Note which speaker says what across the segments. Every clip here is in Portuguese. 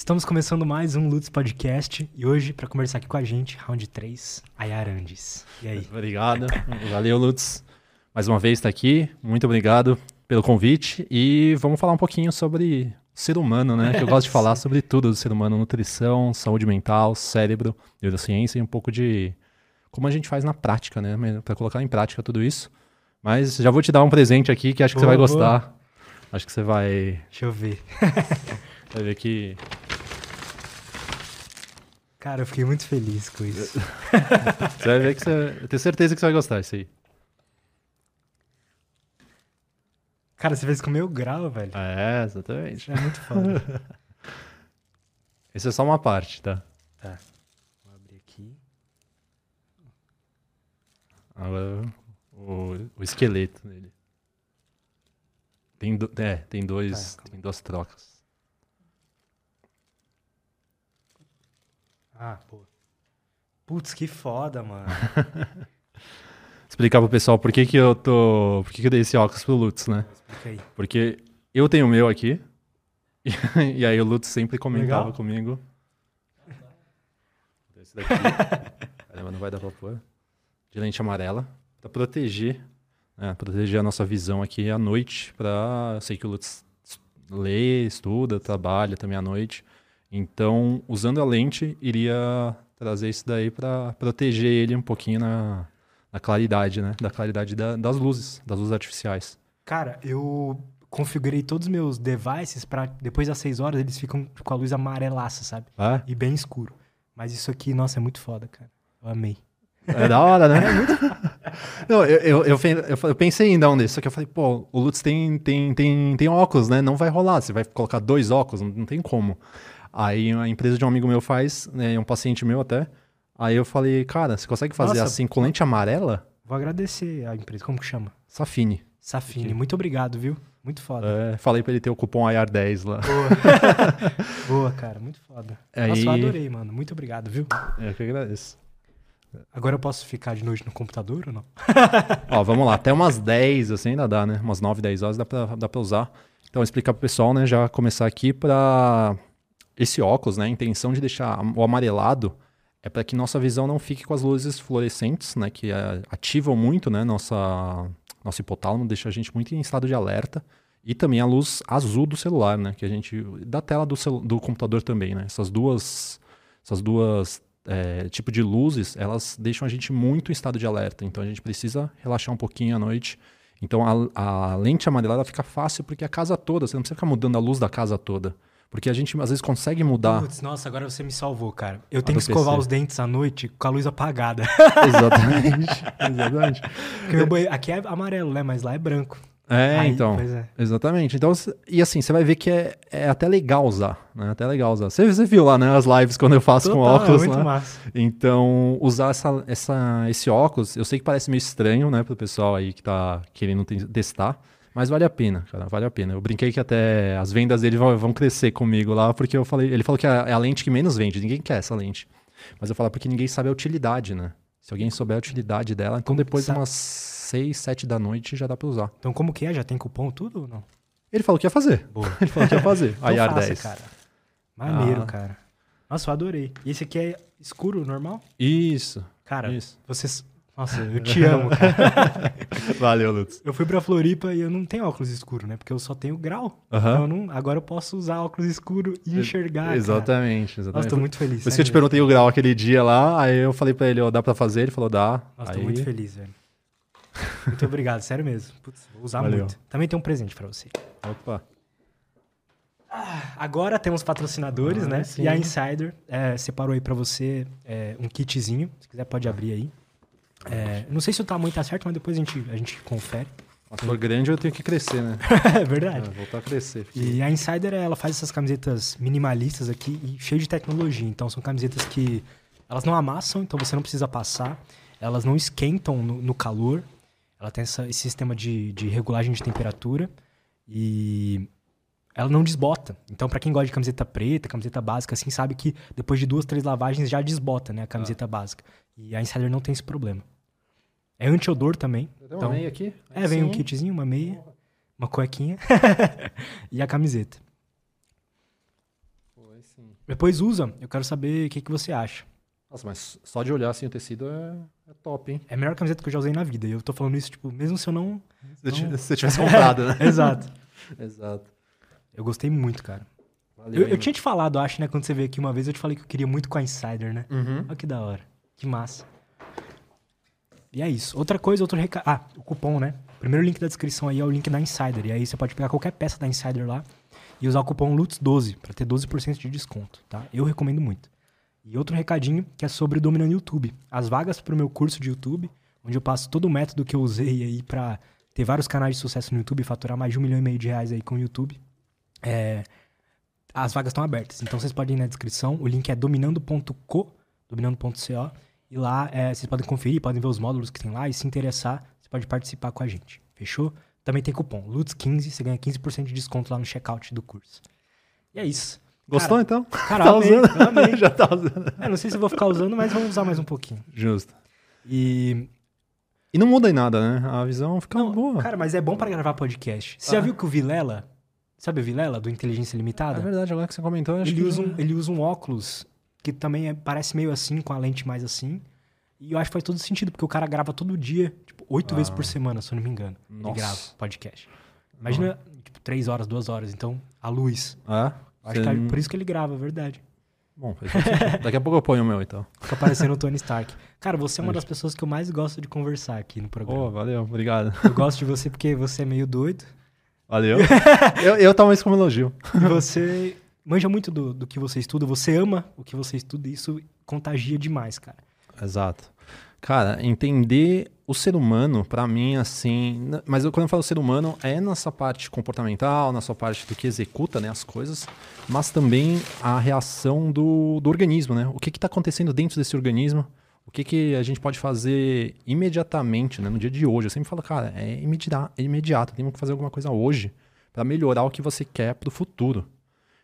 Speaker 1: Estamos começando mais um Lutz Podcast e hoje, para conversar aqui com a gente, round 3, Ayarandes. E aí?
Speaker 2: Obrigado. Valeu, Lutz. Mais uma vez está aqui. Muito obrigado pelo convite e vamos falar um pouquinho sobre o ser humano, né? Que eu gosto de falar sobre tudo do ser humano: nutrição, saúde mental, cérebro, neurociência e um pouco de como a gente faz na prática, né? Para colocar em prática tudo isso. Mas já vou te dar um presente aqui que acho que boa, você vai gostar. Boa. Acho que você vai.
Speaker 1: Deixa eu ver.
Speaker 2: vai ver que.
Speaker 1: Cara, eu fiquei muito feliz com isso.
Speaker 2: você vai ver que você. Eu tenho certeza que você vai gostar disso aí.
Speaker 1: Cara, você fez com o meu grau, velho.
Speaker 2: É, exatamente.
Speaker 1: É muito foda.
Speaker 2: Esse é só uma parte, tá?
Speaker 1: Tá. Vou abrir aqui.
Speaker 2: Agora o, o esqueleto dele. Tem, do, é, tem, dois, tá, tem duas trocas.
Speaker 1: Ah, pô. Putz, que foda, mano.
Speaker 2: Explicar pro pessoal por que, que eu tô. Por que, que eu dei esse óculos pro Lutz, né?
Speaker 1: Explica aí.
Speaker 2: Porque eu tenho o meu aqui. E, aí o Lutz sempre comentava Legal. comigo. Esse daqui. Caramba, não vai dar pra pôr. De lente amarela para proteger, né, proteger a nossa visão aqui à noite. Para eu sei que o Lutz lê, estuda, trabalha também à noite. Então, usando a lente, iria trazer isso daí para proteger ele um pouquinho na, na claridade, né? Da claridade da, das luzes, das luzes artificiais.
Speaker 1: Cara, eu configurei todos os meus devices para depois das 6 horas eles ficam com a luz amarelaça, sabe?
Speaker 2: É?
Speaker 1: E bem escuro. Mas isso aqui, nossa, é muito foda, cara. Eu amei.
Speaker 2: É da hora, né? não, eu, eu, eu, eu, pensei em dar um desses, só que eu falei, pô, o Lutz tem, tem, tem, tem óculos, né? Não vai rolar, você vai colocar dois óculos, não, não tem como. Aí a empresa de um amigo meu faz, né, um paciente meu até. Aí eu falei, cara, você consegue fazer Nossa, assim com lente amarela?
Speaker 1: Vou agradecer a empresa, como que chama?
Speaker 2: Safine.
Speaker 1: Safine, muito obrigado, viu? Muito foda.
Speaker 2: É, falei pra ele ter o cupom AIAR10 lá.
Speaker 1: Boa. Boa, cara, muito foda. Aí... Nossa, eu adorei, mano. Muito obrigado, viu?
Speaker 2: Eu que agradeço.
Speaker 1: Agora eu posso ficar de noite no computador ou não?
Speaker 2: Ó, vamos lá. Até umas 10, assim, ainda dá, né? Umas 9, 10 horas dá pra, dá pra usar. Então, explicar pro pessoal, né? Já começar aqui para esse óculos, né? A intenção de deixar o amarelado é para que nossa visão não fique com as luzes fluorescentes, né? Que é, ativam muito, né? Nossa, nosso hipotálamo, deixa a gente muito em estado de alerta. E também a luz azul do celular, né? Que a gente... Da tela do, do computador também, né? Essas duas... Essas duas é, tipo de luzes, elas deixam a gente muito em estado de alerta. Então a gente precisa relaxar um pouquinho à noite. Então a, a lente amarelada fica fácil porque a casa toda, você não precisa ficar mudando a luz da casa toda. Porque a gente às vezes consegue mudar.
Speaker 1: Putz, nossa, agora você me salvou, cara. Eu tenho que escovar PC. os dentes à noite com a luz apagada.
Speaker 2: Exatamente. Exatamente.
Speaker 1: Porque aqui é amarelo, né? Mas lá é branco.
Speaker 2: É, Aí, então. É. Exatamente. Então, e assim, você vai ver que é, é até legal usar, né? Até legal usar. Você, você viu lá, né, as lives quando eu faço Total, com óculos,
Speaker 1: é muito
Speaker 2: né?
Speaker 1: Massa.
Speaker 2: Então, usar essa, essa, esse óculos, eu sei que parece meio estranho, né, pro pessoal aí que tá querendo testar, mas vale a pena, cara, vale a pena. Eu brinquei que até as vendas dele vão, crescer comigo lá, porque eu falei, ele falou que é, é a lente que menos vende, ninguém quer essa lente. Mas eu falo porque ninguém sabe a utilidade, né? Se alguém souber a utilidade dela, então depois de umas 6, 7 da noite já dá pra usar.
Speaker 1: Então como que é? Já tem cupom tudo ou não?
Speaker 2: Ele falou que ia fazer.
Speaker 1: Boa.
Speaker 2: Ele falou que ia fazer.
Speaker 1: então IAR 10. cara. Maneiro, ah. cara. Nossa, eu adorei. E esse aqui é escuro, normal?
Speaker 2: Isso.
Speaker 1: Cara,
Speaker 2: isso.
Speaker 1: vocês... Nossa, eu te amo, cara.
Speaker 2: Valeu, Lutz.
Speaker 1: Eu fui pra Floripa e eu não tenho óculos escuro, né? Porque eu só tenho grau.
Speaker 2: Uhum.
Speaker 1: Então eu não... agora eu posso usar óculos escuro e enxergar.
Speaker 2: Exatamente,
Speaker 1: cara.
Speaker 2: exatamente.
Speaker 1: Nossa, tô muito feliz.
Speaker 2: Por isso que eu te perguntei o grau aquele dia lá, aí eu falei pra ele, ó, dá pra fazer? Ele falou, dá.
Speaker 1: Nossa,
Speaker 2: aí...
Speaker 1: tô muito feliz, velho. Muito obrigado, sério mesmo. Putz, vou usar Valeu. muito. Também tem um presente para você.
Speaker 2: Opa.
Speaker 1: Ah, agora temos patrocinadores, ah, né? Sim. E a Insider é, separou aí para você é, um kitzinho. Se quiser, pode abrir aí. É, não sei se o tamanho tá certo, mas depois a gente, a gente confere.
Speaker 2: Se for grande, eu tenho que crescer, né?
Speaker 1: é verdade.
Speaker 2: É, voltar a crescer.
Speaker 1: E a Insider, ela faz essas camisetas minimalistas aqui e cheio de tecnologia. Então, são camisetas que elas não amassam, então você não precisa passar. Elas não esquentam no, no calor. Ela tem essa, esse sistema de, de regulagem de temperatura e ela não desbota. Então, para quem gosta de camiseta preta, camiseta básica, assim, sabe que depois de duas, três lavagens já desbota, né? A camiseta ah. básica. E a Insider não tem esse problema. É anti-odor também.
Speaker 2: Tem então, uma meia aqui?
Speaker 1: É, vem Sim. um kitzinho, uma meia, uma cuequinha e a camiseta. Depois usa, eu quero saber o que, que você acha.
Speaker 2: Nossa, mas só de olhar assim o tecido é, é top, hein?
Speaker 1: É a melhor camiseta que eu já usei na vida. E eu tô falando isso, tipo, mesmo se eu não.
Speaker 2: Se
Speaker 1: Não.
Speaker 2: você tivesse comprado, né?
Speaker 1: Exato.
Speaker 2: Exato.
Speaker 1: Eu gostei muito, cara.
Speaker 2: Valeu,
Speaker 1: Eu, eu tinha te falado, acho, né, quando você veio aqui uma vez, eu te falei que eu queria muito com a Insider, né?
Speaker 2: Uhum.
Speaker 1: Olha que da hora. Que massa. E é isso. Outra coisa, outro recado. Ah, o cupom, né? O primeiro link da descrição aí é o link da Insider. E aí você pode pegar qualquer peça da Insider lá e usar o cupom LUTS12 para ter 12% de desconto, tá? Eu recomendo muito. E outro recadinho que é sobre o Dominando YouTube. As vagas para o meu curso de YouTube, onde eu passo todo o método que eu usei aí para ter vários canais de sucesso no YouTube faturar mais de um milhão e meio de reais aí com o YouTube. É, as vagas estão abertas. Então vocês podem ir na descrição. O link é dominando.co, dominando.co. E lá é, vocês podem conferir, podem ver os módulos que tem lá. E se interessar, você pode participar com a gente. Fechou? Também tem cupom LUTS15, você ganha 15% de desconto lá no checkout do curso. E é isso.
Speaker 2: Gostou
Speaker 1: Cara,
Speaker 2: então?
Speaker 1: Cara,
Speaker 2: tá
Speaker 1: amei,
Speaker 2: usando?
Speaker 1: amei.
Speaker 2: Já tá usando.
Speaker 1: É, não sei se eu vou ficar usando, mas vamos usar mais um pouquinho.
Speaker 2: Justo.
Speaker 1: E.
Speaker 2: E não muda em nada, né? A visão fica
Speaker 1: Não,
Speaker 2: boa.
Speaker 1: cara, mas é bom pra gravar podcast. Você já
Speaker 2: Ah.
Speaker 1: viu que o Vilela. Sabe o Vilela, do Inteligência
Speaker 2: é
Speaker 1: Limitada?
Speaker 2: verdade, agora que você comentou, eu acho
Speaker 1: ele,
Speaker 2: que...
Speaker 1: usa um, ele usa um óculos que também é- parece meio assim, com a lente mais assim. E eu acho que faz todo sentido, porque o cara grava todo dia, tipo, oito
Speaker 2: Ah.
Speaker 1: vezes por semana, se eu não me engano. Ele
Speaker 2: Nossa.
Speaker 1: grava podcast. Imagina, tipo, três horas, duas horas. Então, a luz.
Speaker 2: É?
Speaker 1: Acho que é por isso que ele grava, é verdade.
Speaker 2: Bom, daqui a pouco eu ponho o meu, então.
Speaker 1: Fica parecendo o Tony Stark. Cara, você é uma das pessoas que eu mais gosto de conversar aqui no programa.
Speaker 2: Pô, valeu, obrigado.
Speaker 1: Eu gosto de você porque você é meio doido.
Speaker 2: Valeu. eu, eu tomo isso como elogio.
Speaker 1: E você manja muito do, do que você estuda. Você ama o que você estuda e isso contagia demais, cara.
Speaker 2: Exato. Cara, entender o ser humano, pra mim, assim. Mas eu, quando eu falo ser humano, é nessa parte comportamental, nessa parte do que executa né, as coisas, mas também a reação do, do organismo, né? O que está acontecendo dentro desse organismo? O que, que a gente pode fazer imediatamente, né? No dia de hoje. Eu sempre falo, cara, é imediato, é imediato. Temos que fazer alguma coisa hoje pra melhorar o que você quer pro futuro.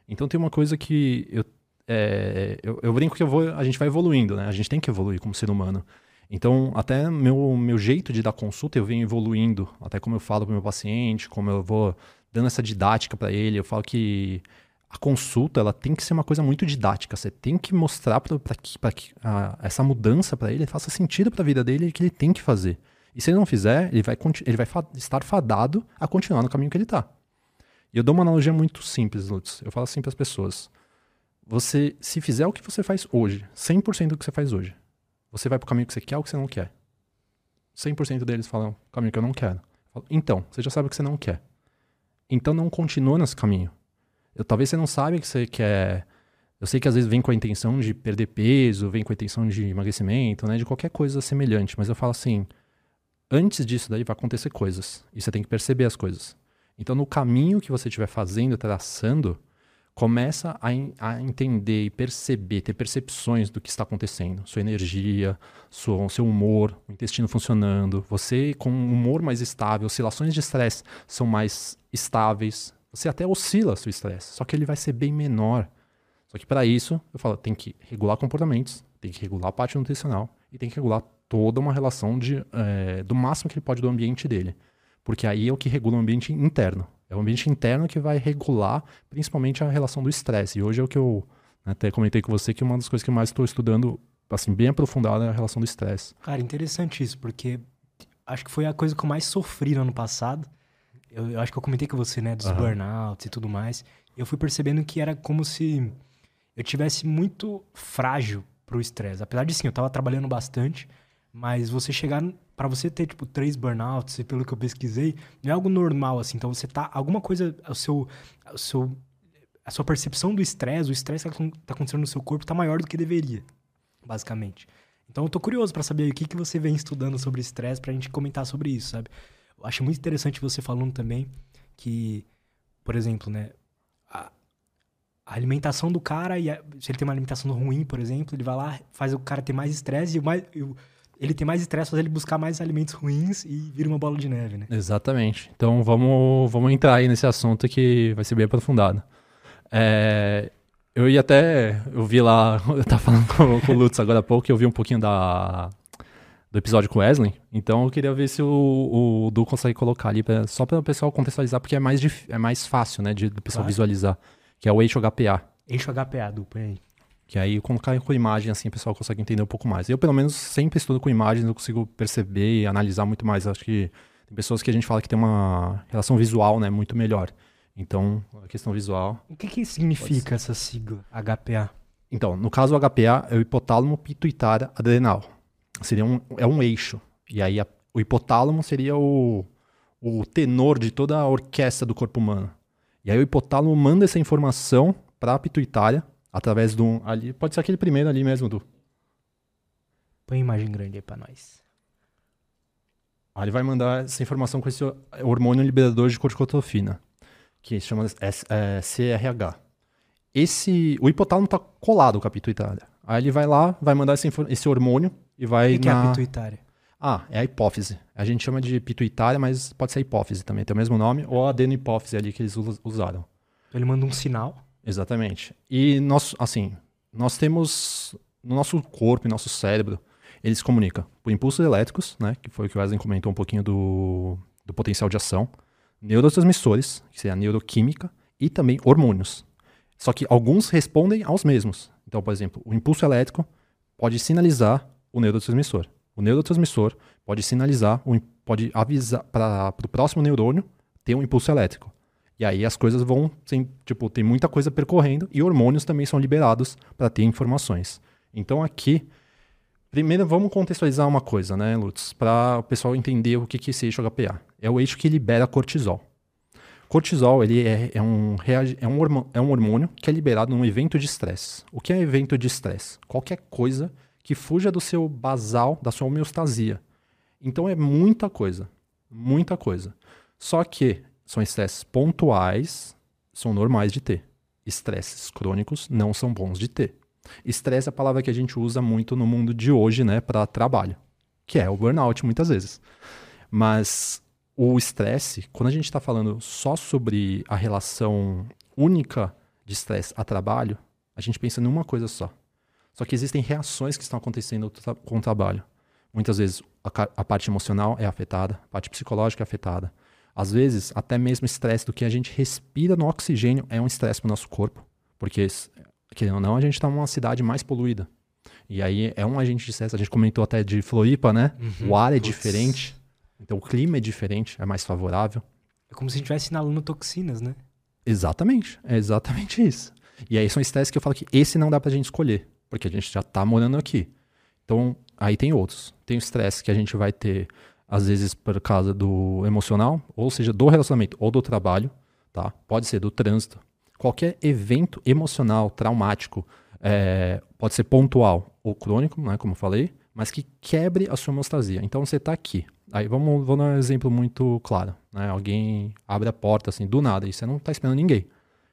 Speaker 2: Então tem uma coisa que eu, é, eu, eu brinco que eu vou, a gente vai evoluindo, né? A gente tem que evoluir como ser humano. Então, até meu, meu jeito de dar consulta, eu venho evoluindo. Até como eu falo para o meu paciente, como eu vou dando essa didática para ele. Eu falo que a consulta ela tem que ser uma coisa muito didática. Você tem que mostrar para que, pra que a- essa mudança para ele faça sentido para a vida dele e que ele tem que fazer. E se ele não fizer, ele vai, ele vai fa- estar fadado a continuar no caminho que ele está. E eu dou uma analogia muito simples, Lutz. Eu falo assim para as pessoas. Você, se fizer o que você faz hoje, 100% do que você faz hoje, você vai pro caminho que você quer ou que você não quer? 100% deles falam, caminho que eu não quero. Eu falo, então, você já sabe o que você não quer. Então não continua nesse caminho. Eu, talvez você não saiba que você quer... Eu sei que às vezes vem com a intenção de perder peso, vem com a intenção de emagrecimento, né? De qualquer coisa semelhante. Mas eu falo assim, antes disso daí vai acontecer coisas. E você tem que perceber as coisas. Então no caminho que você estiver fazendo, traçando, começa a, a entender e perceber, ter percepções do que está acontecendo. Sua energia, sua, seu humor, o intestino funcionando. Você com um humor mais estável, oscilações de estresse são mais estáveis. Você até oscila seu estresse, só que ele vai ser bem menor. Só que para isso, eu falo, tem que regular comportamentos, tem que regular a parte nutricional e tem que regular toda uma relação de, eh, do máximo que ele pode do ambiente dele. Porque aí é o que regula o ambiente interno. É o ambiente interno que vai regular principalmente a relação do estresse. E hoje é o que eu né, até comentei com você que uma das coisas que eu mais estou estudando, assim, bem aprofundada é a relação do estresse.
Speaker 1: Cara, interessante isso, porque acho que foi a coisa que eu mais sofri no ano passado. Eu, eu acho que eu comentei com você, né, dos
Speaker 2: Aham.
Speaker 1: burnouts e tudo mais. Eu fui percebendo que era como se eu tivesse muito frágil pro estresse. Apesar de sim, eu tava trabalhando bastante, mas você chegar Pra você ter tipo três burnouts, e pelo que eu pesquisei, não é algo normal assim. Então você tá alguma coisa o seu o seu a sua percepção do estresse, o estresse que acon- tá acontecendo no seu corpo tá maior do que deveria, basicamente. Então eu tô curioso pra saber o que, que você vem estudando sobre estresse pra gente comentar sobre isso, sabe? Eu acho muito interessante você falando também que, por exemplo, né, a, a alimentação do cara, e a- se ele tem uma alimentação ruim, por exemplo, ele vai lá, faz o cara ter mais estresse e, mais, ele tem mais estresse, faz ele buscar mais alimentos ruins e vira uma bola de neve, né?
Speaker 2: Exatamente. Então vamos, vamos entrar aí nesse assunto que vai ser bem aprofundado. É, eu ia até. Eu vi lá. Eu tava falando com, com o Lutz agora há pouco, eu vi um pouquinho da, do episódio com o Wesley. Então eu queria ver se o, o Du consegue colocar ali, pra- só para o pessoal contextualizar, porque é mais, dif- é mais fácil, né, de, do pessoal
Speaker 1: Claro.
Speaker 2: visualizar. Que é o eixo HPA.
Speaker 1: Eixo HPA, duplo, aí.
Speaker 2: Que aí, colocar com imagem, assim, o pessoal consegue entender um pouco mais. Eu, pelo menos, sempre estudo com imagens, eu consigo perceber e analisar muito mais. Acho que tem pessoas que a gente fala que tem uma relação visual, né, muito melhor. Então, a questão visual.
Speaker 1: O que, que significa essa sigla, HPA?
Speaker 2: Então, no caso, o HPA é o hipotálamo pituitária adrenal. Seria um, é um eixo. E aí, a, o hipotálamo seria o, o tenor de toda a orquestra do corpo humano. E aí, o hipotálamo manda essa informação para a pituitária através de um. Ali, pode ser aquele primeiro ali mesmo, do.
Speaker 1: Põe a imagem grande aí pra nós.
Speaker 2: Aí ele vai mandar essa informação com esse hormônio liberador de corticotropina, que se chama é, CRH. Esse, o hipotálamo está colado com a pituitária. Aí ele vai lá, vai mandar esse, esse hormônio e vai.
Speaker 1: O que, na... que é a pituitária?
Speaker 2: Ah, é a hipófise. A gente chama de pituitária, mas pode ser hipófise também, tem o mesmo nome, ou a adenohipófise ali que eles usaram.
Speaker 1: Ele manda um sinal.
Speaker 2: Exatamente. E nós, assim, nós temos no nosso corpo e nosso cérebro, eles comunicam por impulsos elétricos, né, que foi o que o Wesley comentou um pouquinho do, do potencial de ação, neurotransmissores, que seria a neuroquímica, e também hormônios. Só que alguns respondem aos mesmos. Então, por exemplo, o impulso elétrico pode sinalizar o neurotransmissor. O neurotransmissor pode sinalizar, pode avisar para o próximo neurônio ter um impulso elétrico. E aí as coisas vão, sem, tipo, tem muita coisa percorrendo e hormônios também são liberados para ter informações. Então aqui, primeiro vamos contextualizar uma coisa, né, Lutz, para o pessoal entender o que, que é esse eixo HPA. É o eixo que libera cortisol. Cortisol ele é, é, um, é, um hormônio, é um hormônio que é liberado num evento de estresse. O que é evento de estresse? Qualquer coisa que fuja do seu basal, da sua homeostasia. Então é muita coisa, muita coisa. Só que são estresses pontuais, são normais de ter. Estresses crônicos não são bons de ter. Estresse é a palavra que a gente usa muito no mundo de hoje, né, para trabalho, que é o burnout muitas vezes. Mas o estresse, quando a gente está falando só sobre a relação única de estresse a trabalho, a gente pensa numa coisa só. Só que existem reações que estão acontecendo com o trabalho. Muitas vezes a, a parte emocional é afetada, a parte psicológica é afetada, às vezes, até mesmo estresse do que a gente respira no oxigênio é um estresse para o nosso corpo. Porque, querendo ou não, a gente está numa cidade mais poluída. E aí é um agente de estresse. A gente comentou até de Floripa, né? Uhum, o ar é diferente. Então o clima é diferente, é mais favorável.
Speaker 1: É como se a gente estivesse inalando toxinas, né?
Speaker 2: Exatamente. É exatamente isso. E aí são estresses que eu falo que esse não dá pra gente escolher. Porque a gente já tá morando aqui. Então, aí tem outros. Tem o estresse que a gente vai ter às vezes por causa do emocional, ou seja, do relacionamento ou do trabalho, tá? Pode ser do trânsito. Qualquer evento emocional, traumático, é, pode ser pontual ou crônico, né, como eu falei, mas que quebre a sua homeostasia. Então você está aqui. Aí vamos, vou dar um exemplo muito claro. Né? Alguém abre a porta assim do nada e você não está esperando ninguém.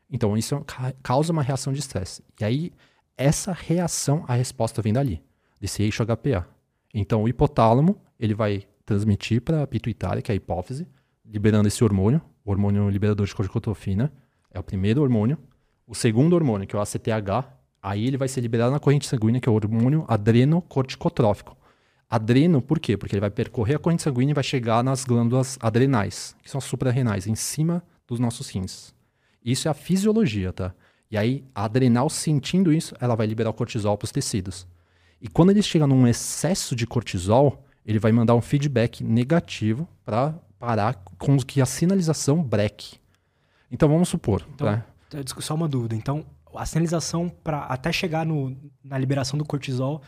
Speaker 2: Então isso causa uma reação de estresse. E aí essa reação, a resposta vem dali, desse eixo HPA. Então o hipotálamo ele vai transmitir para a pituitária, que é a hipófise, liberando esse hormônio, o hormônio liberador de corticotropina, é o primeiro hormônio. O segundo hormônio, que é o ACTH, aí ele vai ser liberado na corrente sanguínea, que é o hormônio adrenocorticotrófico. Adreno, por quê? Porque ele vai percorrer a corrente sanguínea e vai chegar nas glândulas adrenais, que são as suprarrenais, em cima dos nossos rins. Isso é a fisiologia, tá? E aí, a adrenal, sentindo isso, ela vai liberar o cortisol para os tecidos. E quando ele chega num excesso de cortisol, ele vai mandar um feedback negativo para parar com que a sinalização breque. Então vamos supor.
Speaker 1: Então,
Speaker 2: né?
Speaker 1: Só uma dúvida. Então, a sinalização para até chegar no, na liberação do cortisol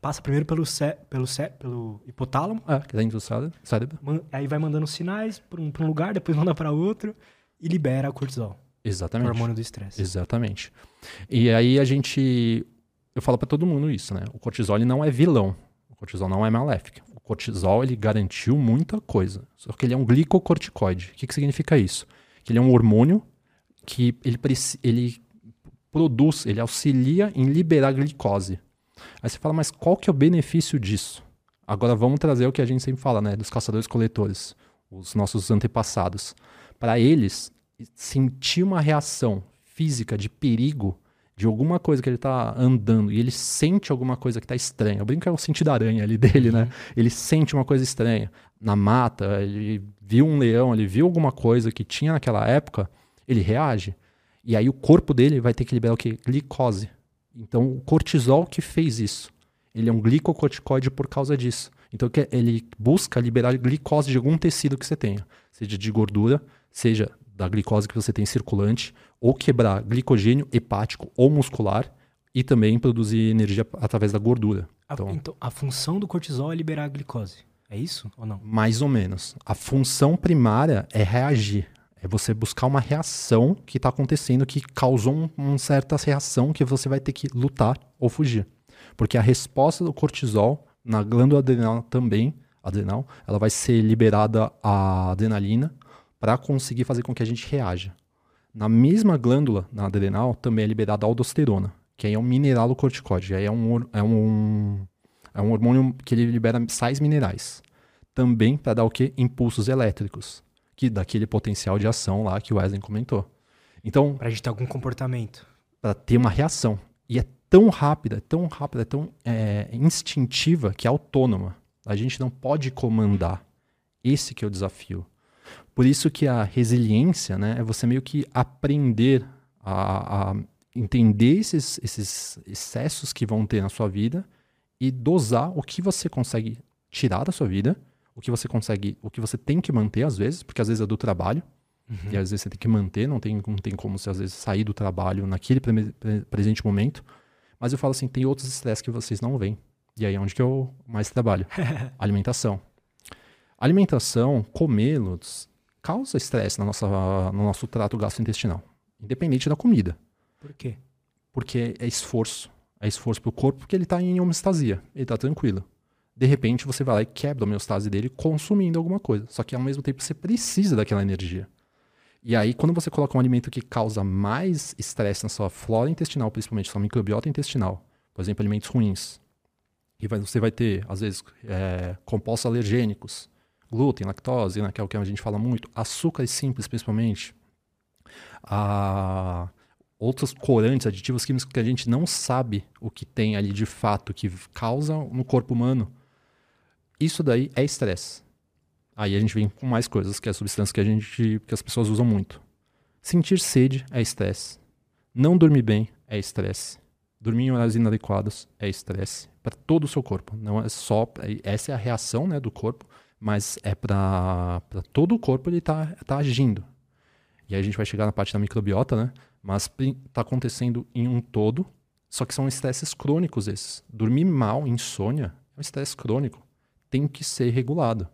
Speaker 1: passa primeiro pelo cé, pelo cé, pelo hipotálamo.
Speaker 2: É, que é dentro do cérebro.
Speaker 1: Aí vai mandando sinais para um, um, lugar, depois manda para outro e libera o cortisol.
Speaker 2: Exatamente. O
Speaker 1: hormônio do estresse.
Speaker 2: Exatamente. E aí a gente. Eu falo para todo mundo isso, né? O cortisol não é vilão. O cortisol não é maléfico cortisol ele garantiu muita coisa. Só que ele é um glicocorticoide. O que, que significa isso? Que ele é um hormônio que ele, ele produz, ele auxilia em liberar glicose. Aí você fala, mas qual que é o benefício disso? Agora vamos trazer o que a gente sempre fala, né? Dos caçadores-coletores, os nossos antepassados. Para eles, sentir uma reação física de perigo de alguma coisa que ele tá andando e ele sente alguma coisa que tá estranha. Eu brinco que é o sentido aranha ali dele, né? Uhum. Ele sente uma coisa estranha. Na mata, ele viu um leão, ele viu alguma coisa que tinha naquela época, ele reage. E aí o corpo dele vai ter que liberar o quê? Glicose. Então o cortisol que fez isso. Ele é um glicocorticoide por causa disso. Então ele busca liberar glicose de algum tecido que você tenha, seja de gordura, seja da glicose que você tem circulante, ou quebrar glicogênio hepático ou muscular e também produzir energia através da gordura.
Speaker 1: A, então, então, a função do cortisol é liberar a glicose. É isso ou não?
Speaker 2: Mais ou menos. A função primária é reagir. É você buscar uma reação que está acontecendo que causou uma um certa reação que você vai ter que lutar ou fugir. Porque a resposta do cortisol na glândula adrenal também, adrenal, ela vai ser liberada a adrenalina para conseguir fazer com que a gente reaja. Na mesma glândula, na adrenal, também é liberada a aldosterona, que aí é um mineral corticóide, aí é um, é um, é um hormônio que ele libera sais minerais. Também para dar o quê? Impulsos elétricos, que daquele potencial de ação lá que o Wesley comentou. Então,
Speaker 1: para a gente ter algum comportamento.
Speaker 2: Para ter uma reação. E é tão rápida, é tão rápida, é tão é, instintiva que é autônoma. A gente não pode comandar. Esse que é o desafio. Por isso que a resiliência né, é você meio que aprender a, a entender esses, esses excessos que vão ter na sua vida e dosar o que você consegue tirar da sua vida, o que você consegue, o que você tem que manter às vezes, porque às vezes é do trabalho, uhum. e às vezes você tem que manter, não tem, não tem como você às vezes sair do trabalho naquele pre presente momento. Mas eu falo assim, tem outros estresses que vocês não veem. E aí é onde que eu mais trabalho. Alimentação. Alimentação, comê-los, causa estresse no nosso trato gastrointestinal. Independente da comida.
Speaker 1: Por quê?
Speaker 2: Porque é esforço. É esforço para o corpo porque ele está em homeostasia. Ele está tranquilo. De repente você vai lá e quebra a homeostase dele consumindo alguma coisa. Só que ao mesmo tempo você precisa daquela energia. E aí, quando você coloca um alimento que causa mais estresse na sua flora intestinal, principalmente sua microbiota intestinal, por exemplo, alimentos ruins, e você vai ter, às vezes, é, compostos alergênicos, glúten, lactose, né, que é o que a gente fala muito, açúcares simples, principalmente, a, outros corantes, aditivos químicos que a gente não sabe o que tem ali de fato, que causa no corpo humano, isso daí é estresse. Aí a gente vem com mais coisas, que é a substância que a gente, que as pessoas usam muito. Sentir sede é estresse. Não dormir bem é estresse. Dormir em horários inadequados é estresse para todo o seu corpo. Não é só essa é a reação, né, do corpo, mas é para todo o corpo ele tá tá agindo. E aí a gente vai chegar na parte da microbiota, né? Mas está acontecendo em um todo, só que são estresses crônicos esses. Dormir mal, insônia, é um estresse crônico. Tem que ser regulado.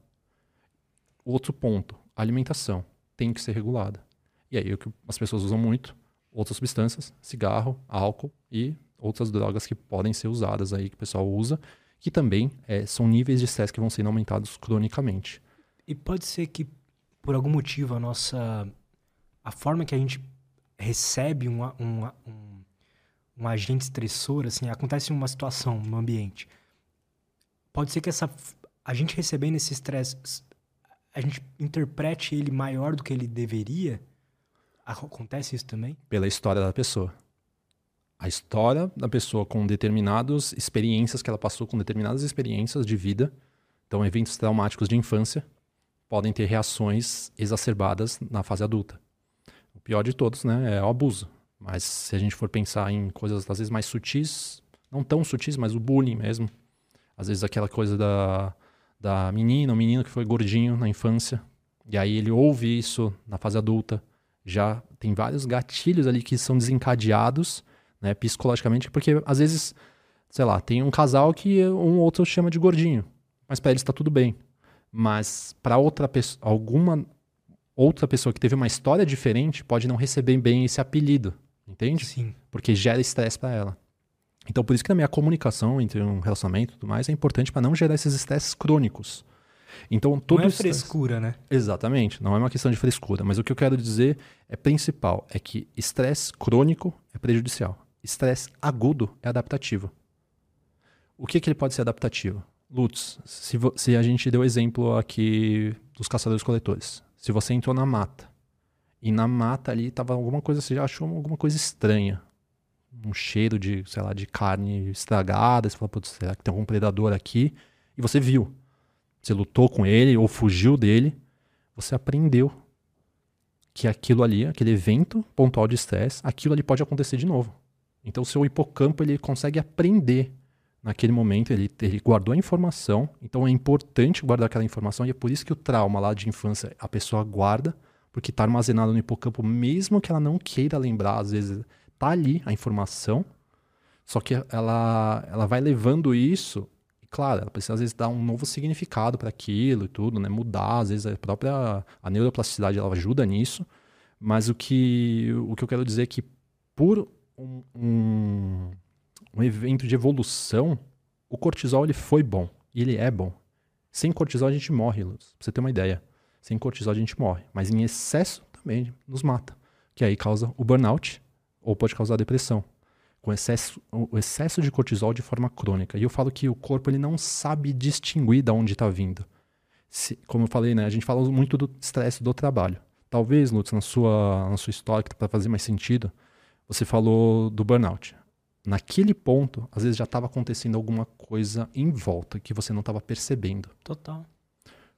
Speaker 2: Outro ponto, alimentação tem que ser regulada. E aí o que as pessoas usam muito, outras substâncias, cigarro, álcool e outras drogas que podem ser usadas aí que o pessoal usa, que também é, são níveis de estresse que vão sendo aumentados cronicamente.
Speaker 1: E pode ser que por algum motivo a nossa a forma que a gente recebe um, um, um, um agente estressor, assim, acontece uma situação no ambiente. Pode ser que essa a gente recebendo esse estresse a gente interprete ele maior do que ele deveria? Acontece isso também?
Speaker 2: Pela história da pessoa. A história da pessoa com determinadas experiências que ela passou, com determinadas experiências de vida, então eventos traumáticos de infância, podem ter reações exacerbadas na fase adulta. O pior de todos, né, é o abuso. Mas se a gente for pensar em coisas às vezes mais sutis, não tão sutis, mas o bullying mesmo, às vezes aquela coisa da da menina, o menino que foi gordinho na infância, e aí ele ouve isso na fase adulta, já tem vários gatilhos ali que são desencadeados, né, psicologicamente, porque às vezes, sei lá, tem um casal que um outro chama de gordinho, mas para eles está tudo bem. Mas para outra pessoa, alguma outra pessoa que teve uma história diferente pode não receber bem esse apelido, entende?
Speaker 1: Sim.
Speaker 2: Porque gera estresse para ela. Então, por isso que na minha comunicação entre um relacionamento e tudo mais é importante para não gerar esses estresses crônicos. Então, todo
Speaker 1: não é frescura, né?
Speaker 2: Exatamente, não é uma questão de frescura, mas o que eu quero dizer é principal, é que estresse crônico é prejudicial. Estresse agudo é adaptativo. O que, que ele pode ser adaptativo? Lutz, se, se a gente deu exemplo aqui dos caçadores-coletores. Se você entrou na mata e na mata ali estava alguma coisa, você já achou alguma coisa estranha um cheiro de, sei lá, de carne estragada, você fala, putz, será que tem algum predador aqui? E você viu. Você lutou com ele ou fugiu dele, você aprendeu que aquilo ali, aquele evento pontual de estresse, aquilo ali pode acontecer de novo. Então o seu hipocampo ele consegue aprender naquele momento, ele, ele guardou a informação, então é importante guardar aquela informação e é por isso que o trauma lá de infância a pessoa guarda, porque está armazenado no hipocampo, mesmo que ela não queira lembrar, às vezes tá ali a informação, só que ela, ela vai levando isso claro, ela precisa às vezes dar um novo significado para aquilo e tudo, né? Mudar, às vezes a própria a neuroplasticidade ela ajuda nisso, mas o que o que eu quero dizer é que por um, um, um evento de evolução, o cortisol ele foi bom e ele é bom. Sem cortisol a gente morre, Luz. Pra você ter uma ideia. Sem cortisol a gente morre, mas em excesso também nos mata, que aí causa o burnout ou pode causar depressão com excesso, o excesso de cortisol de forma crônica. E eu falo que o corpo ele não sabe distinguir de onde está vindo. Se, como eu falei, né, a gente fala muito do estresse do trabalho. Talvez, Lutz, na sua, na sua história, para fazer mais sentido, você falou do burnout. Naquele ponto, às vezes já estava acontecendo alguma coisa em volta que você não estava percebendo.
Speaker 1: Total.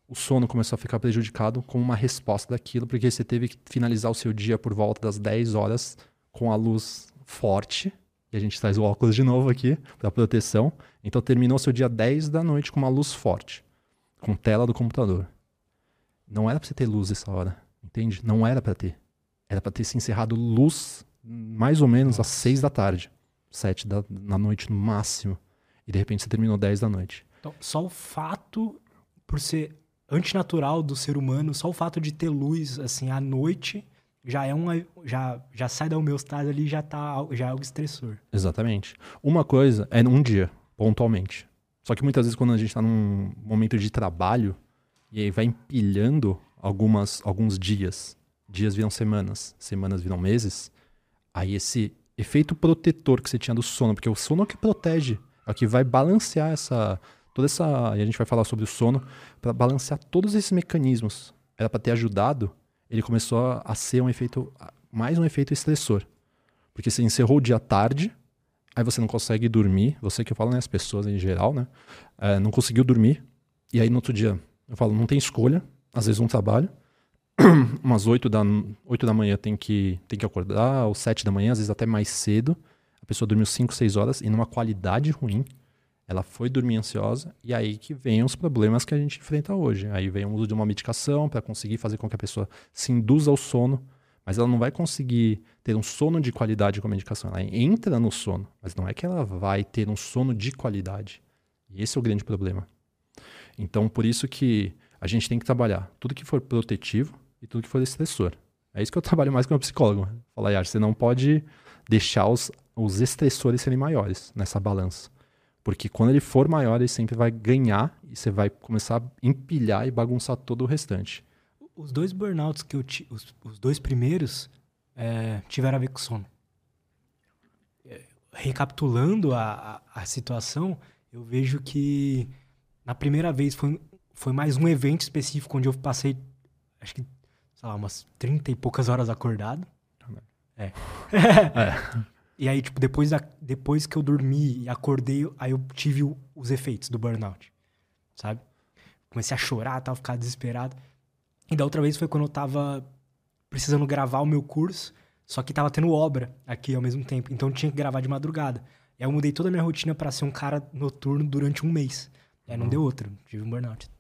Speaker 2: O sono começou a ficar prejudicado como uma resposta daquilo, porque você teve que finalizar o seu dia por volta das 10 horas com a luz forte e a gente traz o óculos de novo aqui para proteção. Então terminou seu dia 10 da noite com uma luz forte, com tela do computador. Não era para você ter luz essa hora, entende? Não era para ter. Era para ter se encerrado luz mais ou menos às 6 da tarde, 7 da na noite no máximo. E de repente você terminou 10 da noite.
Speaker 1: Então, só o fato por ser antinatural do ser humano, só o fato de ter luz assim à noite já é uma já já sai da homeostase ali já tá já é algo estressor.
Speaker 2: Exatamente. Uma coisa é num dia, pontualmente. Só que muitas vezes quando a gente está num momento de trabalho e aí vai empilhando algumas alguns dias, dias viram semanas, semanas viram meses, aí esse efeito protetor que você tinha do sono, porque o sono é o que protege, é o que vai balancear essa toda essa, e a gente vai falar sobre o sono, para balancear todos esses mecanismos. Era para ter ajudado ele começou a ser um efeito, mais um efeito estressor. Porque você encerrou o dia tarde, aí você não consegue dormir, você que eu falo, né, as pessoas em geral, né, é, não conseguiu dormir, e aí no outro dia, eu falo, não tem escolha, às vezes um trabalho, umas 8 da, 8 da manhã tem que, tem que acordar, ou 7 da manhã, às vezes até mais cedo, a pessoa dormiu 5, 6 horas, e numa qualidade ruim, ela foi dormir ansiosa e aí que vem os problemas que a gente enfrenta hoje. Aí vem o uso de uma medicação para conseguir fazer com que a pessoa se induza ao sono, mas ela não vai conseguir ter um sono de qualidade com a medicação. Ela entra no sono, mas não é que ela vai ter um sono de qualidade. E esse é o grande problema. Então, por isso que a gente tem que trabalhar tudo que for protetivo e tudo que for estressor. É isso que eu trabalho mais com o psicólogo. Falar, Yar, você não pode deixar os, os estressores serem maiores nessa balança. Porque quando ele for maior, ele sempre vai ganhar e você vai começar a empilhar e bagunçar todo o restante.
Speaker 1: Os dois burnouts que eu tive, os, os, dois primeiros, é, tiveram a ver com sono. É, recapitulando a, a, a, situação, eu vejo que na primeira vez foi, foi mais um evento específico onde eu passei, acho que, sei lá, umas 30 e poucas horas acordado. É. é. E aí, tipo, depois, da, depois que eu dormi e acordei, aí eu tive o, os efeitos do burnout, sabe? Comecei a chorar, tal, ficar desesperado. E da outra vez foi quando eu tava precisando gravar o meu curso, só que tava tendo obra aqui ao mesmo tempo. Então eu tinha que gravar de madrugada. E aí eu mudei toda a minha rotina para ser um cara noturno durante um mês. E aí não uhum. deu outro, tive um burnout.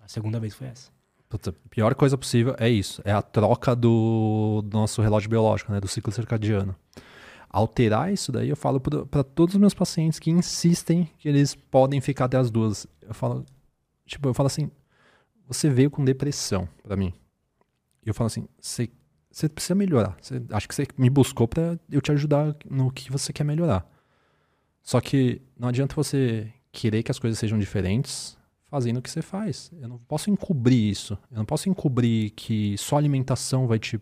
Speaker 1: A segunda vez foi essa.
Speaker 2: Puta, a pior coisa possível é isso, é a troca do, do nosso relógio biológico, né, do ciclo circadiano alterar isso daí, eu falo para todos os meus pacientes que insistem que eles podem ficar até as duas. Eu falo, tipo, eu falo assim, você veio com depressão para mim. E eu falo assim, você, precisa melhorar. Você, acho que você me buscou para eu te ajudar no que você quer melhorar. Só que não adianta você querer que as coisas sejam diferentes fazendo o que você faz. Eu não posso encobrir isso. Eu não posso encobrir que só alimentação vai te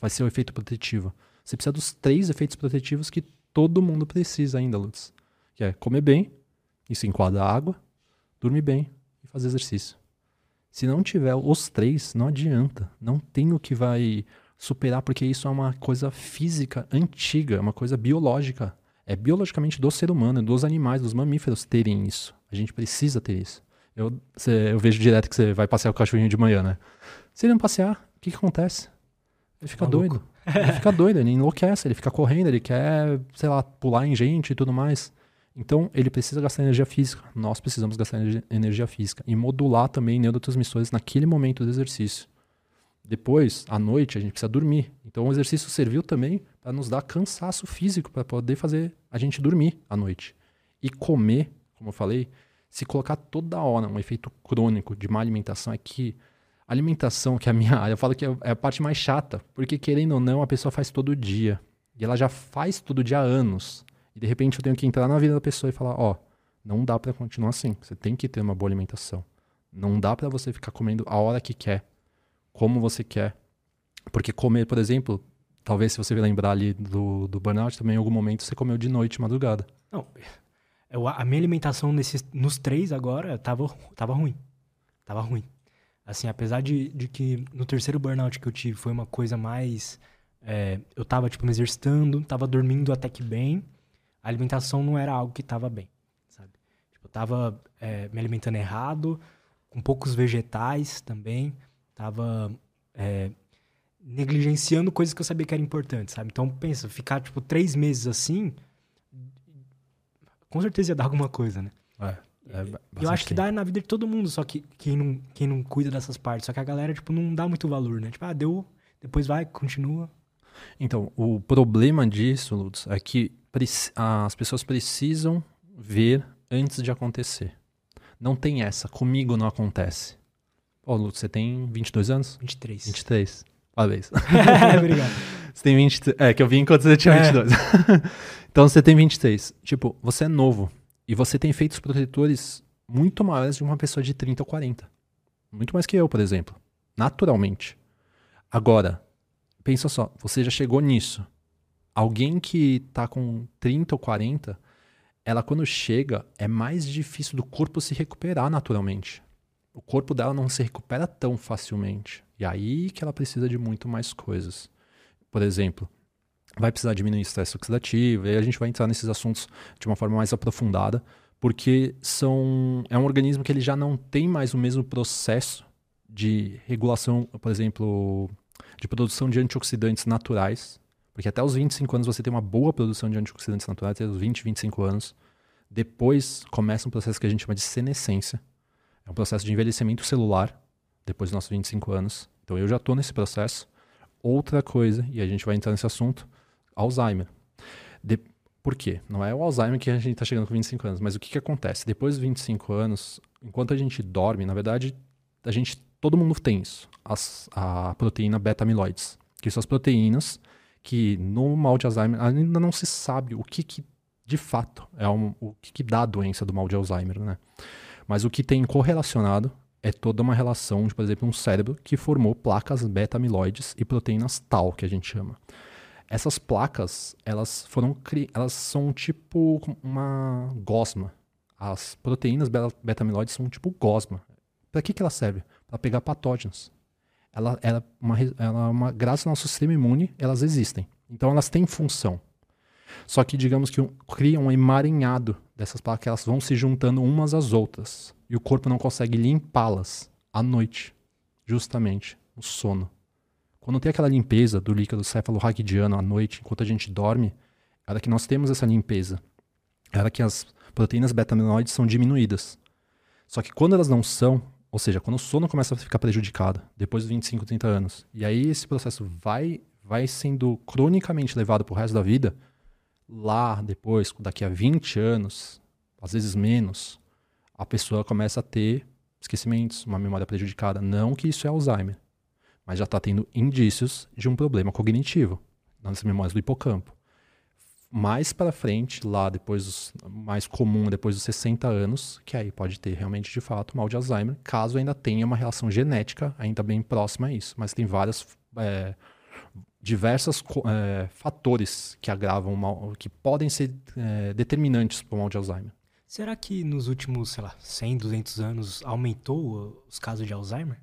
Speaker 2: vai ser o efeito protetivo. Você precisa dos três efeitos protetivos que todo mundo precisa ainda, Lutz. Que é comer bem, isso enquadra água, dormir bem e fazer exercício. Se não tiver os três, não adianta. Não tem o que vai superar, porque isso é uma coisa física antiga, é uma coisa biológica. É biologicamente do ser humano, dos animais, dos mamíferos terem isso. A gente precisa ter isso. Eu, cê, eu vejo direto que você vai passear o cachorrinho de manhã, né? Se ele não passear, o que, que acontece? Ele fica
Speaker 1: Maluco.
Speaker 2: doido. Ele fica doido, ele enlouquece, ele fica correndo, ele quer, sei lá, pular em gente e tudo mais. Então, ele precisa gastar energia física. Nós precisamos gastar energia, energia física. E modular também neurotransmissores naquele momento do exercício. Depois, à noite, a gente precisa dormir. Então, o exercício serviu também para nos dar cansaço físico, para poder fazer a gente dormir à noite. E comer, como eu falei, se colocar toda hora um efeito crônico de má alimentação é que alimentação, que é a minha área, eu falo que é é a parte mais chata, porque querendo ou não, a pessoa faz todo dia. E ela já faz todo dia há anos. E de repente eu tenho que entrar na vida da pessoa e falar, ó, não dá pra continuar assim. Você tem que ter uma boa alimentação. Não dá pra você ficar comendo a hora que quer, como você quer. Porque comer, por exemplo, talvez se você lembrar ali do, do burnout, também em algum momento você comeu de noite, madrugada.
Speaker 1: Não, eu- a minha alimentação nesses, nos três agora tava, tava ruim. Tava ruim. Assim, apesar de, de que no terceiro burnout que eu tive foi uma coisa mais. é, eu tava, tipo, me exercitando, tava dormindo até que bem. A alimentação não era algo que tava bem, sabe? Tipo, eu tava é, me alimentando errado, com poucos vegetais também. Tava é, negligenciando coisas que eu sabia que eram importantes, sabe? Então, pensa, ficar, tipo, três meses assim, com certeza ia dar alguma coisa, né?
Speaker 2: É,
Speaker 1: eu acho que dá na vida de todo mundo, só que quem não, quem não cuida dessas partes. Só que a galera, tipo, não dá muito valor, né? Tipo, ah, deu, depois vai, continua.
Speaker 2: Então, o problema disso, Lutz, é que as pessoas precisam ver antes de acontecer. Não tem essa. Comigo não acontece. Ó, Lutz, você tem 22 anos?
Speaker 1: 23.
Speaker 2: 23. Parabéns.
Speaker 1: Obrigado.
Speaker 2: Você tem 23. É, que eu vi enquanto você tinha
Speaker 1: É.
Speaker 2: 22. Então você tem 23. Tipo, você é novo. E você tem efeitos protetores muito maiores de uma pessoa de 30 ou 40. Muito mais que eu, por exemplo. Naturalmente. Agora, pensa só, você já chegou nisso. Alguém que tá com 30 ou 40, ela quando chega, é mais difícil do corpo se recuperar naturalmente. O corpo dela não se recupera tão facilmente. E aí que ela precisa de muito mais coisas. Por exemplo, vai precisar diminuir o estresse oxidativo, e aí a gente vai entrar nesses assuntos de uma forma mais aprofundada, porque são é um organismo que ele já não tem mais o mesmo processo de regulação, por exemplo, de produção de antioxidantes naturais, porque até os 25 anos você tem uma boa produção de antioxidantes naturais, até os 20, 25 anos. Depois começa um processo que a gente chama de senescência. É um processo de envelhecimento celular, depois dos nossos 25 anos. Então eu já estou nesse processo. Outra coisa, e a gente vai entrar nesse assunto, Alzheimer. De- Por quê? Não é o Alzheimer que a gente está chegando com 25 anos, mas o que, que acontece? Depois dos 25 anos, enquanto a gente dorme, na verdade, a gente, todo mundo tem isso, as- a proteína beta-amiloides, que são as proteínas que no mal de Alzheimer ainda não se sabe o que, que de fato é um- o que, que dá a doença do mal de Alzheimer, né? Mas o que tem correlacionado é toda uma relação de, por exemplo, um cérebro que formou placas beta-amiloides e proteínas tal, que a gente chama. Essas placas, elas foram cri... elas são tipo uma gosma. As proteínas be- beta-amiloides são tipo gosma. Para que que ela serve? Para pegar patógenos. Ela, é uma, ela é uma, graças ao nosso sistema imune, elas existem. Então elas têm função. Só que digamos que um, cria um emaranhado dessas placas, elas vão se juntando umas às outras. E o corpo não consegue limpá-las à noite, justamente, no sono. Quando tem aquela limpeza do líquido cefalorraquidiano à noite, enquanto a gente dorme, é que nós temos essa limpeza. É que as proteínas beta-amiloides são diminuídas. Só que quando elas não são, ou seja, quando o sono começa a ficar prejudicado, depois dos 25, 30 anos, e aí esse processo vai, vai sendo cronicamente levado pro resto da vida, lá depois, daqui a 20 anos, às vezes menos, a pessoa começa a ter esquecimentos, uma memória prejudicada. Não que isso é Alzheimer, mas já está tendo indícios de um problema cognitivo nas memórias do hipocampo. Mais para frente, lá depois, mais comum, depois dos 60 anos, que aí pode ter realmente de fato mal de Alzheimer, caso ainda tenha uma relação genética ainda bem próxima a isso. Mas tem várias, é, diversos é, fatores que agravam mal, que podem ser é, determinantes para o mal de Alzheimer.
Speaker 1: Será que nos últimos, sei lá, 100, 200 anos aumentou os casos de Alzheimer?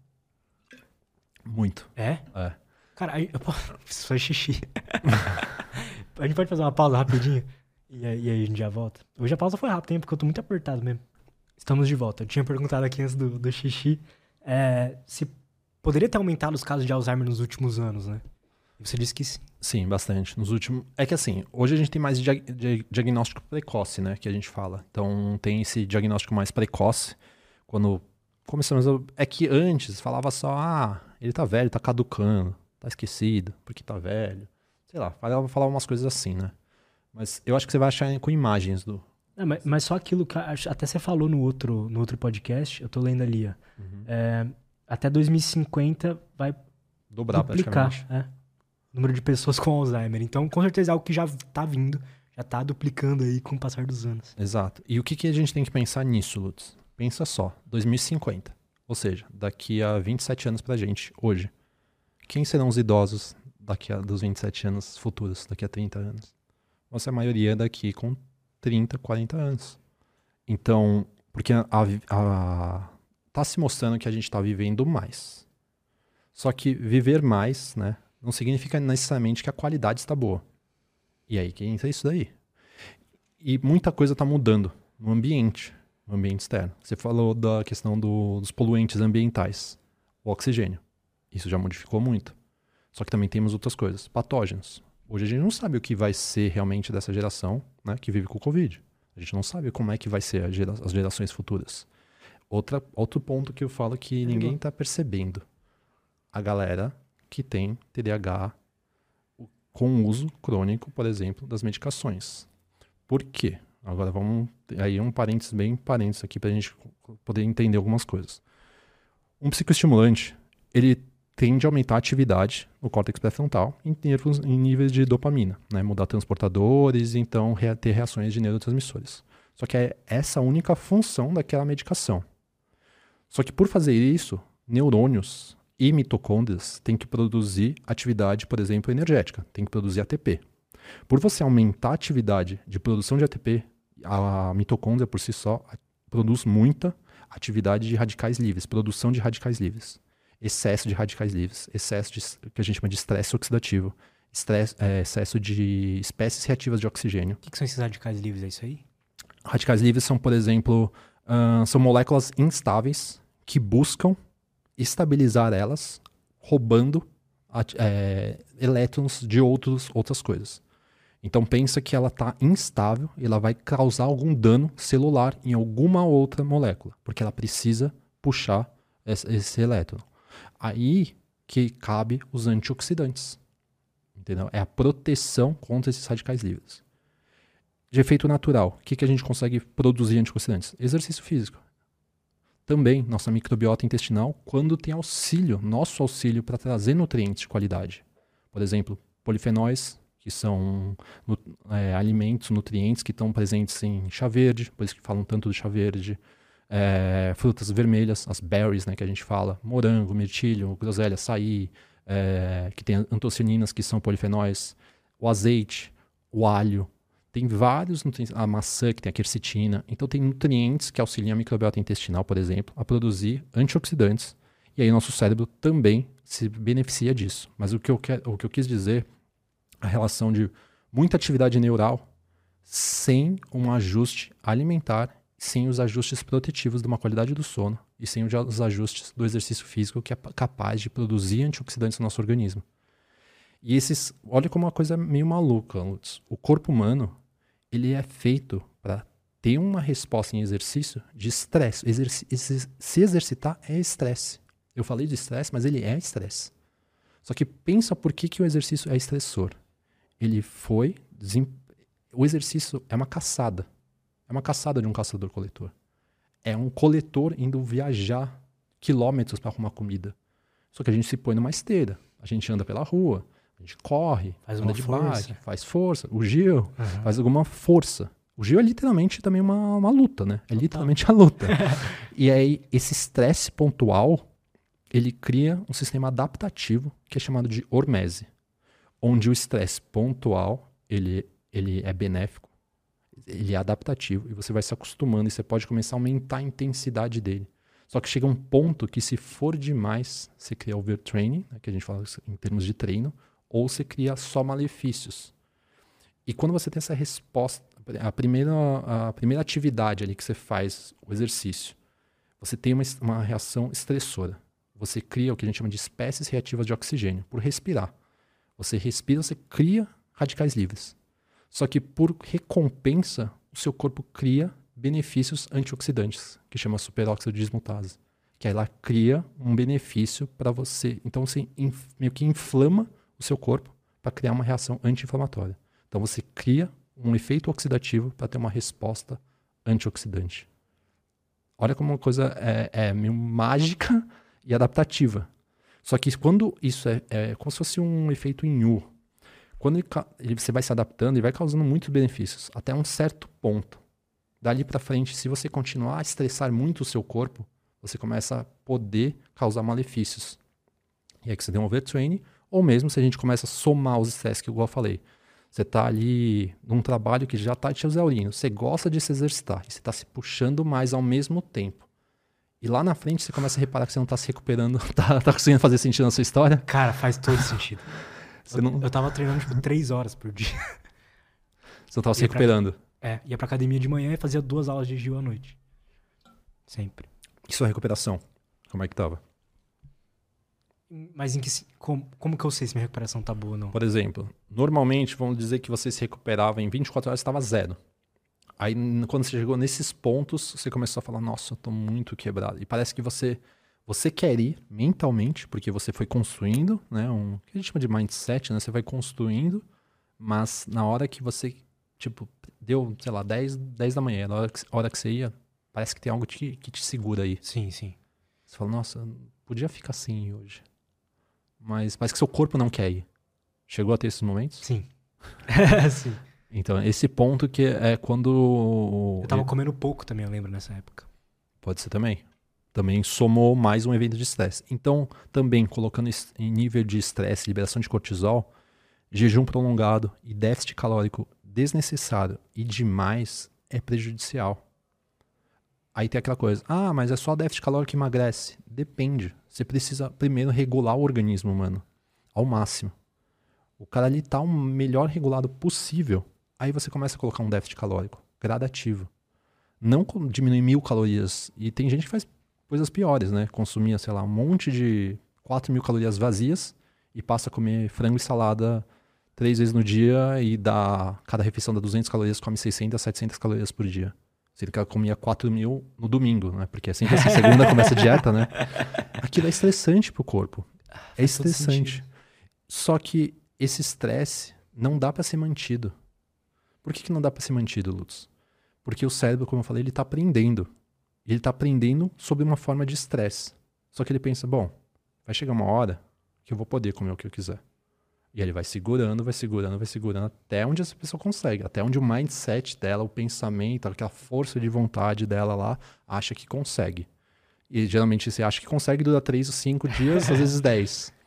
Speaker 2: Muito.
Speaker 1: É?
Speaker 2: É.
Speaker 1: Cara, aí eu posso preciso fazer xixi. a gente pode fazer uma pausa rapidinho? E aí, e aí a gente já volta? Hoje a pausa foi rápida, hein? Porque eu tô muito apertado mesmo. Estamos de volta. Eu tinha perguntado aqui antes do, do xixi é, se poderia ter aumentado os casos de Alzheimer nos últimos anos, né? Você disse que sim.
Speaker 2: Sim, bastante. Nos últimos. É que assim, hoje a gente tem mais dia... diagnóstico precoce, né? Que a gente fala. Então tem esse diagnóstico mais precoce. Quando começamos. É que antes falava só, ah, ele tá velho, tá caducando, tá esquecido, porque tá velho. Sei lá, falava, falava umas coisas assim, né? Mas eu acho que você vai achar com imagens do.
Speaker 1: É, mas, mas, só aquilo que até você falou no outro, no outro podcast, eu tô lendo ali, ó. Uhum. É, até 2050 vai
Speaker 2: dobrar duplicar,
Speaker 1: é, o número de pessoas com Alzheimer. Então, com certeza é algo que já tá vindo, já tá duplicando aí com o passar dos anos.
Speaker 2: Exato. E o que, que a gente tem que pensar nisso, Lutz? Pensa só, 2050. Ou seja, daqui a 27 anos pra gente, hoje. Quem serão os idosos daqui a dos 27 anos futuros, daqui a 30 anos? Você a maioria daqui com 30, 40 anos. Então, porque a, a, tá se mostrando que a gente está vivendo mais. Só que viver mais, né, não significa necessariamente que a qualidade está boa. E aí que entra isso daí. E muita coisa está mudando no ambiente, no ambiente externo. Você falou da questão do, dos poluentes ambientais, o oxigênio. Isso já modificou muito. Só que também temos outras coisas, patógenos. Hoje a gente não sabe o que vai ser realmente dessa geração né, que vive com o Covid. A gente não sabe como é que vai ser gera as gerações futuras. Outra, outro ponto que eu falo que ninguém está percebendo. A galera que tem TDAH com uso crônico, por exemplo, das medicações. Por quê? Agora vamos. Aí um parênteses bem parênteses aqui para a gente poder entender algumas coisas. Um psicoestimulante, ele tende a aumentar a atividade no córtex pré-frontal em, em níveis de dopamina, né? mudar transportadores, então ter reações de neurotransmissores. Só que é essa a única função daquela medicação. Só que por fazer isso, neurônios e mitocôndrias têm que produzir atividade, por exemplo, energética, tem que produzir ATP. Por você aumentar a atividade de produção de ATP, a mitocôndria por si só produz muita atividade de radicais livres, produção de radicais livres excesso de radicais livres, excesso de que a gente chama de estresse oxidativo, estresse, é, excesso de espécies reativas de oxigênio.
Speaker 1: O que, que, são esses radicais livres? É isso aí?
Speaker 2: Radicais livres são, por exemplo, uh, são moléculas instáveis que buscam estabilizar elas, roubando é, elétrons de outros, outras coisas. Então pensa que ela está instável e ela vai causar algum dano celular em alguma outra molécula, porque ela precisa puxar esse, elétron. Aí que cabe os antioxidantes. Entendeu? É a proteção contra esses radicais livres. De efeito natural, o que, que a gente consegue produzir antioxidantes? Exercício físico. Também nossa microbiota intestinal, quando tem auxílio, nosso auxílio para trazer nutrientes de qualidade. Por exemplo, polifenóis, que são é, alimentos, nutrientes que estão presentes em chá verde, por isso que falam tanto do chá verde, é, frutas vermelhas, as berries, né, que a gente fala, morango, mirtilho, groselha, açaí, é, que tem antocianinas, que são polifenóis, o azeite, o alho, tem vários nutrientes, a maçã, que tem a quercetina, então tem nutrientes que auxiliam a microbiota intestinal, por exemplo, a produzir antioxidantes, e aí nosso cérebro também se beneficia disso. Mas o que eu, quer, o que eu quis dizer, a relação de muita atividade neural sem um ajuste alimentar sem os ajustes protetivos de uma qualidade do sono e sem os ajustes do exercício físico que é capaz de produzir antioxidantes no nosso organismo. E esses, olha como uma coisa meio maluca, Lutz. O corpo humano, ele é feito para ter uma resposta em exercício de estresse. Se exercitar é estresse. Eu falei de estresse, mas ele é estresse. Só que pensa por que, que o exercício é estressor. Ele foi. O exercício é uma caçada. É uma caçada de um caçador-coletor. É um coletor indo viajar quilômetros para arrumar comida. Só que a gente se põe numa esteira. A gente anda pela rua, a gente corre,
Speaker 1: faz
Speaker 2: anda de
Speaker 1: força. bike,
Speaker 2: faz força. O Gil uhum. faz alguma força. O Gil é literalmente também uma, uma luta, né? É Total. literalmente a luta. e aí, esse estresse pontual, ele cria um sistema adaptativo que é chamado de hormese. Onde o estresse pontual, ele, ele é benéfico ele é adaptativo e você vai se acostumando e você pode começar a aumentar a intensidade dele. Só que chega um ponto que se for demais, você cria overtraining, né, que a gente fala em termos de treino, ou você cria só malefícios. E quando você tem essa resposta, a primeira, a primeira atividade ali que você faz, o exercício, você tem uma, uma reação estressora. Você cria o que a gente chama de espécies reativas de oxigênio, por respirar. Você respira, você cria radicais livres. Só que por recompensa, o seu corpo cria benefícios antioxidantes, que chama superóxido de dismutase. Que aí ela cria um benefício para você. Então você meio que inflama o seu corpo para criar uma reação anti-inflamatória. Então você cria um efeito oxidativo para ter uma resposta antioxidante. Olha como uma coisa é, é meio mágica e adaptativa. Só que quando isso é, é como se fosse um efeito em U. Quando ele, ele, você vai se adaptando e vai causando muitos benefícios, até um certo ponto. Dali para frente, se você continuar a estressar muito o seu corpo, você começa a poder causar malefícios. E aí que você tem um overtraining, ou mesmo se a gente começa a somar os estresses que eu falei. Você está ali num trabalho que já está te exaurindo. Você gosta de se exercitar e você está se puxando mais ao mesmo tempo. E lá na frente você começa a reparar que você não está se recuperando. Tá, tá conseguindo fazer sentido na sua história?
Speaker 1: Cara, faz todo sentido. eu, não... eu tava treinando tipo três horas por dia.
Speaker 2: Você não tava se recuperando?
Speaker 1: Pra... É, ia pra academia de manhã e fazia duas aulas de Gil à noite. Sempre.
Speaker 2: E sua recuperação? Como é que tava?
Speaker 1: Mas em que como, como que eu sei se minha recuperação tá boa ou não?
Speaker 2: Por exemplo, normalmente vamos dizer que você se recuperava em 24 horas estava zero. Aí quando você chegou nesses pontos, você começou a falar: "Nossa, eu tô muito quebrado". E parece que você você quer ir mentalmente, porque você foi construindo, né, um que a gente chama de mindset, né? Você vai construindo, mas na hora que você tipo deu, sei lá, 10, 10 da manhã, na hora que, hora que você ia, parece que tem algo que, que te segura aí.
Speaker 1: Sim, sim.
Speaker 2: Você fala: "Nossa, podia ficar assim hoje" mas parece que seu corpo não quer ir. Chegou a ter esses momentos?
Speaker 1: Sim. Sim.
Speaker 2: Então, esse ponto que é quando.
Speaker 1: Eu tava comendo pouco também, eu lembro, nessa época.
Speaker 2: Pode ser também. Também somou mais um evento de estresse. Então, também colocando em nível de estresse, liberação de cortisol, jejum prolongado e déficit calórico desnecessário e demais é prejudicial. Aí tem aquela coisa, ah, mas é só déficit calórico que emagrece. Depende. Você precisa primeiro regular o organismo, mano, ao máximo. O cara ali tá o melhor regulado possível. Aí você começa a colocar um déficit calórico, gradativo. Não diminuir mil calorias. E tem gente que faz coisas piores, né? Consumia, sei lá, um monte de 4 mil calorias vazias e passa a comer frango e salada três vezes no dia e dá cada refeição dá 200 calorias, come 600 700 calorias por dia. Que ela comia 4 mil no domingo, né? Porque assim, segunda começa a dieta, né? Aquilo é estressante pro corpo. É estressante. Só que esse estresse não dá para ser mantido. Por que, que não dá para ser mantido, Lutz? Porque o cérebro, como eu falei, ele tá aprendendo. Ele tá aprendendo sobre uma forma de estresse. Só que ele pensa, bom, vai chegar uma hora que eu vou poder comer o que eu quiser. E ele vai segurando, vai segurando, vai segurando até onde essa pessoa consegue, até onde o mindset dela, o pensamento, aquela força de vontade dela lá, acha que consegue. E geralmente você acha que consegue durar três ou cinco dias, às vezes dez.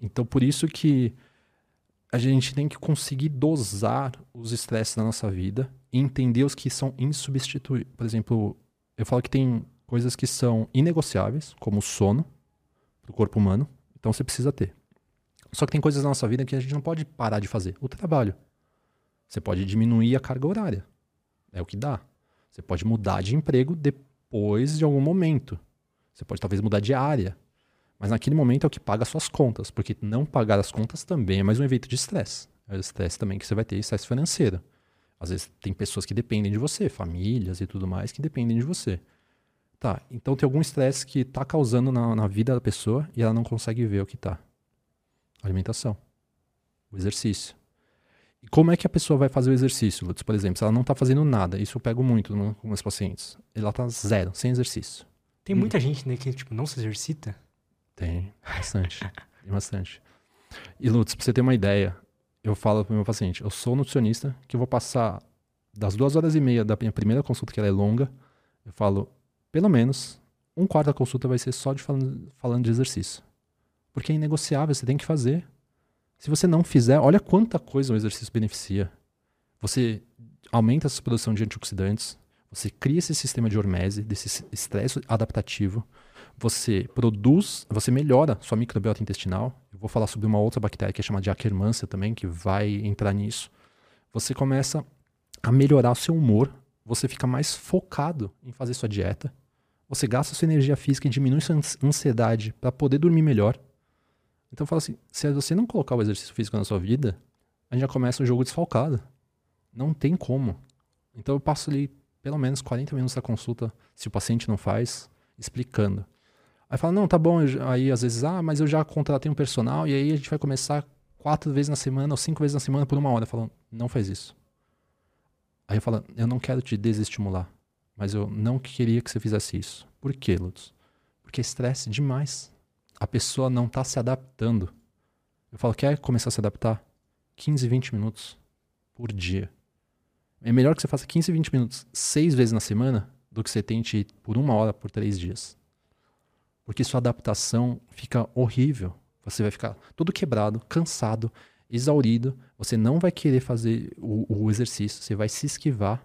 Speaker 2: Então por isso que a gente tem que conseguir dosar os estresses da nossa vida e entender os que são insubstituíveis. Por exemplo, eu falo que tem coisas que são inegociáveis, como o sono, para o corpo humano. Então você precisa ter. Só que tem coisas na nossa vida que a gente não pode parar de fazer. O trabalho. Você pode diminuir a carga horária. É o que dá. Você pode mudar de emprego depois de algum momento. Você pode talvez mudar de área. Mas naquele momento é o que paga as suas contas. Porque não pagar as contas também é mais um evento de estresse. É o estresse também que você vai ter, estresse financeiro. Às vezes tem pessoas que dependem de você, famílias e tudo mais que dependem de você. Tá, então tem algum estresse que está causando na, na vida da pessoa e ela não consegue ver o que está alimentação, o exercício. E como é que a pessoa vai fazer o exercício, Lutz? Por exemplo, se ela não está fazendo nada, isso eu pego muito com meus pacientes. Ela está zero, sem exercício.
Speaker 1: Tem muita gente né, que tipo, não se exercita?
Speaker 2: Tem, bastante. tem bastante. E Lutz, pra você ter uma ideia, eu falo pro meu paciente, eu sou nutricionista, que eu vou passar das duas horas e meia da minha primeira consulta, que ela é longa, eu falo, pelo menos, um quarto da consulta vai ser só de falando, falando de exercício. Porque é inegociável, você tem que fazer. Se você não fizer, olha quanta coisa o exercício beneficia. Você aumenta a sua produção de antioxidantes, você cria esse sistema de hormese, desse estresse adaptativo, você produz, você melhora sua microbiota intestinal. Eu vou falar sobre uma outra bactéria que é chamada de Akkermansia também, que vai entrar nisso. Você começa a melhorar o seu humor, você fica mais focado em fazer sua dieta, você gasta sua energia física e diminui sua ansiedade para poder dormir melhor Então eu falo assim, se você não colocar o exercício físico na sua vida, a gente já começa o jogo desfalcado. Não tem como. Então eu passo ali pelo menos 40 minutos da consulta, se o paciente não faz, explicando. Aí fala, não, tá bom. Aí às vezes, ah, mas eu já contratei um personal e aí a gente vai começar quatro vezes na semana ou cinco vezes na semana por uma hora. Falando, não faz isso. Aí eu falo, eu não quero te desestimular, mas eu não queria que você fizesse isso. Por quê, Lutz? Porque estresse demais. A pessoa não está se adaptando. Eu falo, quer começar a se adaptar? 15, 20 minutos por dia. É melhor que você faça 15, 20 minutos seis vezes na semana do que você tente por uma hora por três dias. Porque sua adaptação fica horrível. Você vai ficar todo quebrado, cansado, exaurido. Você não vai querer fazer o, o exercício, você vai se esquivar.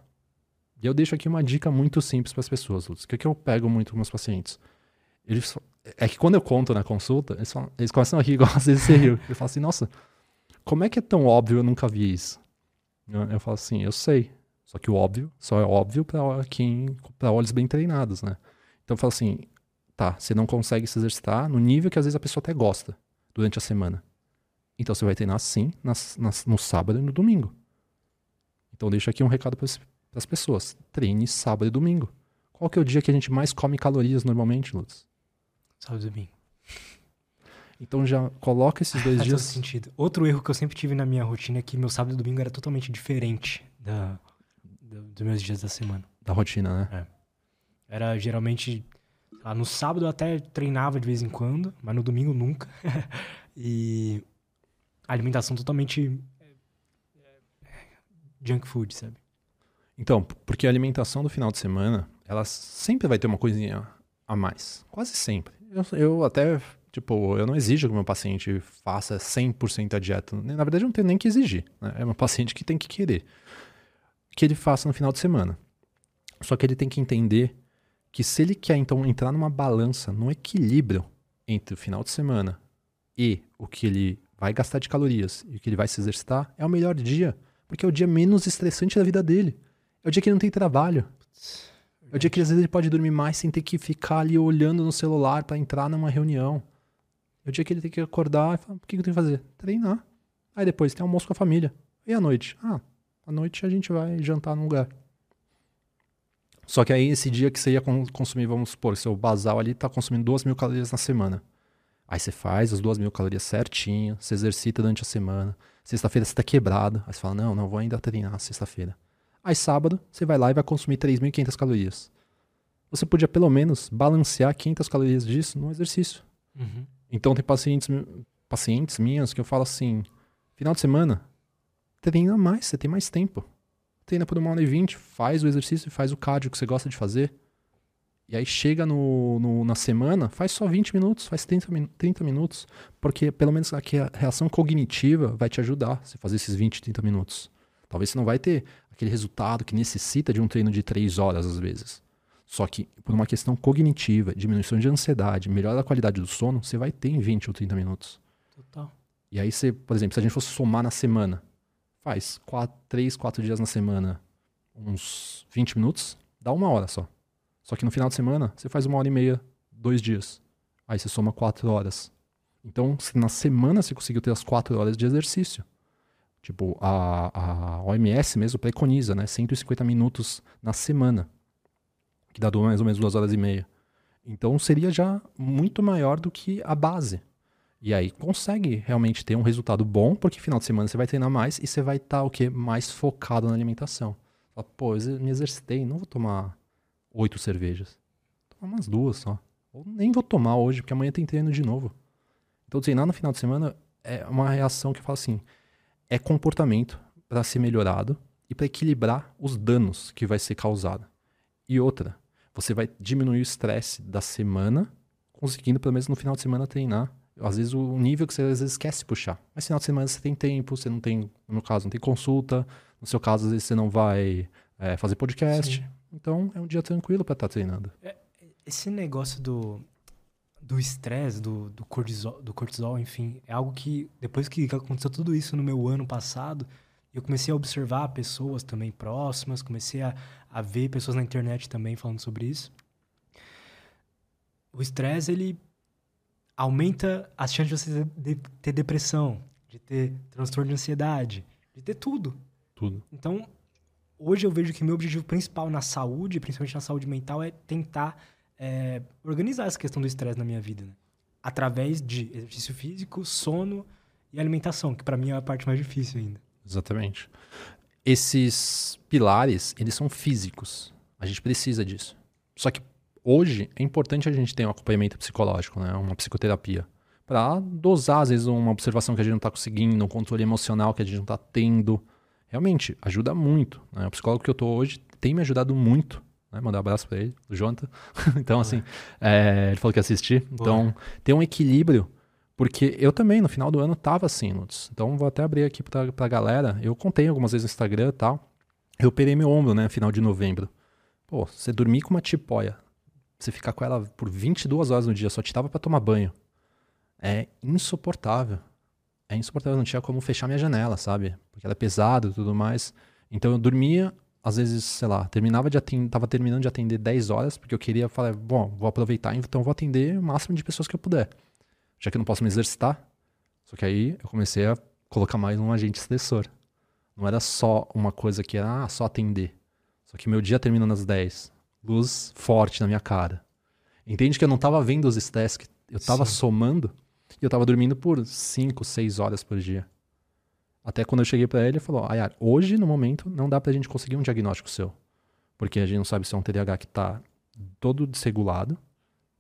Speaker 2: E eu deixo aqui uma dica muito simples para as pessoas, Lutz. O que, é que eu pego muito com meus pacientes? Eles, é que quando eu conto na consulta, eles, falam, eles começam a rir, igual às vezes riu. Eu falo assim, nossa, como é que é tão óbvio, eu nunca vi isso? Eu, eu falo assim, eu sei. Só que o óbvio só é óbvio para quem para olhos bem treinados, né? Então eu falo assim, tá, você não consegue se exercitar no nível que às vezes a pessoa até gosta durante a semana. Então você vai treinar sim nas, nas, no sábado e no domingo. Então deixa aqui um recado para as pessoas. Treine sábado e domingo. Qual que é o dia que a gente mais come calorias normalmente, Lutz?
Speaker 1: Sábado e domingo.
Speaker 2: Então já coloca esses dois
Speaker 1: Faz
Speaker 2: dias.
Speaker 1: todo sentido. Outro erro que eu sempre tive na minha rotina é que meu sábado e domingo era totalmente diferente da, do- dos meus dias da semana.
Speaker 2: Da rotina, né?
Speaker 1: Era geralmente. ah, no sábado eu até treinava de vez em quando, mas no domingo nunca. e a alimentação totalmente. é, junk food, sabe?
Speaker 2: Então, porque a alimentação do final de semana, ela sempre vai ter uma coisinha a mais. Quase sempre. Eu, eu até, tipo, eu não exijo que o meu paciente faça 100% a dieta. Na verdade, eu não tenho nem que exigir. Né? É meu paciente que tem que querer. Que ele faça no final de semana. Só que ele tem que entender que se ele quer, então, entrar numa balança, num equilíbrio entre o final de semana e o que ele vai gastar de calorias e o que ele vai se exercitar, é o melhor dia. Porque é o dia menos estressante da vida dele. É o dia que ele não tem trabalho. É o dia que às vezes ele pode dormir mais sem ter que ficar ali olhando no celular para entrar numa reunião. É o dia que ele tem que acordar e falar: o que eu tenho que fazer? Treinar. Aí depois tem almoço com a família. E à noite? Ah, à noite a gente vai jantar num lugar. Só que aí esse dia que você ia con- consumir, vamos supor, seu basal ali tá consumindo duas mil calorias na semana. Aí você faz as duas mil calorias certinho, você exercita durante a semana. Sexta-feira você tá quebrado. Aí você fala, não, não vou ainda treinar sexta-feira. Aí sábado, você vai lá e vai consumir 3.500 calorias. Você podia pelo menos balancear 500 calorias disso no exercício.
Speaker 1: Uhum.
Speaker 2: Então tem pacientes, pacientes minhas que eu falo assim, final de semana, treina mais, você tem mais tempo. Treina por uma hora e vinte, faz o exercício e faz o cardio que você gosta de fazer. E aí chega no, no- na semana, faz só 20 minutos, faz 30, min- 30 minutos. Porque pelo menos aqui a reação cognitiva vai te ajudar você fazer esses 20, 30 minutos. Talvez você não vai ter aquele resultado que necessita de um treino de 3 horas às vezes. Só que por uma questão cognitiva, diminuição de ansiedade, melhora da qualidade do sono, você vai ter em 20 ou 30 minutos.
Speaker 1: Total.
Speaker 2: E aí você, por exemplo, se a gente fosse somar na semana, faz 4, 3, 4 dias na semana, uns 20 minutos, dá uma hora só. Só que no final de semana, você faz uma hora e meia, dois dias. Aí você soma 4 horas. Então, se na semana você conseguiu ter as 4 horas de exercício. Tipo, a, a OMS mesmo preconiza, né? 150 minutos na semana. Que dá mais ou menos duas horas e meia. Então seria já muito maior do que a base. E aí consegue realmente ter um resultado bom, porque final de semana você vai treinar mais e você vai estar o quê? Mais focado na alimentação. Fala, Pô, eu me exercitei, não vou tomar oito cervejas. Vou tomar umas duas só. Ou nem vou tomar hoje, porque amanhã tem treino de novo. Então treinar no final de semana é uma reação que eu falo assim, é comportamento para ser melhorado e para equilibrar os danos que vai ser causado. E outra, você vai diminuir o estresse da semana, conseguindo pelo menos no final de semana treinar. Às vezes o nível que você às vezes esquece de puxar. Mas final de semana você tem tempo, você não tem, no meu caso, não tem consulta. No seu caso, às vezes você não vai é, fazer podcast.
Speaker 1: Sim.
Speaker 2: Então é um dia tranquilo para estar treinando.
Speaker 1: Esse negócio do do estresse, do, do, cortisol, do cortisol, enfim, é algo que depois que aconteceu tudo isso no meu ano passado, eu comecei a observar pessoas também próximas, comecei a, a ver pessoas na internet também falando sobre isso. O estresse, ele aumenta as chances de você de- ter depressão, de ter transtorno de ansiedade, de ter tudo.
Speaker 2: Tudo.
Speaker 1: Então, hoje eu vejo que meu objetivo principal na saúde, principalmente na saúde mental, é tentar é, organizar essa questão do estresse na minha vida. né? Através de exercício físico, sono e alimentação, que pra mim é a parte mais difícil ainda.
Speaker 2: Exatamente. Esses pilares, eles são físicos. A gente precisa disso. Só que hoje é importante a gente ter um acompanhamento psicológico, né? Uma psicoterapia. Para dosar, às vezes, uma observação que a gente não está conseguindo, um controle emocional que a gente não está tendo. Realmente, ajuda muito. Né? O psicólogo que eu tô hoje tem me ajudado muito. Né? Mandar um abraço para ele, o Jonathan. então, assim, é, ele falou que ia assistir. Então, tem um equilíbrio porque eu também, no final do ano, tava assim, Lutz. Então, vou até abrir aqui pra, pra galera. Eu contei algumas vezes no Instagram e tal. Eu operei meu ombro, né, final de novembro. Pô, você dormir com uma tipóia, você ficar com ela por 22 horas no dia, só te dava pra tomar banho. É insuportável. É insuportável, não tinha como fechar minha janela, sabe? Porque ela é pesada e tudo mais. Então eu dormia, às vezes, sei lá, terminava de atender, tava terminando de atender 10 horas, porque eu queria, falar, bom, vou aproveitar, então vou atender o máximo de pessoas que eu puder já que eu não posso me exercitar. Só que aí eu comecei a colocar mais um agente estressor. Não era só uma coisa que era ah, só atender. Só que meu dia termina nas 10. Luz forte na minha cara. Entende que eu não tava vendo os estresses, que eu tava
Speaker 1: Sim.
Speaker 2: somando e eu tava dormindo por 5, 6 horas por dia. Até quando eu cheguei pra ele, ele falou: Ayar, hoje no momento não dá pra gente conseguir um diagnóstico seu. Porque a gente não sabe se é um TDAH que tá todo desregulado.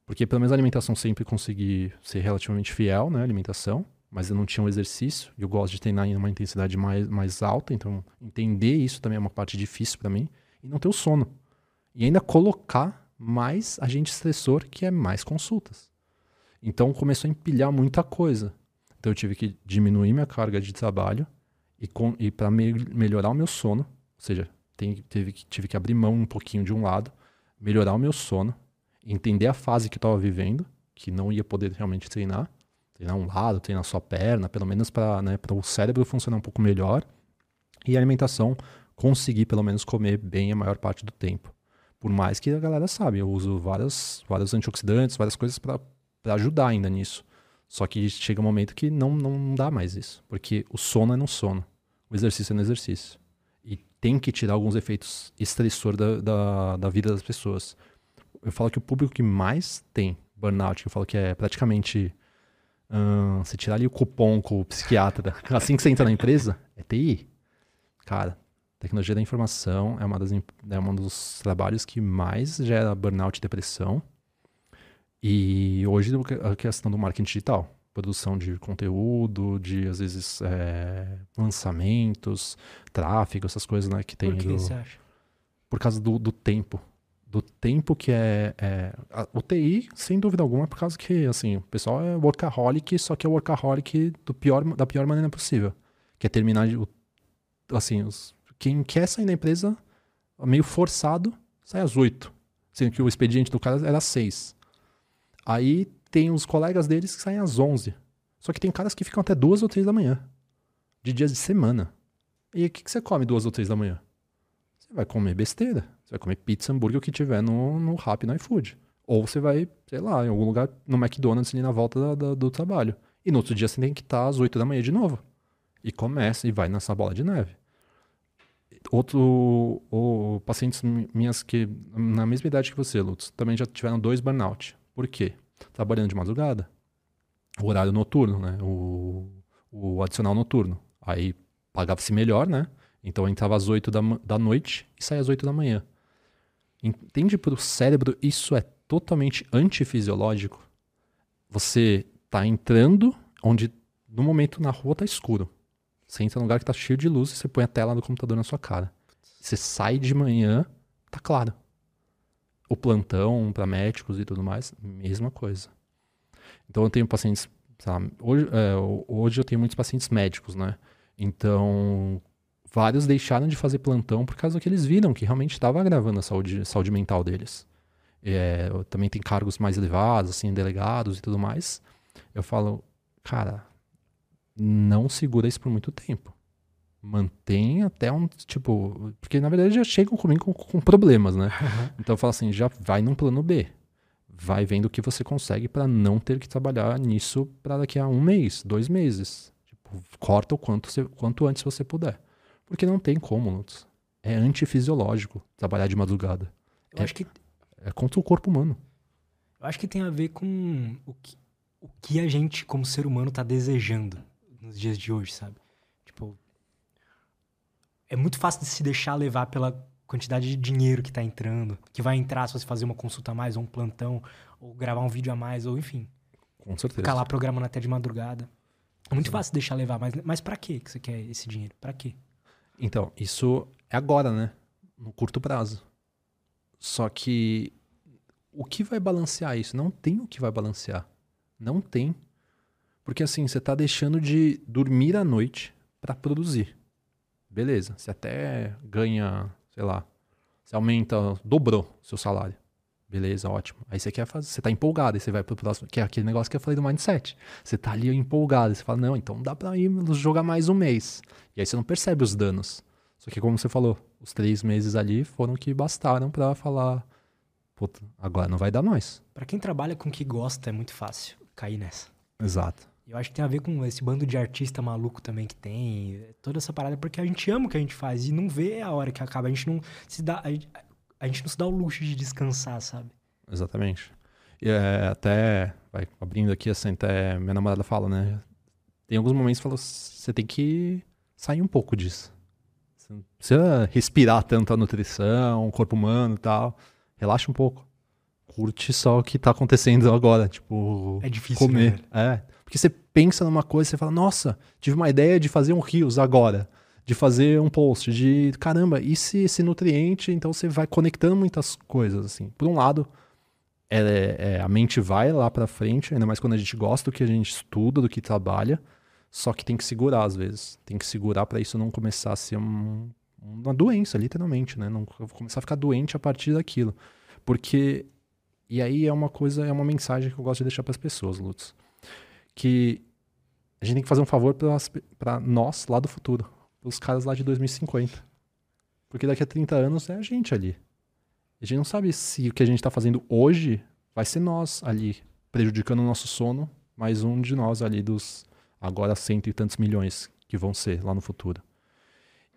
Speaker 2: Porque pelo menos a alimentação sempre consegui ser relativamente fiel, né? Alimentação. Mas eu não tinha um exercício. E eu gosto de treinar em uma intensidade mais, mais alta. Então, entender isso também é uma parte difícil pra mim. E não ter o sono. E ainda colocar mais agente estressor, que é mais consultas. Então, começou a empilhar muita coisa. Então, eu tive que diminuir minha carga de trabalho. E, e para me, melhorar o meu sono, ou seja, tem, teve, tive que abrir mão um pouquinho de um lado, melhorar o meu sono, entender a fase que eu estava vivendo, que não ia poder realmente treinar, treinar um lado, treinar só perna, pelo menos para né, o cérebro funcionar um pouco melhor, e a alimentação conseguir pelo menos comer bem a maior parte do tempo. Por mais que a galera sabe, eu uso várias, vários antioxidantes, várias coisas para ajudar ainda nisso. Só que chega um momento que não, não dá mais isso, porque o sono é no sono, o exercício é no exercício. E tem que tirar alguns efeitos estressor da, da, da vida das pessoas eu falo que o público que mais tem burnout, eu falo que é praticamente. ahn, se tirar ali o cupom com o psiquiatra, assim que você entra na empresa, é TI. Cara, tecnologia da informação é, uma das, é um dos trabalhos que mais gera burnout e depressão. E hoje a questão do marketing digital. Produção de conteúdo, de às vezes é, lançamentos, tráfego, essas coisas né, que tem
Speaker 1: Por que
Speaker 2: do-
Speaker 1: você acha?
Speaker 2: por causa do, do tempo. Do tempo que é. é a, o TI, sem dúvida alguma, é por causa que, assim, o pessoal é workaholic, só que é workaholic do pior, da pior maneira possível. Que é terminar o- Assim, os, quem quer sair da empresa meio forçado, sai às oito. Sendo que o expediente do cara era às seis. Aí tem os colegas deles que saem às onze. Só que tem caras que ficam até duas ou três da manhã. De dias de semana. E o que, que você come duas ou três da manhã? Você vai comer besteira. Você vai comer pizza, hambúrguer, o que tiver no, no Rappi, no iFood. Ou você vai, sei lá, em algum lugar no McDonald's ali na volta da- da- do trabalho. E no outro dia você tem que estar às 8 da manhã de novo. E começa e vai nessa bola de neve. Outro, pacientes mi- minhas que, na mesma idade que você, Lutz, também já tiveram dois burnout. Por quê? Trabalhando de madrugada. O horário noturno, né? O, o adicional noturno. Aí pagava-se melhor, né? Então entrava às 8 da, da noite e saía às 8 da manhã. Entende para o cérebro isso é totalmente antifisiológico? Você tá entrando onde no momento na rua tá escuro. Você entra num lugar que tá cheio de luz e você põe a tela do computador na sua cara. Você sai de manhã, tá claro. O plantão para médicos e tudo mais, mesma coisa. Então eu tenho pacientes, sabe, hoje, é, hoje eu tenho muitos pacientes médicos, né? Então, vários deixaram de fazer plantão por causa que eles viram que realmente estava agravando a saúde, saúde mental deles. É, também tem cargos mais elevados, assim, delegados e tudo mais. Eu falo, cara, não segura isso por muito tempo. Mantém até um, tipo... Porque, na verdade, já chegam comigo com, com problemas, né? Então eu falo assim, já vai num plano B. vai vendo o que você consegue para não ter que trabalhar nisso para daqui a um mês, dois meses. Tipo, corta o quanto, você, quanto antes você puder. Porque não tem como, Lutz. É antifisiológico trabalhar de madrugada.
Speaker 1: Eu
Speaker 2: é,
Speaker 1: acho que
Speaker 2: é contra o corpo humano.
Speaker 1: eu acho que tem a ver com o que, o que a gente, como ser humano, tá desejando nos dias de hoje, sabe? Tipo, é muito fácil de se deixar levar pela quantidade de dinheiro que tá entrando, que vai entrar se você fazer uma consulta a mais, ou um plantão, ou gravar um vídeo a mais, ou enfim,
Speaker 2: Com certeza.
Speaker 1: ficar lá programando até de madrugada. É muito fácil deixar levar, mas, mas pra quê que você quer esse dinheiro? Pra quê?
Speaker 2: Então, isso é agora, né? No curto prazo. Só que o que vai balancear isso? Não tem o que vai balancear. Não tem. Porque assim, você tá deixando de dormir à noite para produzir. Beleza, você até ganha, sei lá, você aumenta, dobrou seu salário. Beleza, ótimo. Aí você quer fazer, você tá empolgado, aí você vai pro próximo, que é aquele negócio que eu falei do mindset. Você tá ali empolgado, você fala, não, então dá pra ir jogar mais um mês. E aí você não percebe os danos. Só que como você falou, os três meses ali foram que bastaram pra falar, puta, agora não vai dar mais.
Speaker 1: Pra quem trabalha com o que gosta, é muito fácil cair nessa.
Speaker 2: Exato.
Speaker 1: Eu acho que tem a ver com esse bando de artista maluco também que tem, toda essa parada, porque a gente ama o que a gente faz e não vê a hora que acaba. A gente não se dá, a gente, a gente não se dá o luxo de descansar, sabe?
Speaker 2: Exatamente. E é, até, vai abrindo aqui, assim, até minha namorada fala, né? Tem alguns momentos que fala, você tem que sair um pouco disso. Você não precisa respirar tanto a nutrição, o corpo humano e tal. Relaxa um pouco. Curte só o que tá acontecendo agora, tipo,
Speaker 1: É difícil, né,
Speaker 2: comer.
Speaker 1: velho?
Speaker 2: é. Porque você pensa numa coisa, você fala, nossa, tive uma ideia de fazer um rios agora. De fazer um post, de caramba, e se esse nutriente, então você vai conectando muitas coisas, assim. Por um lado, é, é, a mente vai lá pra frente, ainda mais quando a gente gosta do que a gente estuda, do que trabalha, só que tem que segurar às vezes. Tem que segurar pra isso não começar a ser um- uma doença, literalmente, né? Não começar a ficar doente a partir daquilo. Porque e aí é uma coisa, é uma mensagem que eu gosto de deixar pras pessoas, Lutz, que a gente tem que fazer um favor para nós lá do futuro, pros caras lá de 2050. Porque daqui a 30 anos é a gente ali. A gente não sabe se o que a gente tá fazendo hoje vai ser nós ali, prejudicando o nosso sono, mais um de nós ali dos agora cento e tantos milhões que vão ser lá no futuro.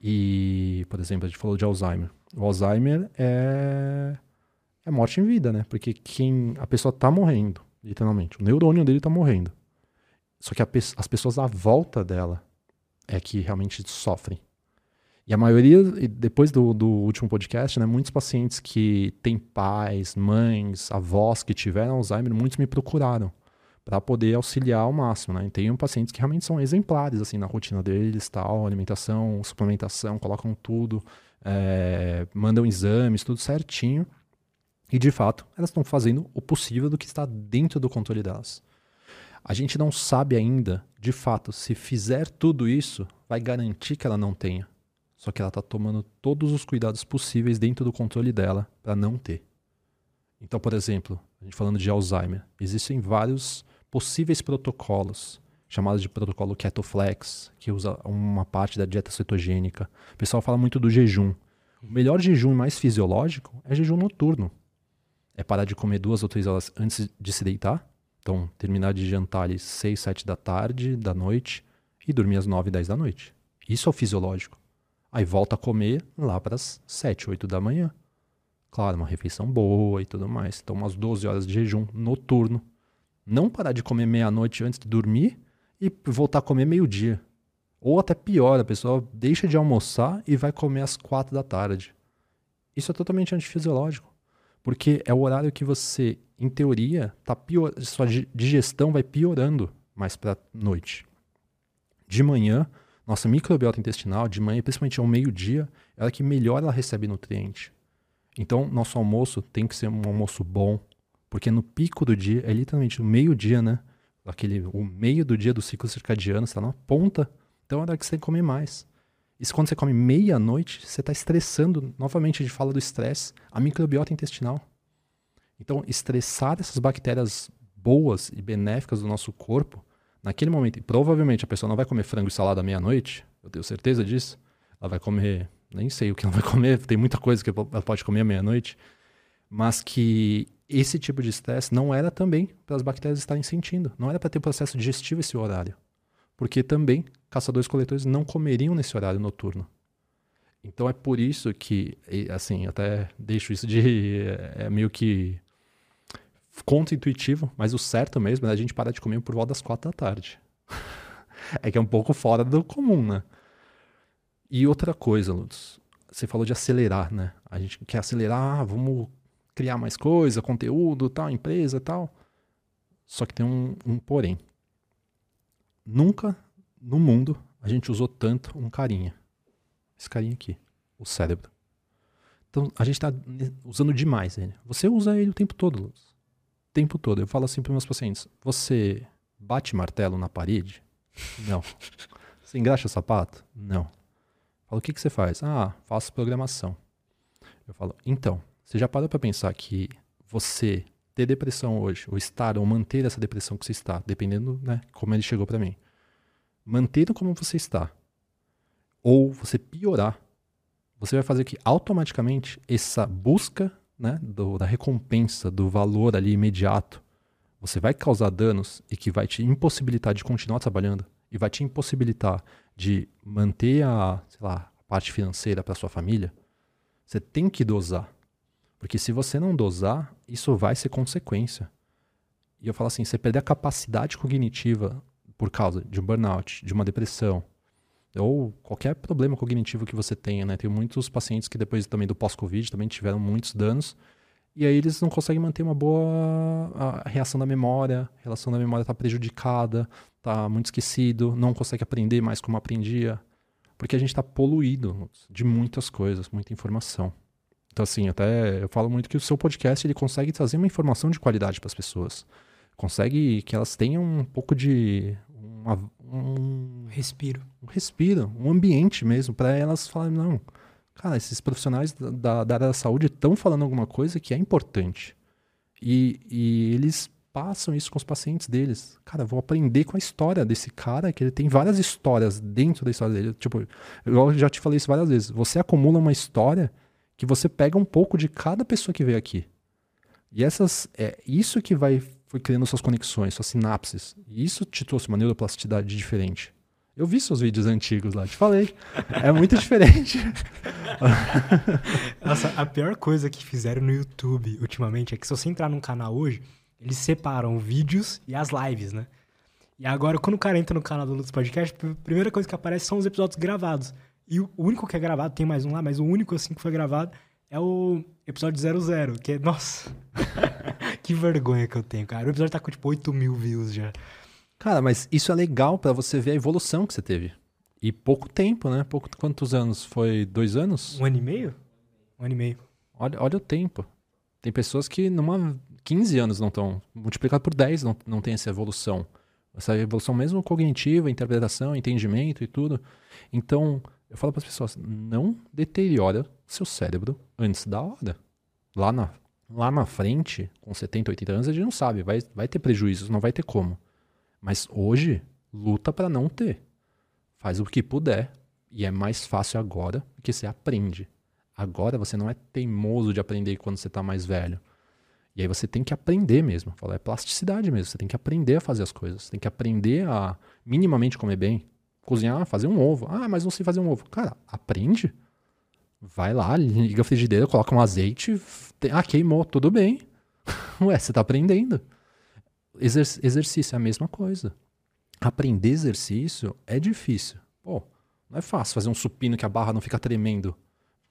Speaker 2: E, por exemplo, a gente falou de Alzheimer. O Alzheimer é, é morte em vida, né? Porque quem a pessoa tá morrendo, literalmente. O neurônio dele tá morrendo. Só que as pessoas à volta dela é que realmente sofrem. E a maioria, depois do, do último podcast, né, muitos pacientes que têm pais, mães, avós que tiveram Alzheimer, muitos me procuraram para poder auxiliar ao máximo, né? E tem pacientes que realmente são exemplares, assim, na rotina deles, tal, alimentação, suplementação, colocam tudo, é, mandam exames, tudo certinho. E, de fato, elas estão fazendo o possível do que está dentro do controle delas. A gente não sabe ainda, de fato, se fizer tudo isso, vai garantir que ela não tenha. Só que ela está tomando todos os cuidados possíveis dentro do controle dela para não ter. Então, por exemplo, a gente falando de Alzheimer, existem vários possíveis protocolos, chamados de protocolo Ketoflex, que usa uma parte da dieta cetogênica. O pessoal fala muito do jejum. O melhor jejum mais fisiológico é jejum noturno. É parar de comer duas ou três horas antes de se deitar. Então, terminar de jantar ali 6, 7 da tarde, da noite, e dormir às 9, 10 da noite. Isso é o fisiológico. Aí volta a comer lá para as 7, 8 da manhã. Claro, uma refeição boa e tudo mais. Então, umas 12 horas de jejum noturno. Não parar de comer meia-noite antes de dormir e voltar a comer meio-dia. Ou até pior, a pessoa deixa de almoçar e vai comer às 4 da tarde. Isso é totalmente antifisiológico. Porque é o horário que você, em teoria, tá pior, sua di- digestão vai piorando mais para noite. De manhã, nossa microbiota intestinal, de manhã, principalmente ao meio-dia, é a que melhor ela recebe nutriente. Então, nosso almoço tem que ser um almoço bom, porque no pico do dia, é literalmente o meio-dia, né? Aquele, o meio do dia do ciclo circadiano, você tá na ponta, então é hora que você tem que comer mais. Se quando você come meia-noite, você está estressando, novamente a gente fala do estresse, a microbiota intestinal. Então, estressar essas bactérias boas e benéficas do nosso corpo, naquele momento, e provavelmente a pessoa não vai comer frango e salada meia-noite, eu tenho certeza disso. Ela vai comer, nem sei o que ela vai comer, tem muita coisa que ela pode comer à meia-noite, mas que esse tipo de estresse não era também para as bactérias estarem sentindo. Não era para ter processo digestivo esse horário. Porque também caçadores-coletores não comeriam nesse horário noturno. Então é por isso que, assim, até deixo isso de. É meio que contra-intuitivo, mas o certo mesmo é a gente parar de comer por volta das quatro da tarde. é que é um pouco fora do comum, né? E outra coisa, Lutz, você falou de acelerar, né? A gente quer acelerar, vamos criar mais coisa, conteúdo, tal, empresa, tal. Só que tem um, um porém. Nunca no mundo a gente usou tanto um carinha. Esse carinha aqui, o cérebro. Então a gente está usando demais ele. Você usa ele o tempo todo, Lutz. O tempo todo. Eu falo assim para meus pacientes: você bate martelo na parede? Não. Você engraxa sapato? Não. Falo, o que, que você faz? Ah, faço programação. Eu falo, então, você já parou para pensar que você ter depressão hoje, ou estar, ou manter essa depressão que você está, dependendo, né, como ele chegou para mim, manter como você está, ou você piorar, você vai fazer que automaticamente essa busca né, do, da recompensa, do valor ali imediato, você vai causar danos e que vai te impossibilitar de continuar trabalhando e vai te impossibilitar de manter a, lá, a parte financeira para sua família, você tem que dosar. Porque se você não dosar, isso vai ser consequência. E eu falo assim, você perder a capacidade cognitiva por causa de um burnout, de uma depressão, ou qualquer problema cognitivo que você tenha, né? Tem muitos pacientes que depois também do pós-Covid também tiveram muitos danos, e aí eles não conseguem manter uma boa reação da memória, a relação da memória está prejudicada, está muito esquecido, não consegue aprender mais como aprendia, porque a gente está poluído de muitas coisas, muita informação. Então assim, até eu falo muito que o seu podcast ele consegue trazer uma informação de qualidade para as pessoas, consegue que elas tenham um pouco de uma, um
Speaker 1: respiro,
Speaker 2: um respiro, um ambiente mesmo para elas falarem não cara, esses profissionais da, da área da saúde estão falando alguma coisa que é importante. E, e eles passam isso com os pacientes deles. Cara, vou aprender com a história desse cara, que ele tem várias histórias dentro da história dele. Tipo, eu já te falei isso várias vezes. Você acumula uma história que você pega um pouco de cada pessoa que veio aqui. E essas, é isso que vai foi criando suas conexões, suas sinapses. E isso te trouxe uma neuroplasticidade diferente. Eu vi seus vídeos antigos lá, te falei. É muito diferente.
Speaker 1: Nossa, a pior coisa que fizeram no YouTube ultimamente é que se você entrar num canal hoje, eles separam vídeos e as lives, né? E agora, quando o cara entra no canal do Lutz Podcast, a primeira coisa que aparece são os episódios gravados. E o único que é gravado, tem mais um lá, mas o único assim que foi gravado é o episódio 00, que é, nossa, que vergonha que eu tenho, cara. O episódio tá com tipo 8 mil views já.
Speaker 2: Cara, mas isso é legal para você ver a evolução que você teve. E pouco tempo, né? Pouco, quantos anos? Foi dois anos?
Speaker 1: Um ano e meio? Um ano e meio.
Speaker 2: Olha, olha o tempo. Tem pessoas que numa 15 anos não estão. Multiplicado por 10 não, não tem essa evolução. Essa evolução mesmo cognitiva, interpretação, entendimento e tudo. Então, eu falo para as pessoas, não deteriora seu cérebro antes da hora. Lá na, lá na frente, com 70, 80 anos, a gente não sabe. Vai, vai ter prejuízos, não vai ter como. Mas hoje, luta para não ter. Faz o que puder. E é mais fácil agora, porque você aprende. Agora você não é teimoso de aprender quando você está mais velho. E aí você tem que aprender mesmo. Fala, é plasticidade mesmo. Você tem que aprender a fazer as coisas. Você tem que aprender a minimamente comer bem. Cozinhar, fazer um ovo. Ah, mas não sei fazer um ovo. Cara, aprende. Vai lá, liga a frigideira, coloca um azeite. Ah, queimou, tudo bem. Ué, você está aprendendo. Exer exercício é a mesma coisa. Aprender exercício é difícil. Pô, não é fácil fazer um supino que a barra não fica tremendo.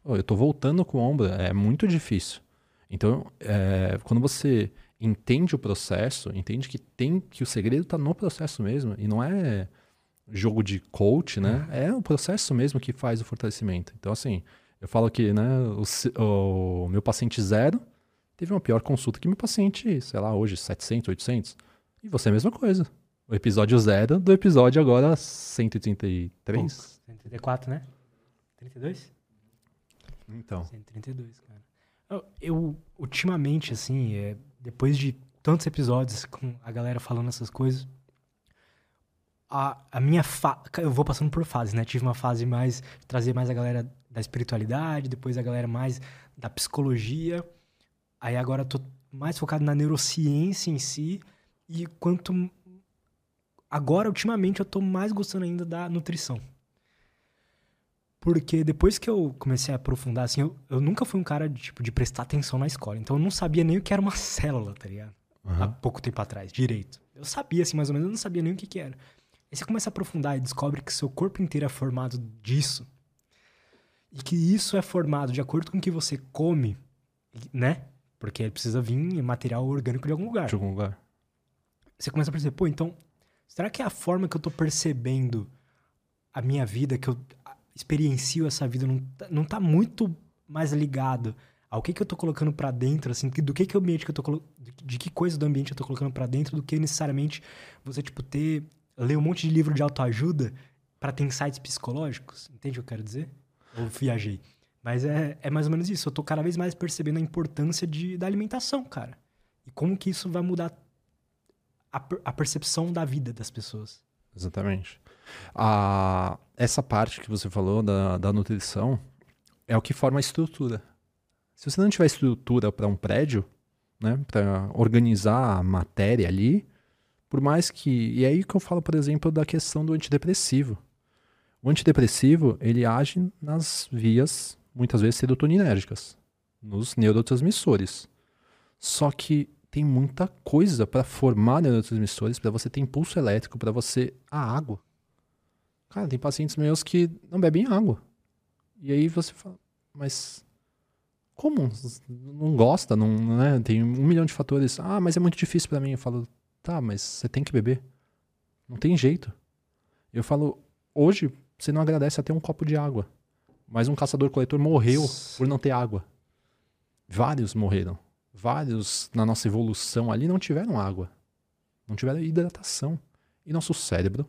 Speaker 2: Pô, eu tô voltando com o ombro, é muito difícil. Então, é, quando você entende o processo, entende que tem que o segredo está no processo mesmo e não é jogo de coach, né? É. é o processo mesmo que faz o fortalecimento. Então, assim, eu falo que, né, o, o meu paciente zero teve uma pior consulta que meu paciente, sei lá, hoje, 700, 800. E você é a mesma coisa. O episódio zero do episódio agora 133. Pouco.
Speaker 1: 134, né? 32?
Speaker 2: Então.
Speaker 1: 132, cara. Eu, eu ultimamente, assim, é, depois de tantos episódios com a galera falando essas coisas, a, a minha fa... eu vou passando por fases, né? Tive uma fase mais trazer mais a galera da espiritualidade, depois a galera mais da psicologia. Aí agora eu tô mais focado na neurociência em si e quanto agora ultimamente eu tô mais gostando ainda da nutrição. Porque depois que eu comecei a aprofundar, assim, eu, eu nunca fui um cara de, tipo, de prestar atenção na escola. Então eu não sabia nem o que era uma célula, tá ligado?
Speaker 2: Uhum.
Speaker 1: Há pouco tempo atrás, direito. Eu sabia, assim, mais ou menos, eu não sabia nem o que, que era. Aí você começa a aprofundar e descobre que seu corpo inteiro é formado disso. E que isso é formado de acordo com o que você come, né? Porque precisa vir material orgânico de algum lugar.
Speaker 2: De algum lugar.
Speaker 1: Você começa a perceber, pô, então, será que é a forma que eu tô percebendo a minha vida, que eu experiencio essa vida, não tá, não tá muito mais ligado ao que, que eu tô colocando para dentro, assim, do que que o ambiente que eu tô colocando, de que coisa do ambiente eu tô colocando para dentro, do que necessariamente você, tipo, ter, ler um monte de livro de autoajuda para ter insights psicológicos. Entende o que eu quero dizer? Ou viajei. Mas é, é mais ou menos isso. Eu tô cada vez mais percebendo a importância de, da alimentação, cara. E como que isso vai mudar a, a percepção da vida das pessoas.
Speaker 2: Exatamente. A, essa parte que você falou da, da nutrição é o que forma a estrutura. Se você não tiver estrutura para um prédio, né, para organizar a matéria ali, por mais que. E é aí que eu falo, por exemplo, da questão do antidepressivo. O antidepressivo, ele age nas vias, muitas vezes, serotoninérgicas, nos neurotransmissores. Só que tem muita coisa para formar neurotransmissores, para você ter impulso elétrico, para você. A água. Cara, tem pacientes meus que não bebem água. E aí você fala, mas como? Não gosta, não, né? Tem um milhão de fatores. Ah, mas é muito difícil para mim. Eu falo, tá, mas você tem que beber. Não tem jeito. Eu falo, hoje você não agradece até um copo de água. Mas um caçador-coletor morreu por não ter água. Vários morreram. Vários na nossa evolução ali não tiveram água. Não tiveram hidratação. E nosso cérebro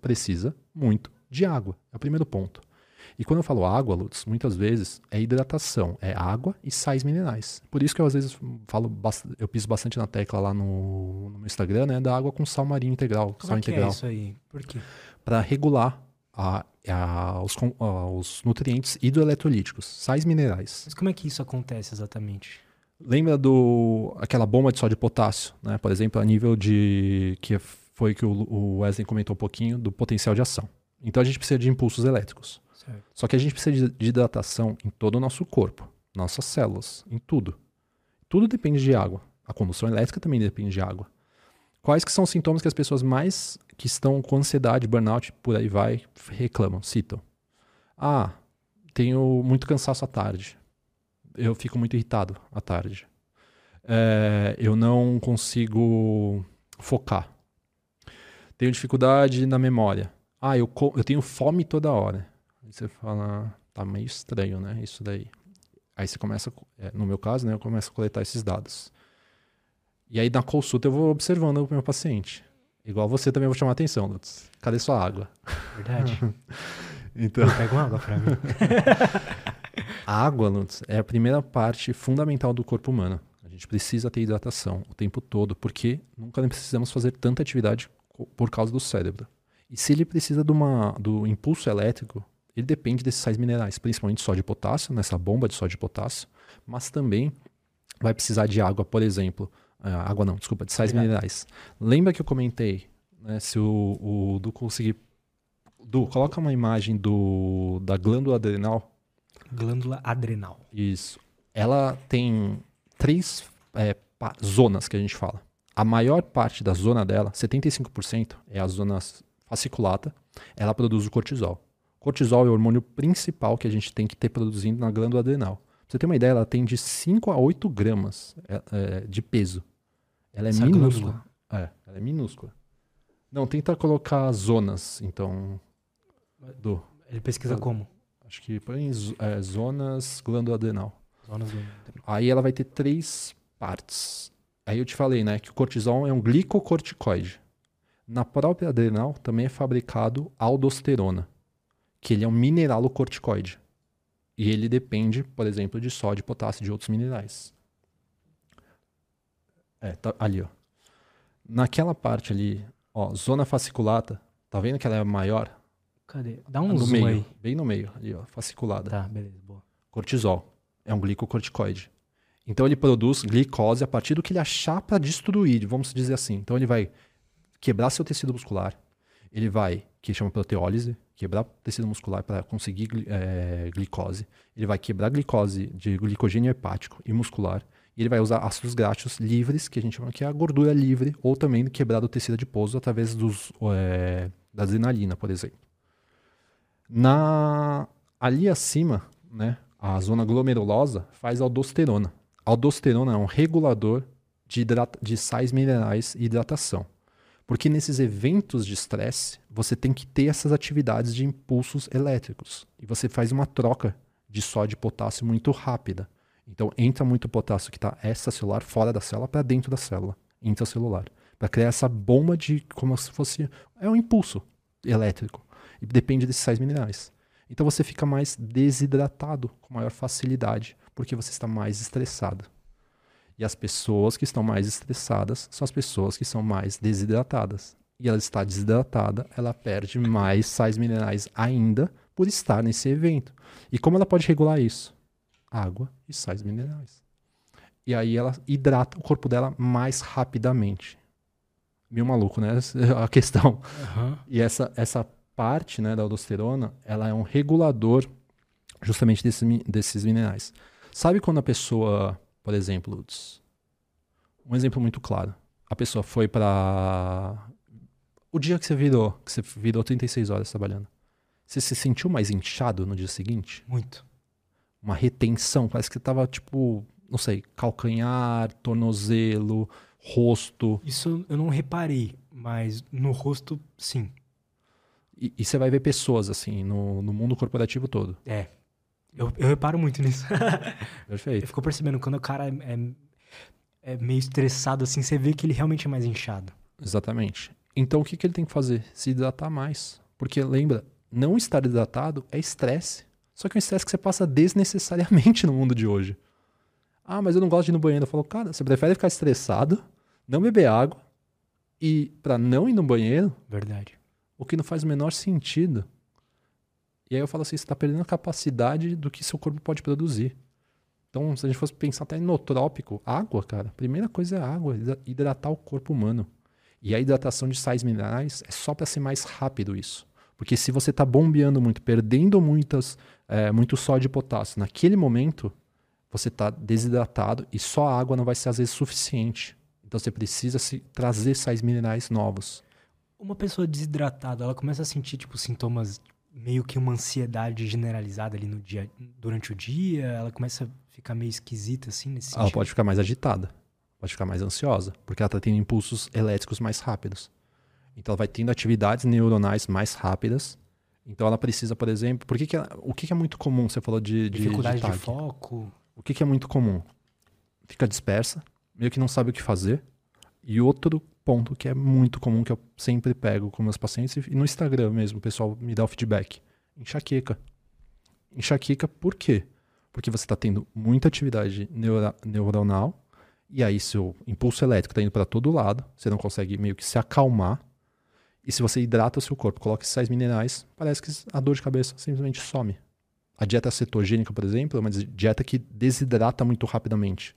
Speaker 2: precisa, muito de água. É o primeiro ponto. E quando eu falo água, Lutz, muitas vezes é hidratação, é água e sais minerais. Por isso que eu às vezes falo, eu piso bastante na tecla lá no, no meu Instagram, né, da água com sal marinho integral,
Speaker 1: Como
Speaker 2: sal
Speaker 1: é que
Speaker 2: integral,
Speaker 1: é isso aí? Por quê?
Speaker 2: para regular a, a, os, com- a, os nutrientes hidroeletrolíticos, sais minerais.
Speaker 1: Mas como é que isso acontece exatamente?
Speaker 2: Lembra do aquela bomba de sódio e potássio, né? Por exemplo, a nível de que foi que o, o Wesley comentou um pouquinho do potencial de ação. Então a gente precisa de impulsos elétricos.
Speaker 1: Certo.
Speaker 2: Só que a gente precisa de- de hidratação em todo o nosso corpo, nossas células, em tudo. Tudo depende de água. A condução elétrica também depende de água. Quais que são os sintomas que as pessoas mais que estão com ansiedade, burnout, por aí vai, reclamam, citam? Ah, tenho muito cansaço à tarde. Eu fico muito irritado à tarde. É, eu não consigo focar. Tenho dificuldade na memória. Ah, eu, eu tenho fome toda hora. Aí você fala, tá meio estranho, né? Isso daí. Aí você começa, é, no meu caso, né? Eu começo a coletar esses dados. E aí na consulta eu vou observando o meu paciente. Igual você também eu vou chamar atenção, Lutz. Cadê sua água?
Speaker 1: Verdade?
Speaker 2: Então,
Speaker 1: Pega uma água pra mim.
Speaker 2: a água, Lutz, é a primeira parte fundamental do corpo humano. A gente precisa ter hidratação o tempo todo, porque nunca precisamos fazer tanta atividade por causa do cérebro. E se ele precisa de uma, do impulso elétrico, ele depende desses sais minerais, principalmente sódio e potássio, nessa bomba de sódio e potássio, mas também vai precisar de água, por exemplo. Ah, água não, desculpa, de sais
Speaker 1: Obrigado.
Speaker 2: minerais. Lembra que eu comentei, né, se o, o Du conseguir... Du, coloca uma imagem do, da glândula adrenal
Speaker 1: Glândula adrenal.
Speaker 2: isso. Ela tem três é, zonas que a gente fala. A maior parte da zona dela, 75%, é a zona fasciculata. Ela produz o cortisol. Cortisol é o hormônio principal que a gente tem que ter produzindo na glândula adrenal. Pra você ter uma ideia, ela tem de 5 a 8 gramas é, é, de peso. Ela é
Speaker 1: Essa
Speaker 2: minúscula.
Speaker 1: glândula.
Speaker 2: É, ela é minúscula. Não, tenta colocar zonas, então. Do.
Speaker 1: Ele pesquisa como?
Speaker 2: Acho que põe é, zonas glândula adrenal.
Speaker 1: Zonas do...
Speaker 2: Aí ela vai ter três partes. Aí eu te falei, né, que o cortisol é um glicocorticoide. Na própria adrenal também é fabricado aldosterona, que ele é um mineralocorticoide. E ele depende, por exemplo, de sódio, potássio e de outros minerais. É, tá ali, ó. Naquela parte ali, ó, zona fasciculata, tá vendo que ela é maior?
Speaker 1: Cadê? Dá um
Speaker 2: no
Speaker 1: zoom
Speaker 2: meio,
Speaker 1: aí.
Speaker 2: bem no meio, ali, ó, fasciculada.
Speaker 1: Tá, beleza, boa.
Speaker 2: Cortisol é um glicocorticoide. Então ele produz glicose a partir do que ele achar para destruir, vamos dizer assim. Então ele vai quebrar seu tecido muscular, ele vai, que chama proteólise, quebrar tecido muscular para conseguir é, glicose. Ele vai quebrar glicose de glicogênio hepático e muscular. E ele vai usar ácidos graxos livres, que a gente chama que é a gordura livre, ou também quebrar do tecido adiposo através dos, é, da adrenalina, por exemplo. Na, ali acima, né, a zona glomerulosa faz aldosterona. Aldosterona é um regulador de, de sais minerais e hidratação. Porque nesses eventos de estresse, você tem que ter essas atividades de impulsos elétricos. E você faz uma troca de sódio e potássio muito rápida. Então entra muito potássio que está extracelular fora da célula para dentro da célula intracelular. Para criar essa bomba de como se fosse. É um impulso elétrico. E depende desses sais minerais. Então você fica mais desidratado com maior facilidade, porque você está mais estressado. E as pessoas que estão mais estressadas são as pessoas que são mais desidratadas. E ela está desidratada, ela perde mais sais minerais ainda por estar nesse evento. E como ela pode regular isso? Água e sais minerais. E aí ela hidrata o corpo dela mais rapidamente. Meio maluco, né? A questão. Uhum. E essa, essa parte né, da aldosterona, ela é um regulador justamente desse, desses minerais. Sabe quando a pessoa por exemplo, um exemplo muito claro. A pessoa foi para o dia que você virou, que você virou 36 horas trabalhando. Você se sentiu mais inchado no dia seguinte?
Speaker 1: Muito.
Speaker 2: Uma retenção, parece que tava tipo, não sei, calcanhar, tornozelo, rosto.
Speaker 1: Isso eu não reparei, mas no rosto, sim.
Speaker 2: E, e você vai ver pessoas assim no, no mundo corporativo todo.
Speaker 1: É. Eu, eu reparo muito nisso.
Speaker 2: Perfeito.
Speaker 1: Eu fico percebendo, quando o cara é, é, meio estressado assim, você vê que ele realmente é mais inchado.
Speaker 2: Exatamente. Então o que, que ele tem que fazer? Se hidratar mais. Porque lembra, não estar hidratado é estresse. Só que é um estresse que você passa desnecessariamente no mundo de hoje. Ah, mas eu não gosto de ir no banheiro. Eu falo, cara, você prefere ficar estressado, não beber água e para não ir no banheiro?
Speaker 1: Verdade.
Speaker 2: O que não faz o menor sentido. E aí eu falo assim, você está perdendo a capacidade do que seu corpo pode produzir. Então, se a gente fosse pensar até inotrópico, água, cara, a primeira coisa é água, hidratar o corpo humano. E a hidratação de sais minerais é só para ser mais rápido isso. Porque se você está bombeando muito, perdendo muitas, é, muito sódio e potássio, naquele momento você está desidratado e só a água não vai ser às vezes suficiente. Então você precisa se trazer sais minerais novos.
Speaker 1: Uma pessoa desidratada, ela começa a sentir tipo sintomas meio que uma ansiedade generalizada ali no dia, durante o dia? Ela começa a ficar meio esquisita assim nesse
Speaker 2: Ela pode ficar mais agitada, pode ficar mais ansiosa, porque ela está tendo impulsos elétricos mais rápidos. Então ela vai tendo atividades neuronais mais rápidas. Então ela precisa, por exemplo, por que que ela, o que, que, é muito comum? Você falou de,
Speaker 1: de dificuldade de, de foco.
Speaker 2: O que, que é muito comum? Fica dispersa, meio que não sabe o que fazer. E outro ponto que é muito comum, que eu sempre pego com meus pacientes, e no Instagram mesmo, o pessoal me dá o feedback. Enxaqueca. Enxaqueca por quê? Porque você está tendo muita atividade neura, neuronal, e aí seu impulso elétrico está indo para todo lado, você não consegue meio que se acalmar. E se você hidrata o seu corpo, coloca sais minerais, parece que a dor de cabeça simplesmente some. A dieta cetogênica, por exemplo, é uma dieta que desidrata muito rapidamente.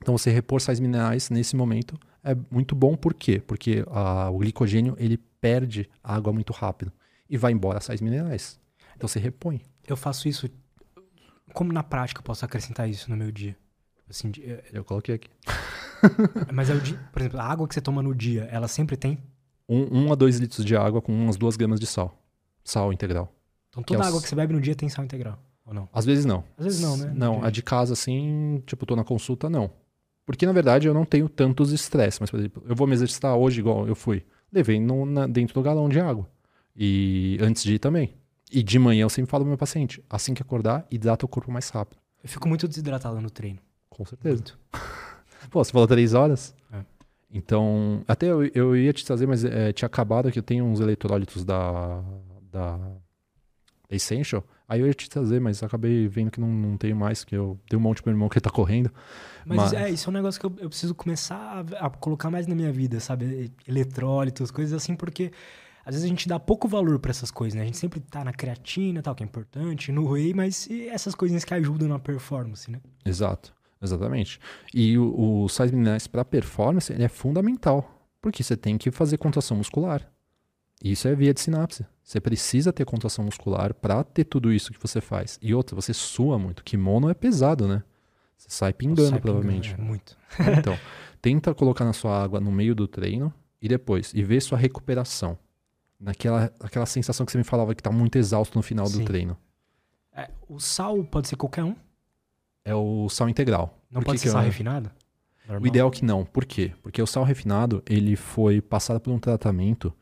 Speaker 2: Então você repor sais minerais nesse momento é muito bom, por quê? Porque a, o glicogênio ele perde água muito rápido e vai embora sais minerais. Então você repõe.
Speaker 1: Eu faço isso. Como na prática eu posso acrescentar isso no meu dia?
Speaker 2: Assim, eu, eu coloquei aqui.
Speaker 1: Mas é o dia, por exemplo, a água que você toma no dia, ela sempre tem?
Speaker 2: Um, um a dois litros de água com umas duas gramas de sal. Sal integral.
Speaker 1: Então toda é água que você bebe no dia tem sal integral, ou não?
Speaker 2: Às vezes não.
Speaker 1: Às vezes não, né?
Speaker 2: Não, a de casa, assim, tipo, tô na consulta, não. Porque, na verdade, eu não tenho tantos estresse. Mas, por exemplo, eu vou me exercitar hoje igual eu fui. Levei no, na, dentro do galão de água. E antes de ir também. E de manhã eu sempre falo pro meu paciente, assim que acordar, hidrata o corpo mais rápido.
Speaker 1: Eu fico muito desidratado no treino.
Speaker 2: Com certeza. Pô, você falou três horas? Então, até eu, eu ia te trazer, mas é, tinha acabado que eu tenho uns eletrólitos da, da Essential. Aí eu ia te trazer, mas acabei vendo que não, não tenho mais, que eu dei um monte pro meu irmão que ele tá correndo.
Speaker 1: Mas, mas... é, isso é um negócio que eu, eu preciso começar a, a, colocar mais na minha vida, sabe? Eletrólitos, coisas assim, porque às vezes a gente dá pouco valor para essas coisas, né? A gente sempre tá na creatina, tal, que é importante, no whey, mas essas coisinhas que ajudam na performance, né?
Speaker 2: Exato. Exatamente. E o, o sais minerais para performance ele é fundamental, porque você tem que fazer contração muscular. Isso é via de sinapse. Você precisa ter contração muscular para ter tudo isso que você faz. E outra, você sua muito. Kimono é pesado, né? Você sai pingando,
Speaker 1: Sai
Speaker 2: provavelmente.
Speaker 1: pingando, é, muito.
Speaker 2: Então, tenta colocar na sua água no meio do treino e depois, e ver sua recuperação. Naquela aquela sensação que você me falava que tá muito exausto no final
Speaker 1: Sim.
Speaker 2: do treino.
Speaker 1: É, o sal pode ser qualquer um?
Speaker 2: É o sal integral.
Speaker 1: Não
Speaker 2: Por
Speaker 1: pode ser sal
Speaker 2: eu-
Speaker 1: refinado? Normal?
Speaker 2: O ideal é que não. Por quê? Porque o sal refinado, ele foi passado por um tratamento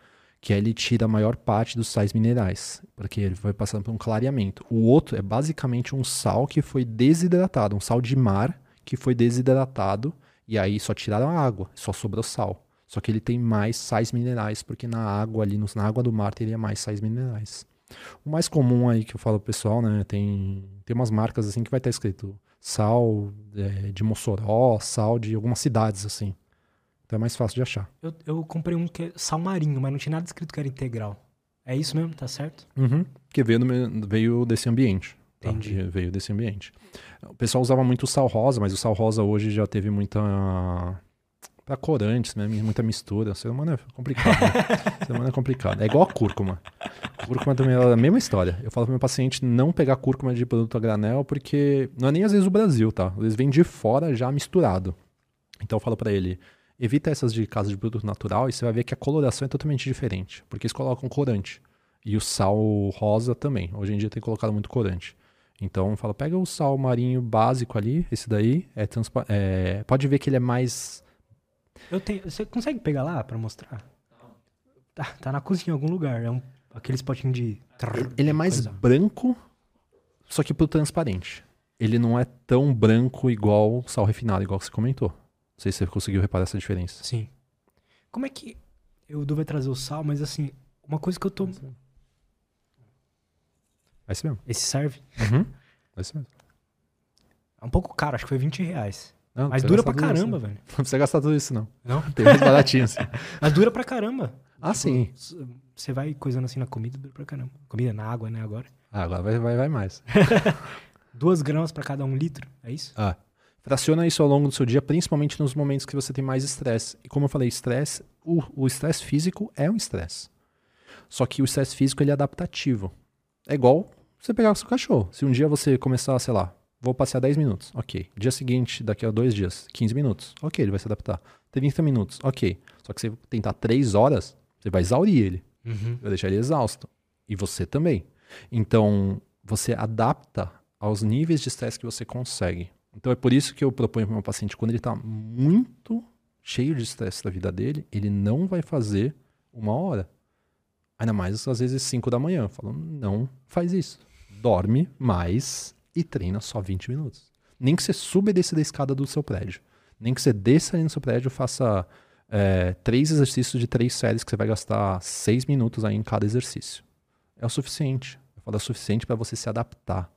Speaker 2: que ele tira a maior parte dos sais minerais, porque ele foi passando por um clareamento. O outro é basicamente um sal que foi desidratado, um sal de mar que foi desidratado e aí só tiraram a água, só sobrou sal. Só que ele tem mais sais minerais, porque na água ali, na água do mar teria mais sais minerais. O mais comum aí que eu falo pro pessoal, né, tem, tem umas marcas assim que vai estar escrito sal é, de Mossoró, sal de algumas cidades assim. Então é mais fácil de achar.
Speaker 1: Eu, eu comprei um que é sal marinho, mas não tinha nada escrito que era integral. É isso mesmo? Tá certo?
Speaker 2: Uhum. Porque veio, do veio desse ambiente. tá?
Speaker 1: Entendi.
Speaker 2: Veio desse ambiente. O pessoal usava muito o sal rosa, mas o sal rosa hoje já teve muita. Pra corantes, né? Muita mistura. O ser humano é complicado. Né? o ser humano é complicado. É igual a cúrcuma. Cúrcuma também é a mesma história. Eu falo pro meu paciente não pegar cúrcuma de produto a granel, porque não é nem às vezes o Brasil, tá? Eles vêm de fora já misturado. Então eu falo pra ele, evita essas de casa de produto natural e você vai ver que a coloração é totalmente diferente, porque eles colocam corante. E o sal rosa também. Hoje em dia tem colocado muito corante. Então fala, pega o sal marinho básico ali, esse daí é, é pode ver que ele é mais
Speaker 1: Eu tenho. Você consegue pegar lá pra mostrar? Tá, tá na cozinha em algum lugar. É um, aqueles potinhos de.
Speaker 2: ele é mais
Speaker 1: coisa.
Speaker 2: branco, só que pro transparente. Ele não é tão branco igual sal refinado, igual que você comentou. Não sei se você conseguiu reparar essa diferença.
Speaker 1: Sim. Como é que. O Edu vai trazer o sal, mas assim, uma coisa que eu tô.
Speaker 2: É esse mesmo.
Speaker 1: Esse serve?
Speaker 2: Uhum. É esse mesmo.
Speaker 1: É um pouco caro, acho que foi 20 reais.
Speaker 2: Não,
Speaker 1: Mas dura pra
Speaker 2: tudo isso,
Speaker 1: caramba,
Speaker 2: não.
Speaker 1: velho.
Speaker 2: Não precisa gastar tudo isso, não.
Speaker 1: Não?
Speaker 2: Tem mais baratinho assim.
Speaker 1: Mas dura pra caramba.
Speaker 2: Ah, sim.
Speaker 1: S- Você vai coisando assim na comida, dura pra caramba. Comida na água, né, agora.
Speaker 2: Ah, agora vai, vai, vai mais.
Speaker 1: Duas gramas pra cada um litro, é isso?
Speaker 2: Ah. Fraciona isso ao longo do seu dia, principalmente nos momentos que você tem mais estresse. E como eu falei, estresse, o o estresse físico é um estresse. Só que o estresse físico ele é adaptativo. É igual você pegar o seu cachorro. Se um dia você começar, sei lá, vou passear 10 minutos, ok. Dia seguinte, daqui a dois dias, 15 minutos, ok, ele vai se adaptar. 30 minutos, ok. Só que você tentar 3 horas, você vai exaurir ele.
Speaker 1: Uhum.
Speaker 2: vai deixar ele exausto. E você também. Então, você adapta aos níveis de estresse que você consegue. Então, é por isso que eu proponho para o meu paciente, quando ele está muito cheio de estresse da vida dele, ele não vai fazer uma hora. Ainda mais, às vezes, 5 da manhã. Eu falo, não faz isso. Dorme mais e treina só 20 minutos. Nem que você suba e desça da escada do seu prédio. Nem que você desça ali no seu prédio e faça é, três exercícios de três séries que você vai gastar seis minutos aí em cada exercício. É o suficiente. Eu falo, é o suficiente para você se adaptar.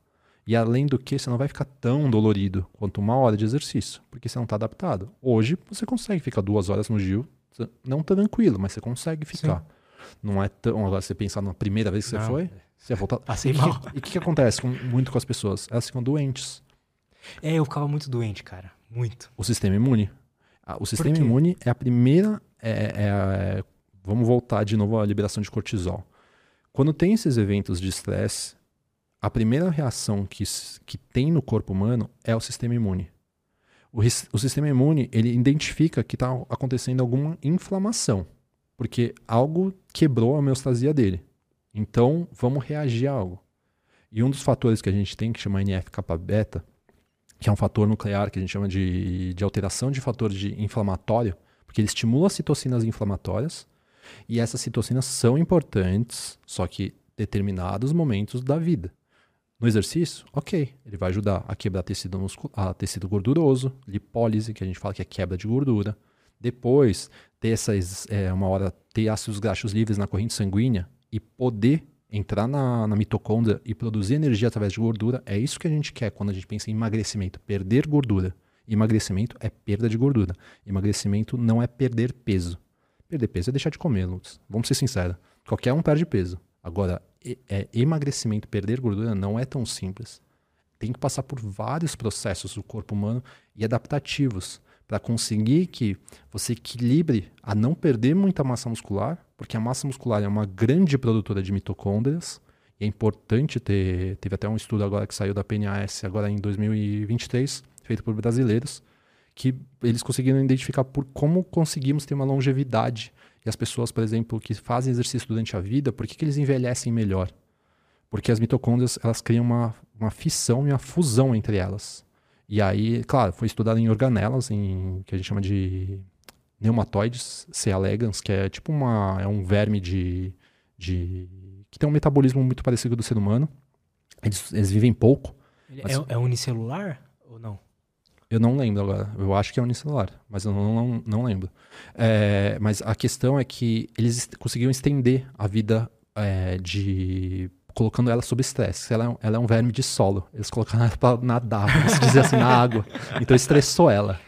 Speaker 2: E além do que, você não vai ficar tão dolorido quanto uma hora de exercício, porque você não está adaptado. Hoje, você consegue ficar duas horas no Gil, não tranquilo, mas você consegue ficar. Não é tão. Agora, você pensar na primeira vez que você
Speaker 1: Não.
Speaker 2: foi, você ia voltar. E
Speaker 1: mal.
Speaker 2: E o que, que acontece com- muito com as pessoas? Elas ficam doentes.
Speaker 1: É, eu ficava muito doente, cara. Muito.
Speaker 2: O sistema imune. O sistema imune é a primeira. é- é a- vamos voltar de novo à liberação de cortisol. Quando tem esses eventos de estresse, a primeira reação que, que tem no corpo humano é o sistema imune. O, o sistema imune ele identifica que está acontecendo alguma inflamação, porque algo quebrou a homeostasia dele. Então, vamos reagir a algo. E um dos fatores que a gente tem, que chama NF-kappa-beta, que é um fator nuclear que a gente chama de, de alteração de fator de inflamatório, porque ele estimula as citocinas inflamatórias, e essas citocinas são importantes, só que determinados momentos da vida. No exercício, ok, ele vai ajudar a quebrar tecido, a tecido gorduroso, lipólise, que a gente fala que é quebra de gordura. Depois, ter essas, é, uma hora, ter ácidos graxos livres na corrente sanguínea e poder entrar na, na mitocôndria e produzir energia através de gordura, é isso que a gente quer quando a gente pensa em emagrecimento, perder gordura. Emagrecimento é perda de gordura. Emagrecimento não é perder peso. Perder peso é deixar de comer, Lutz. Vamos ser sinceros. Qualquer um perde peso. Agora, é, emagrecimento, perder gordura não é tão simples. tem que passar por vários processos do corpo humano e adaptativos para conseguir que você equilibre a não perder muita massa muscular, porque a massa muscular é uma grande produtora de mitocôndrias, e é importante ter. Teve até um estudo agora que saiu da PNAS agora em 2023, feito por brasileiros, que eles conseguiram identificar por como conseguimos ter uma longevidade. E as pessoas, por exemplo, que fazem exercício durante a vida, por que, que eles envelhecem melhor? Porque as mitocôndrias elas criam uma, uma fissão e uma fusão entre elas. E aí, claro, foi estudado em organelas, em que a gente chama de neumatoides C. elegans, que é tipo uma, é um verme de, de que tem um metabolismo muito parecido do ser humano. Eles, eles vivem pouco.
Speaker 1: Mas... É, é unicelular ou não?
Speaker 2: Eu não lembro agora. Eu acho que é unicelular, mas eu não, não, não lembro. É, mas a questão é que eles conseguiram estender a vida é, de colocando ela sob estresse. Ela, é ela é um verme de solo. Eles colocaram ela para nadar, vamos dizer assim, na água. Então estressou ela.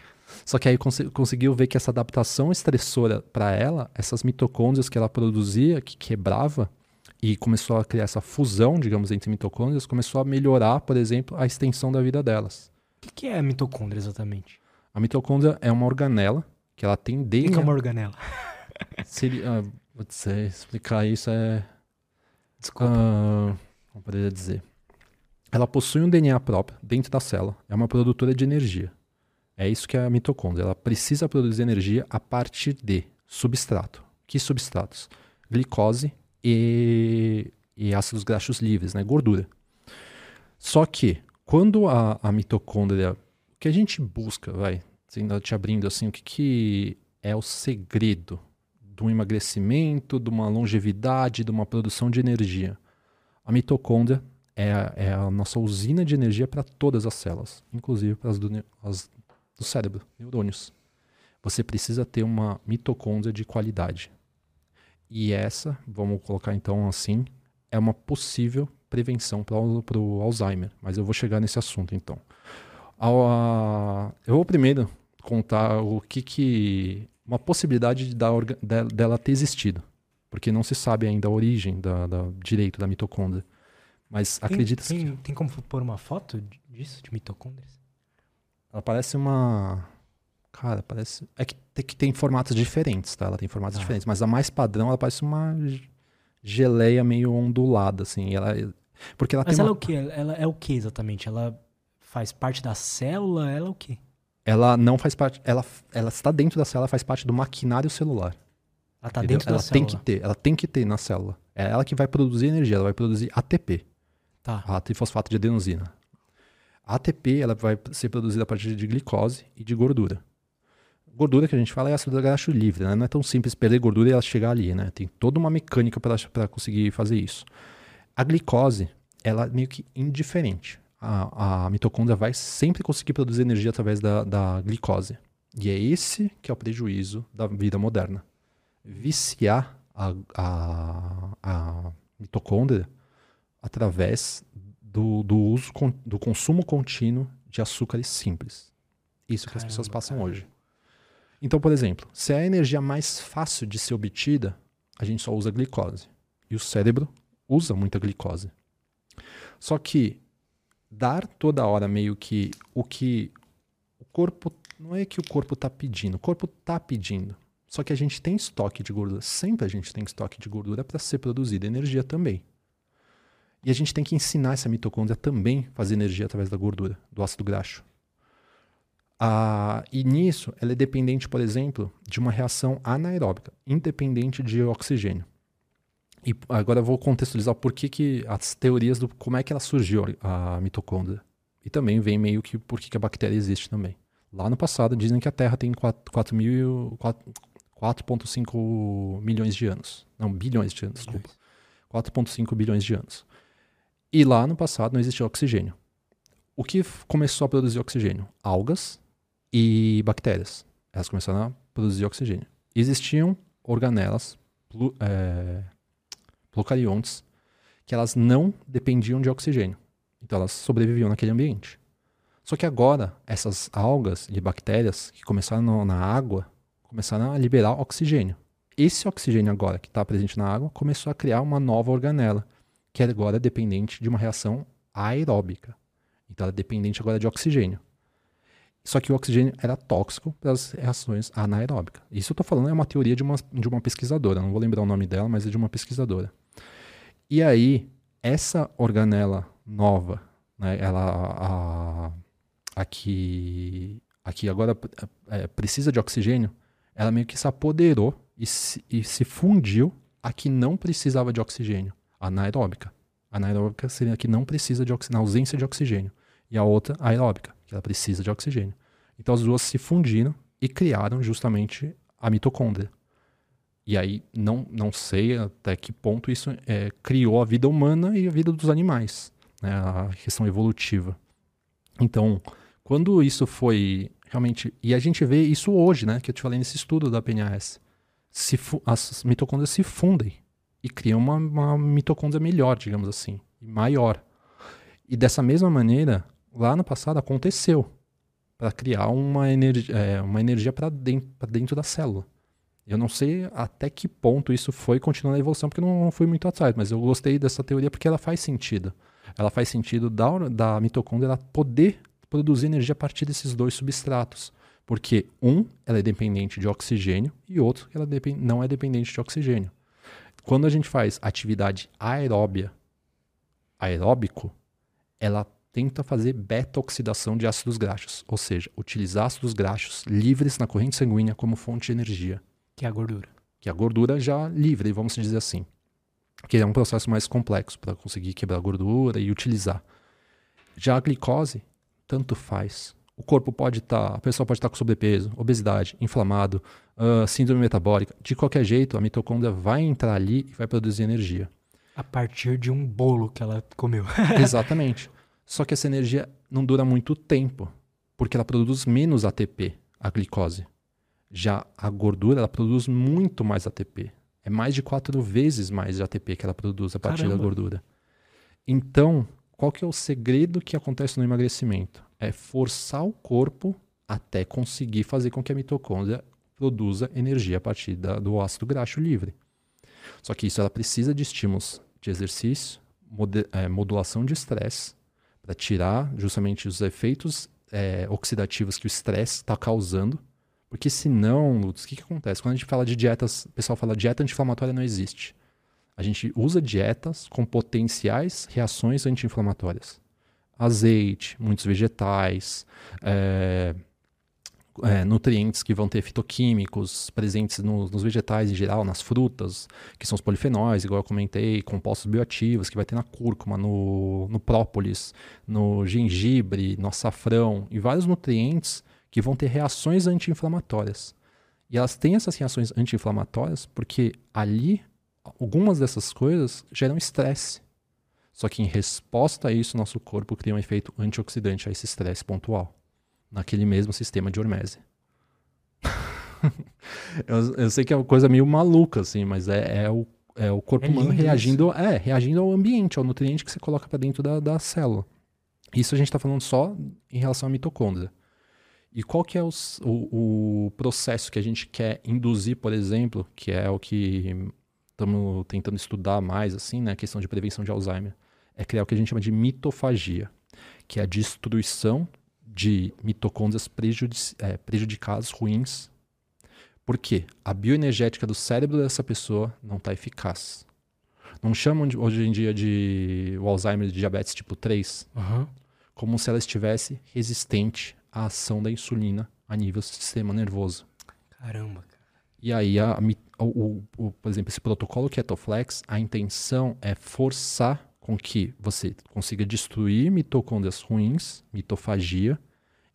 Speaker 2: Só que aí cons conseguiu ver que essa adaptação estressora para ela, essas mitocôndrias que ela produzia, que quebrava, e começou a criar essa fusão, digamos, entre mitocôndrias, começou a melhorar, por exemplo, a extensão da vida delas.
Speaker 1: O que, que é a mitocôndria exatamente?
Speaker 2: A mitocôndria é uma organela que ela tem DNA.
Speaker 1: O que é uma organela?
Speaker 2: Seria, uh, vou dizer, explicar isso é
Speaker 1: Desculpa.
Speaker 2: Como poderia dizer? Ela possui um DNA próprio dentro da célula. É uma produtora de energia. É isso que é a mitocôndria. Ela precisa produzir energia a partir de substrato. Que substratos? Glicose e, e ácidos graxos livres, né? gordura. Só que quando a, a mitocôndria, o que a gente busca, vai, ainda te abrindo assim, o que, que é o segredo do emagrecimento, de uma longevidade, de uma produção de energia. A mitocôndria é a, é a nossa usina de energia para todas as células, inclusive para as do, as do cérebro, neurônios. Você precisa ter uma mitocôndria de qualidade. E essa, vamos colocar então assim, é uma possível prevenção para o Alzheimer. Mas eu vou chegar nesse assunto então. eu vou primeiro contar o que, que uma possibilidade de de, dela ter existido, porque não se sabe ainda a origem da, da direito da mitocôndria. Mas acredita-se
Speaker 1: tem, que... Tem como pôr uma foto disso, de mitocôndrias?
Speaker 2: Ela parece uma... Cara, parece... É que, é que tem formatos diferentes, tá? Ela tem formatos ah. diferentes, mas a mais padrão, ela parece uma geleia meio ondulada, assim. Ela... Porque ela
Speaker 1: mas
Speaker 2: tem
Speaker 1: ela
Speaker 2: uma...
Speaker 1: é o quê? Ela é o que exatamente? Ela faz parte da célula? Ela é o quê?
Speaker 2: Ela não faz parte. Ela, ela está dentro da célula, faz parte do maquinário celular.
Speaker 1: Ela está dentro
Speaker 2: ela
Speaker 1: da
Speaker 2: tem
Speaker 1: célula.
Speaker 2: que ter, ela tem que ter na célula. É ela que vai produzir energia, ela vai produzir ATP.
Speaker 1: Tá.
Speaker 2: A trifosfato de adenosina. A ATP ela vai ser produzida a partir de glicose e de gordura. Gordura que a gente fala é ácido graxo livre, né? Não é tão simples perder gordura e ela chegar ali, né? Tem toda uma mecânica para conseguir fazer isso. A glicose, ela é meio que indiferente a, a mitocôndria vai sempre conseguir produzir energia através da, da glicose. E é esse que é o prejuízo da vida moderna. Viciar a, a, a mitocôndria através do, do uso, do consumo contínuo de açúcares simples. Isso que Caramba, as pessoas passam cara. hoje. Então, por exemplo, se é a energia mais fácil de ser obtida, a gente só usa glicose. E o cérebro usa muita glicose. Só que dar toda hora meio que o que o corpo. Não é que o corpo está pedindo, o corpo está pedindo. Só que a gente tem estoque de gordura. Sempre a gente tem estoque de gordura para ser produzida energia também. E a gente tem que ensinar essa mitocôndria também a fazer energia através da gordura, do ácido graxo. Ah, e nisso, ela é dependente, por exemplo, de uma reação anaeróbica, independente de oxigênio. E agora eu vou contextualizar por que, que as teorias do como é que ela surgiu, a mitocôndria. E também vem meio que por que, que a bactéria existe também. Lá no passado dizem que a Terra tem 4,5 milhões de anos. Não, bilhões de anos, desculpa. 4,5 bilhões de anos. E lá no passado não existia oxigênio. O que começou a produzir oxigênio? Algas e bactérias. Elas começaram a produzir oxigênio. Existiam organelas, é, procariontes, que elas não dependiam de oxigênio. Então elas sobreviviam naquele ambiente. Só que agora, essas algas e bactérias que começaram na água, começaram a liberar oxigênio. Esse oxigênio agora que está presente na água começou a criar uma nova organela, que agora é dependente de uma reação aeróbica. Então ela é dependente agora de oxigênio. Só que o oxigênio era tóxico para as reações anaeróbicas. Isso eu estou falando é uma teoria de uma, de uma pesquisadora, não vou lembrar o nome dela, mas é de uma pesquisadora. E aí, essa organela nova, né, ela, a, a que, a que agora é, precisa de oxigênio, ela meio que se apoderou e se, e se fundiu a que não precisava de oxigênio, anaeróbica. Anaeróbica seria a que não precisa de oxigênio, na ausência de oxigênio. E a outra, aeróbica que ela precisa de oxigênio. Então as duas se fundiram e criaram justamente a mitocôndria. E aí não, não sei até que ponto isso é, criou a vida humana e a vida dos animais, né, a questão evolutiva. Então, quando isso foi realmente. E a gente vê isso hoje, né, que eu te falei nesse estudo da PNAS. Se, as mitocôndrias se fundem e criam uma, uma mitocôndria melhor, digamos assim, maior. E dessa mesma maneira, lá no passado aconteceu para criar uma, energia, é, uma energia para dentro, dentro da célula. Eu não sei até que ponto isso foi continuando a evolução, porque não fui muito atrás, mas eu gostei dessa teoria porque ela faz sentido. Ela faz sentido da, da mitocôndria ela poder produzir energia a partir desses dois substratos. Porque um, ela é dependente de oxigênio e outro, ela não é dependente de oxigênio. Quando a gente faz atividade aeróbia, aeróbico, ela tenta fazer beta-oxidação de ácidos graxos, ou seja, utilizar ácidos graxos livres na corrente sanguínea como fonte de energia.
Speaker 1: Que é a gordura.
Speaker 2: Que é a gordura já livre, vamos dizer assim. Que é um processo mais complexo para conseguir quebrar a gordura e utilizar. Já a glicose, tanto faz. O corpo pode estar, tá, a pessoa pode estar tá com sobrepeso, obesidade, inflamado, uh, síndrome metabólica. De qualquer jeito, a mitocôndria vai entrar ali e vai produzir energia.
Speaker 1: A partir de um bolo que ela comeu.
Speaker 2: Exatamente. Só que essa energia não dura muito tempo, porque ela produz menos ATP, a glicose. Já a gordura, ela produz muito mais ATP. É mais de quatro vezes mais de ATP que ela produz a partir Caramba. da gordura. Então, qual que é o segredo que acontece no emagrecimento? É forçar o corpo até conseguir fazer com que a mitocôndria produza energia a partir da, do ácido graxo livre. Só que isso ela precisa de estímulos de exercício, é, modulação de estresse para tirar justamente os efeitos é, oxidativos que o estresse está causando. Porque senão, Lutz, o que, que acontece? Quando a gente fala de dietas, o pessoal fala dieta anti-inflamatória não existe. A gente usa dietas com potenciais reações anti-inflamatórias. Azeite, muitos vegetais, é, é, nutrientes que vão ter fitoquímicos presentes no, nos vegetais em geral, nas frutas, que são os polifenóis, igual eu comentei, compostos bioativos, que vai ter na cúrcuma, no, no própolis, no gengibre, no açafrão, e vários nutrientes que vão ter reações anti-inflamatórias. E elas têm essas reações anti-inflamatórias porque ali, algumas dessas coisas geram estresse. Só que em resposta a isso, nosso corpo cria um efeito antioxidante a esse estresse pontual naquele mesmo sistema de hormese. eu, eu, sei que é uma coisa meio maluca, assim, mas é, é o, é o corpo é humano reagindo, é, reagindo ao ambiente, ao nutriente que você coloca para dentro da, da célula. Isso a gente está falando só em relação à mitocôndria. E qual que é os, o, o, processo que a gente quer induzir, por exemplo, que é o que estamos tentando estudar mais, assim, né, a questão de prevenção de Alzheimer, é criar o que a gente chama de mitofagia, que é a destruição de mitocôndrias prejudic é, prejudicadas, ruins. Por quê? A bioenergética do cérebro dessa pessoa não está eficaz. Não chamam de, hoje em dia de o Alzheimer de diabetes tipo 3,
Speaker 1: uhum.
Speaker 2: como se ela estivesse resistente à ação da insulina a nível do sistema nervoso.
Speaker 1: Caramba, cara.
Speaker 2: E aí, a, a, o, o, por exemplo, esse protocolo Ketoflex, a intenção é forçar com que você consiga destruir mitocôndrias ruins, mitofagia,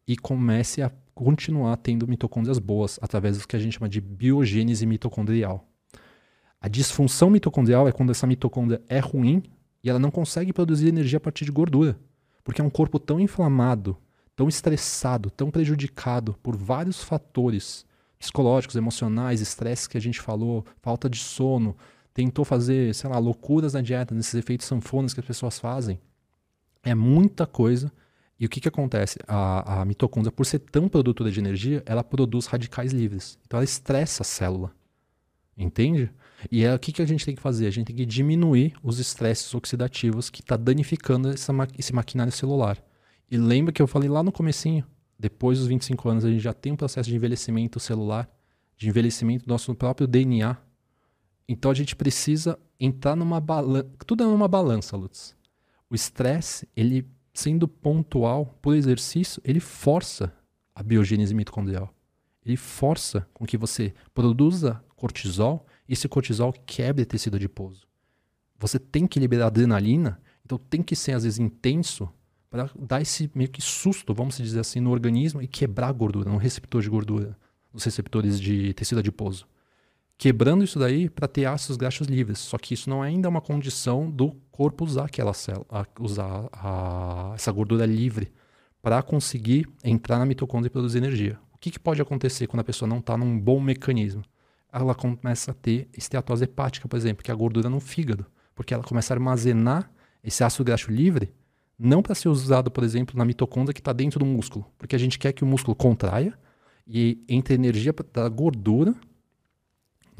Speaker 2: e comece a continuar tendo mitocôndrias boas através do que a gente chama de biogênese mitocondrial. A disfunção mitocondrial é quando essa mitocôndria é ruim e ela não consegue produzir energia a partir de gordura, porque é um corpo tão inflamado, tão estressado, tão prejudicado por vários fatores psicológicos, emocionais, estresse que a gente falou, falta de sono, tentou fazer, sei lá, loucuras na dieta, nesses efeitos sanfonas que as pessoas fazem. É muita coisa. E o que, que acontece? A, a mitocôndria, por ser tão produtora de energia, ela produz radicais livres. Então ela estressa a célula. Entende? E é o que, que a gente tem que fazer? A gente tem que diminuir os estresses oxidativos que está danificando essa, esse maquinário celular. E lembra que eu falei lá no comecinho, depois dos 25 anos a gente já tem um processo de envelhecimento celular, de envelhecimento do nosso próprio DNA. Então a gente precisa entrar numa balança, tudo é numa balança, Lutz. O estresse, ele sendo pontual por exercício, ele força a biogênese mitocondrial. Ele força com que você produza cortisol e esse cortisol quebre tecido adiposo. Você tem que liberar adrenalina, então tem que ser às vezes intenso para dar esse meio que susto, vamos dizer assim, no organismo e quebrar a gordura, no receptor de gordura, nos receptores de tecido adiposo. Quebrando isso daí para ter ácidos graxos livres. Só que isso não é ainda uma condição do corpo usar aquela célula, usar a, essa gordura livre para conseguir entrar na mitocôndria e produzir energia. O que, que pode acontecer quando a pessoa não está num bom mecanismo? Ela começa a ter esteatose hepática, por exemplo, que é a gordura no fígado, porque ela começa a armazenar esse ácido graxo livre não para ser usado, por exemplo, na mitocôndria que está dentro do músculo, porque a gente quer que o músculo contraia e entre energia da gordura.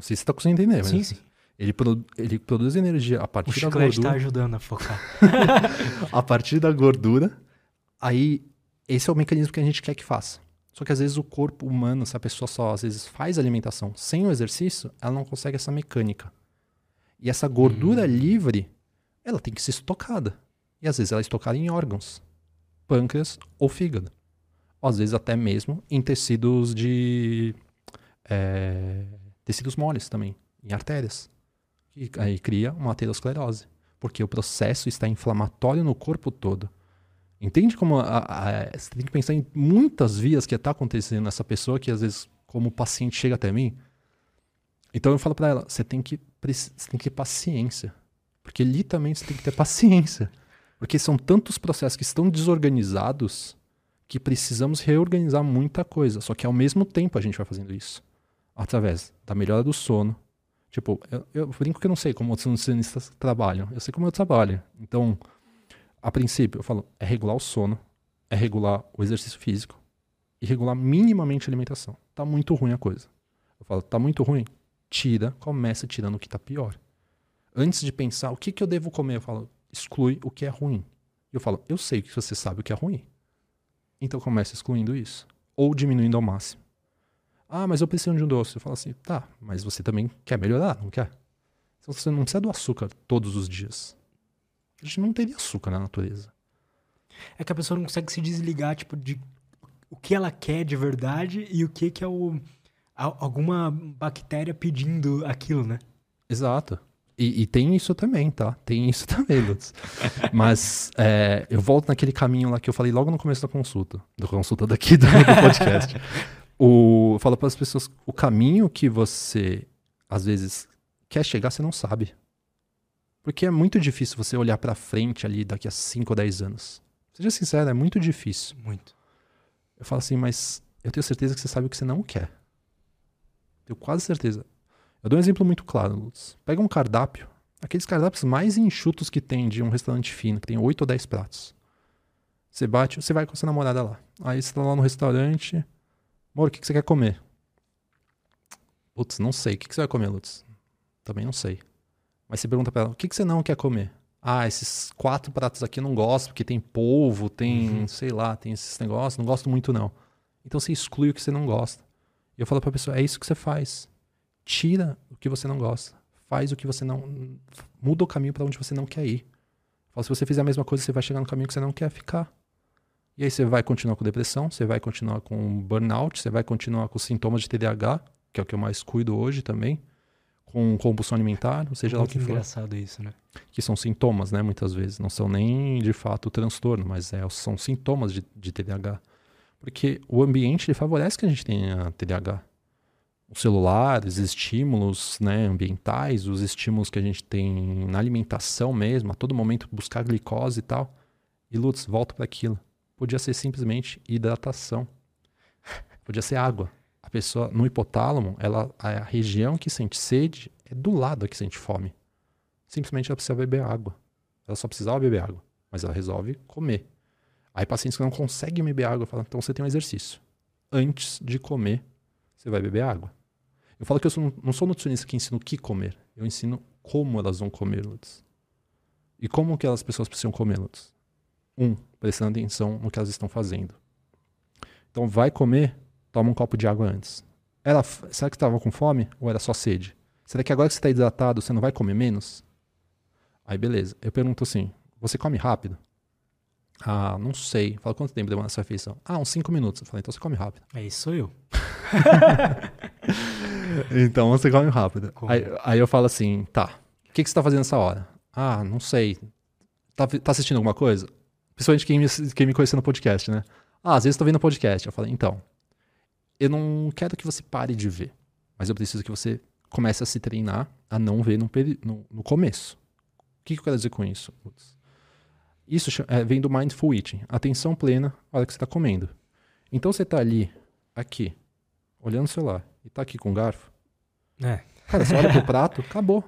Speaker 2: Não sei se você está conseguindo entender, mas
Speaker 1: sim, sim.
Speaker 2: Ele, produ ele produz energia a partir
Speaker 1: o
Speaker 2: da gordura.
Speaker 1: está ajudando a focar.
Speaker 2: a partir da gordura, aí esse é o mecanismo que a gente quer que faça. Só que às vezes o corpo humano, se a pessoa só às vezes faz alimentação sem o exercício, ela não consegue essa mecânica. E essa gordura hum. livre, ela tem que ser estocada. E às vezes ela é estocada em órgãos, pâncreas ou fígado. Ou às vezes até mesmo em tecidos de. É, tecidos moles também, em artérias. E aí cria uma aterosclerose. Porque o processo está inflamatório no corpo todo. Entende como a, a, você tem que pensar em muitas vias que está acontecendo nessa pessoa que às vezes, como paciente, chega até mim. Então eu falo para ela: você tem, que, você tem que ter paciência. Porque literalmente você tem que ter paciência. Porque são tantos processos que estão desorganizados que precisamos reorganizar muita coisa. Só que ao mesmo tempo a gente vai fazendo isso. Através da melhora do sono. Tipo, eu, eu brinco que eu não sei como os nutricionistas trabalham. Eu sei como eu trabalho. Então, a princípio, eu falo, é regular o sono, é regular o exercício físico e regular minimamente a alimentação. Tá muito ruim a coisa. Eu falo, tá muito ruim? Tira, começa tirando o que tá pior. Antes de pensar o que, que eu devo comer, eu falo, exclui o que é ruim. Eu falo, eu sei que você sabe o que é ruim. Então começa excluindo isso. Ou diminuindo ao máximo. Ah, mas eu preciso de um doce. Eu falo assim, tá, mas você também quer melhorar, não quer? Então você não precisa do açúcar todos os dias. A gente não teria açúcar na natureza.
Speaker 1: É que a pessoa não consegue se desligar, tipo, de o que ela quer de verdade e o que, que é o. alguma bactéria pedindo aquilo, né?
Speaker 2: Exato. E, e, tem isso também, tá? Tem isso também, Lutz. Mas é, eu volto naquele caminho lá que eu falei logo no começo da consulta, da consulta daqui do, do podcast. o, eu falo para as pessoas, o caminho que você, às vezes, quer chegar, você não sabe. Porque é muito difícil você olhar para frente ali daqui a 5 ou 10 anos. Seja sincero, é muito difícil.
Speaker 1: Muito.
Speaker 2: Eu falo assim, mas eu tenho certeza que você sabe o que você não quer. Tenho quase certeza. Eu dou um exemplo muito claro, Lutz. Pega um cardápio, aqueles cardápios mais enxutos que tem de um restaurante fino, que tem 8 ou 10 pratos. Você bate, você vai com a sua namorada lá. Aí você tá lá no restaurante. Amor, o que, que você quer comer? Putz, não sei. O que, que você vai comer, Lutz? Também não sei. Mas você pergunta pra ela, o que, que você não quer comer? Ah, esses quatro pratos aqui eu não gosto, porque tem polvo, tem, uhum. sei lá, tem esses negócios, não gosto muito não. Então você exclui o que você não gosta. E eu falo pra pessoa, é isso que você faz tira o que você não gosta. Faz o que você não. Muda o caminho para onde você não quer ir. Fala, se você fizer a mesma coisa, você vai chegar no caminho que você não quer ficar. E aí você vai continuar com depressão, você vai continuar com burnout, você vai continuar com sintomas de TDAH, que é o que eu mais cuido hoje também, com compulsão alimentar, ou seja lá o que for.
Speaker 1: engraçado isso, né?
Speaker 2: Que são sintomas, né, muitas vezes. Não são nem de fato o transtorno, mas é, são sintomas de, de TDAH. Porque o ambiente favorece que a gente tenha TDAH os celulares, estímulos né, ambientais, os estímulos que a gente tem na alimentação mesmo, a todo momento buscar glicose e tal. E Lutz, volta para aquilo. Podia ser simplesmente hidratação. Podia ser água. A pessoa, no hipotálamo, ela, a região que sente sede é do lado que sente fome. Simplesmente ela precisa beber água. Ela só precisava beber água, mas ela resolve comer. Aí pacientes que não conseguem beber água falam, então você tem um exercício. Antes de comer, você vai beber água. Eu falo que eu sou, não sou nutricionista que ensina o que comer. Eu ensino como elas vão comer, Lutz. E como que as pessoas precisam comer, Lutz? Um, prestando atenção no que elas estão fazendo. Então, vai comer, toma um copo de água antes. Ela, será que estava com fome ou era só sede? Será que agora que você está hidratado, você não vai comer menos? Aí, beleza. Eu pergunto assim: você come rápido? Ah, não sei. Fala quanto tempo demora essa refeição? Ah, uns 5 minutos. Eu falei, então você come rápido.
Speaker 1: É isso sou eu.
Speaker 2: então você come rápido. Aí, aí, eu falo assim, tá. O que, que você tá fazendo nessa hora? Ah, não sei. Tá, tá assistindo alguma coisa? Principalmente quem me, quem me conheceu no podcast, né? Ah, às vezes tô vendo podcast. Eu falei, então, eu não quero que você pare de ver, mas eu preciso que você comece a se treinar a não ver no, no, no começo. O que, que eu quero dizer com isso? Isso é, vem do mindful eating, atenção plena na hora que você está comendo. Então você está ali, aqui, olhando o celular, e está aqui com o garfo.
Speaker 1: É.
Speaker 2: Cara, você olha pro prato, acabou.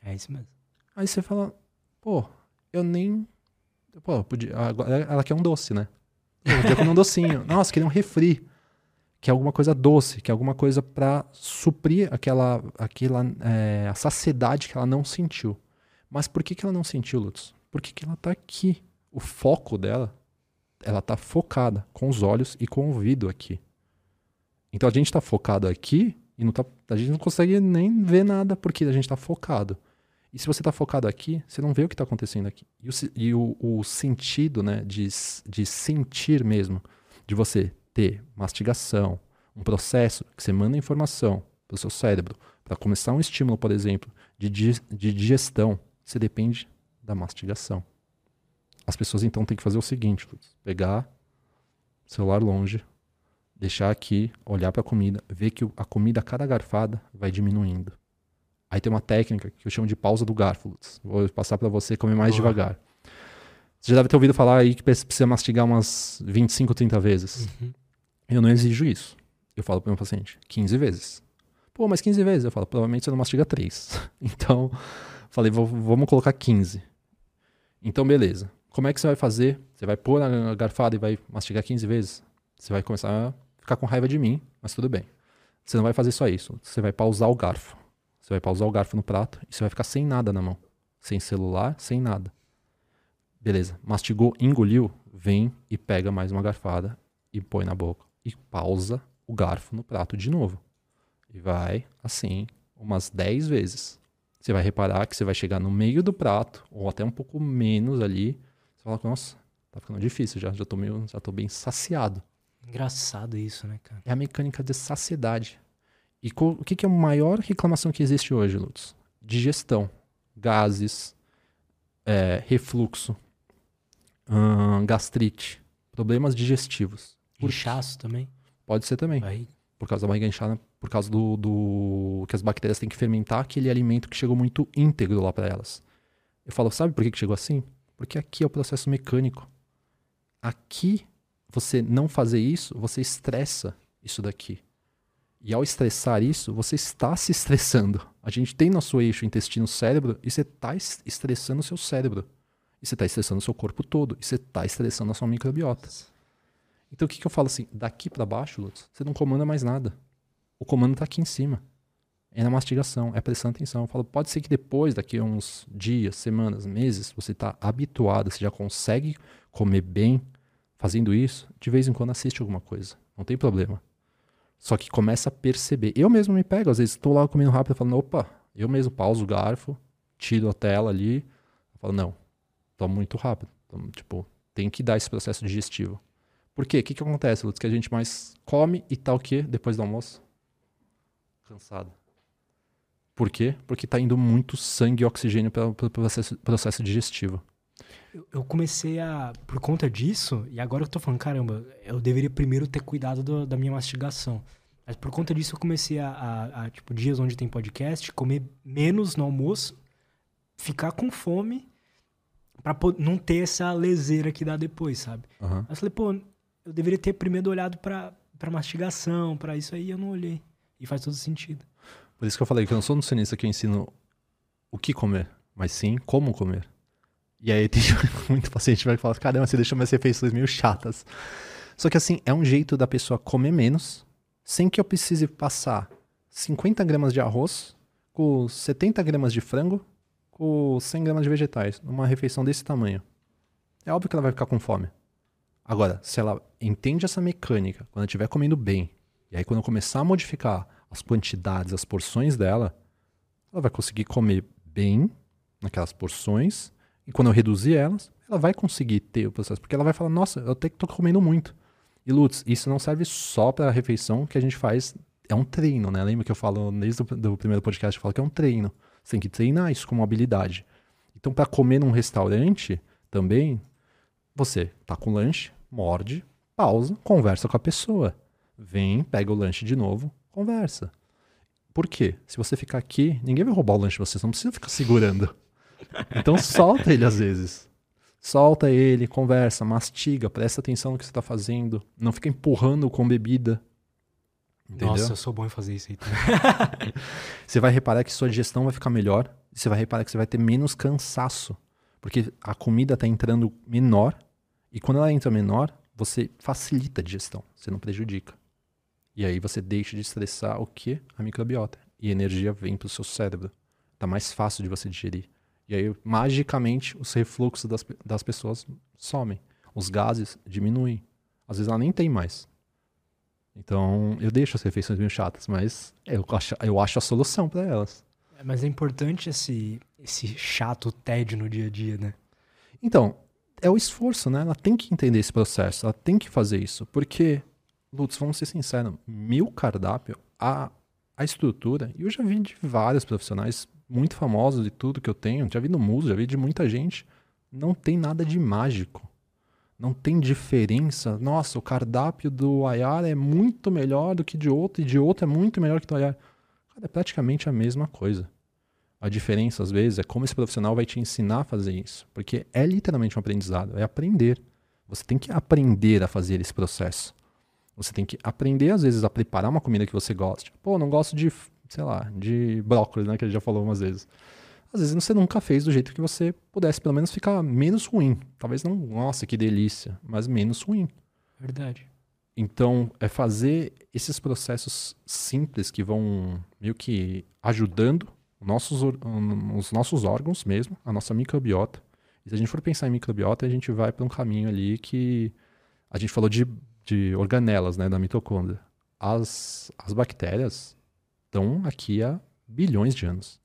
Speaker 1: É isso mesmo.
Speaker 2: Aí você fala, pô, eu nem. Pô, podia. Agora ela quer um doce, né? Eu podia comer um docinho. Nossa, queria um refri. Que é alguma coisa doce, que é alguma coisa para suprir aquela, aquela é, a saciedade que ela não sentiu. Mas por que, que ela não sentiu, Lutz? Porque que ela tá aqui. O foco dela, ela tá focada com os olhos e com o ouvido aqui. Então a gente tá focado aqui e não tá, a gente não consegue nem ver nada porque a gente tá focado. E se você tá focado aqui, você não vê o que tá acontecendo aqui. E o, e o, o sentido, né, de, de sentir mesmo, de você ter mastigação, um processo que você manda informação para o seu cérebro para começar um estímulo, por exemplo, de, de digestão, você depende da mastigação. As pessoas então têm que fazer o seguinte: pegar celular longe, deixar aqui, olhar para a comida, ver que a comida, a cada garfada, vai diminuindo. Aí tem uma técnica que eu chamo de pausa do garfo. Vou passar para você comer mais uhum. devagar. Você já deve ter ouvido falar aí que precisa mastigar umas 25, 30 vezes. Uhum. Eu não exijo isso. Eu falo para o meu paciente 15 vezes. Pô, mas 15 vezes? Eu falo, provavelmente você não mastiga 3. então, Falei, vamos colocar 15. Então, beleza. Como é que você vai fazer? Você vai pôr na garfada e vai mastigar 15 vezes? Você vai começar a ficar com raiva de mim, mas tudo bem. Você não vai fazer só isso. Você vai pausar o garfo. Você vai pausar o garfo no prato e você vai ficar sem nada na mão. Sem celular, sem nada. Beleza. Mastigou, engoliu, vem e pega mais uma garfada e põe na boca. E pausa o garfo no prato de novo. E vai assim umas 10 vezes. Você vai reparar que você vai chegar no meio do prato, ou até um pouco menos ali. Você fala, nossa, tá ficando difícil já, já tô, meio, já tô bem saciado.
Speaker 1: Engraçado isso, né, cara?
Speaker 2: É a mecânica de saciedade. E o que, que é a maior reclamação que existe hoje, Lutz? Digestão, gases, é, refluxo, hum, gastrite, problemas digestivos.
Speaker 1: Inchaço também?
Speaker 2: Pode ser também. Por causa da barriga inchada, por causa do, do, que as bactérias têm que fermentar aquele alimento que chegou muito íntegro lá para elas. Eu falo, sabe por que, que chegou assim? Porque aqui é o processo mecânico. Aqui, você não fazer isso, você estressa isso daqui. E ao estressar isso, você está se estressando. A gente tem nosso eixo intestino-cérebro e você está estressando o seu cérebro. E você está estressando o seu corpo todo. E você está estressando a sua microbiota. Então o que, que eu falo assim? Daqui para baixo, Lutz, você não comanda mais nada. O comando está aqui em cima. É na mastigação, é prestando atenção. Eu falo, pode ser que depois, daqui a uns dias, semanas, meses, você está habituado, você já consegue comer bem fazendo isso. De vez em quando assiste alguma coisa. Não tem problema. Só que começa a perceber. Eu mesmo me pego, às vezes estou lá comendo rápido, falando, opa, eu mesmo pauso o garfo, tiro a tela ali. Falo, não, tô muito rápido. Então, tipo, tem que dar esse processo digestivo. Por quê? O que, que acontece, Lutz? Que a gente mais come e tá o quê? Depois do almoço? Cansado. Por quê? Porque está indo muito sangue e oxigênio para o processo, processo digestivo.
Speaker 1: Eu, comecei a. Por conta disso, e agora eu tô falando, caramba, eu deveria primeiro ter cuidado do, da minha mastigação. Mas por conta disso eu comecei a, a, a, tipo, dias onde tem podcast, comer menos no almoço, ficar com fome, pra não ter essa leseira que dá depois, sabe?
Speaker 2: Uhum.
Speaker 1: Aí eu falei, pô, eu deveria ter primeiro olhado pra, pra mastigação, pra isso aí, eu não olhei. E faz todo sentido.
Speaker 2: Por isso que eu falei que eu não sou nutricionista que eu ensino o que comer, mas sim como comer. E aí tem muito paciente que vai falar, caramba, você deixou minhas refeições meio chatas. Só que assim, é um jeito da pessoa comer menos, sem que eu precise passar 50 gramas de arroz com 70 gramas de frango com 100 gramas de vegetais, numa refeição desse tamanho. É óbvio que ela vai ficar com fome. Agora, se ela entende essa mecânica, quando ela estiver comendo bem, e aí quando eu começar a modificar as quantidades, as porções dela, ela vai conseguir comer bem naquelas porções, e quando eu reduzir elas, ela vai conseguir ter o processo, porque ela vai falar, nossa, eu até que tô comendo muito. E Lutz, isso não serve só para a refeição que a gente faz, é um treino, né? Lembra que eu falo desde o primeiro podcast, eu falo que é um treino. Você tem que treinar isso como habilidade. Então, para comer num restaurante também, você tá com lanche, morde, pausa, conversa com a pessoa. Vem, pega o lanche de novo, conversa. Por quê? Se você ficar aqui, ninguém vai roubar o lanche de você, você não precisa ficar segurando. Então solta ele às vezes. Solta ele, conversa, mastiga, presta atenção no que você está fazendo. Não fica empurrando com bebida.
Speaker 1: Entendeu? Nossa, eu sou bom em fazer isso aí também.
Speaker 2: você vai reparar que sua digestão vai ficar melhor. Você vai reparar que você vai ter menos cansaço. Porque a comida está entrando menor. E quando ela entra menor, você facilita a digestão. Você não prejudica. E aí você deixa de estressar o que? A microbiota. E a energia vem para o seu cérebro. Tá mais fácil de você digerir. E aí, magicamente, os refluxos das, das pessoas somem. Os gases diminuem. Às vezes ela nem tem mais. Então, eu deixo as refeições meio chatas, mas eu acho, eu acho a solução para elas.
Speaker 1: É, mas é importante esse, esse chato tédio no dia a dia, né?
Speaker 2: Então, é o esforço, né? Ela tem que entender esse processo, ela tem que fazer isso. Porque, Lutz, vamos ser sinceros, meu cardápio, a, a estrutura, e eu já vi de vários profissionais muito famosos de tudo que eu tenho, já vi no mundo, já vi de muita gente, não tem nada de mágico. Não tem diferença. Nossa, o cardápio do Ayar é muito melhor do que de outro, e de outro é muito melhor que do Ayar. Cara, é praticamente a mesma coisa. A diferença, às vezes, é como esse profissional vai te ensinar a fazer isso. Porque é literalmente um aprendizado, é aprender. Você tem que aprender a fazer esse processo. Você tem que aprender, às vezes, a preparar uma comida que você gosta. Pô, não gosto de sei lá, de brócolis, né? Que ele já falou umas vezes. Às vezes você nunca fez do jeito que você pudesse, pelo menos ficar menos ruim. Talvez não, nossa, que delícia, mas menos ruim.
Speaker 1: Verdade.
Speaker 2: Então, é fazer esses processos simples que vão meio que ajudando nossos, os nossos órgãos mesmo, a nossa microbiota. E se a gente for pensar em microbiota, a gente vai para um caminho ali que a gente falou de, de organelas, né, da mitocôndria. As, as bactérias, estão aqui há bilhões de anos.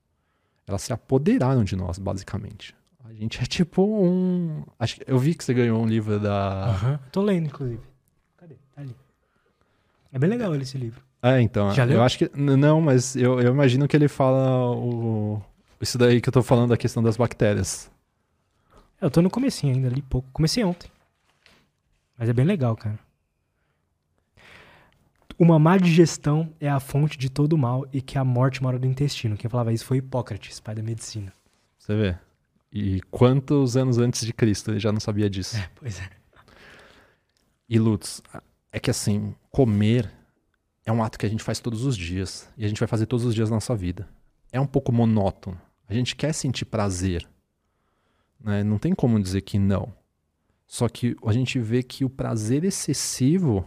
Speaker 2: Elas se apoderaram de nós, basicamente. A gente é tipo um. Acho que eu vi que você ganhou um livro da.
Speaker 1: Uhum. Tô lendo, inclusive. Cadê? Tá ali. É bem legal esse livro.
Speaker 2: É, então. Já leu? Eu acho que. Não, mas eu, eu imagino que ele fala o, isso daí que eu tô falando da questão das bactérias.
Speaker 1: Eu tô no comecinho ainda, ali pouco. Comecei ontem. Mas é bem legal, cara. Uma má digestão é a fonte de todo mal e que a morte mora no intestino. Quem falava isso foi Hipócrates, pai da medicina.
Speaker 2: Você vê. E quantos anos antes de Cristo ele já não sabia disso?
Speaker 1: É, pois é.
Speaker 2: E Lutz, é que assim, comer é um ato que a gente faz todos os dias. E a gente vai fazer todos os dias na nossa vida. É um pouco monótono. A gente quer sentir prazer. Né? Não tem como dizer que não. Só que a gente vê que o prazer excessivo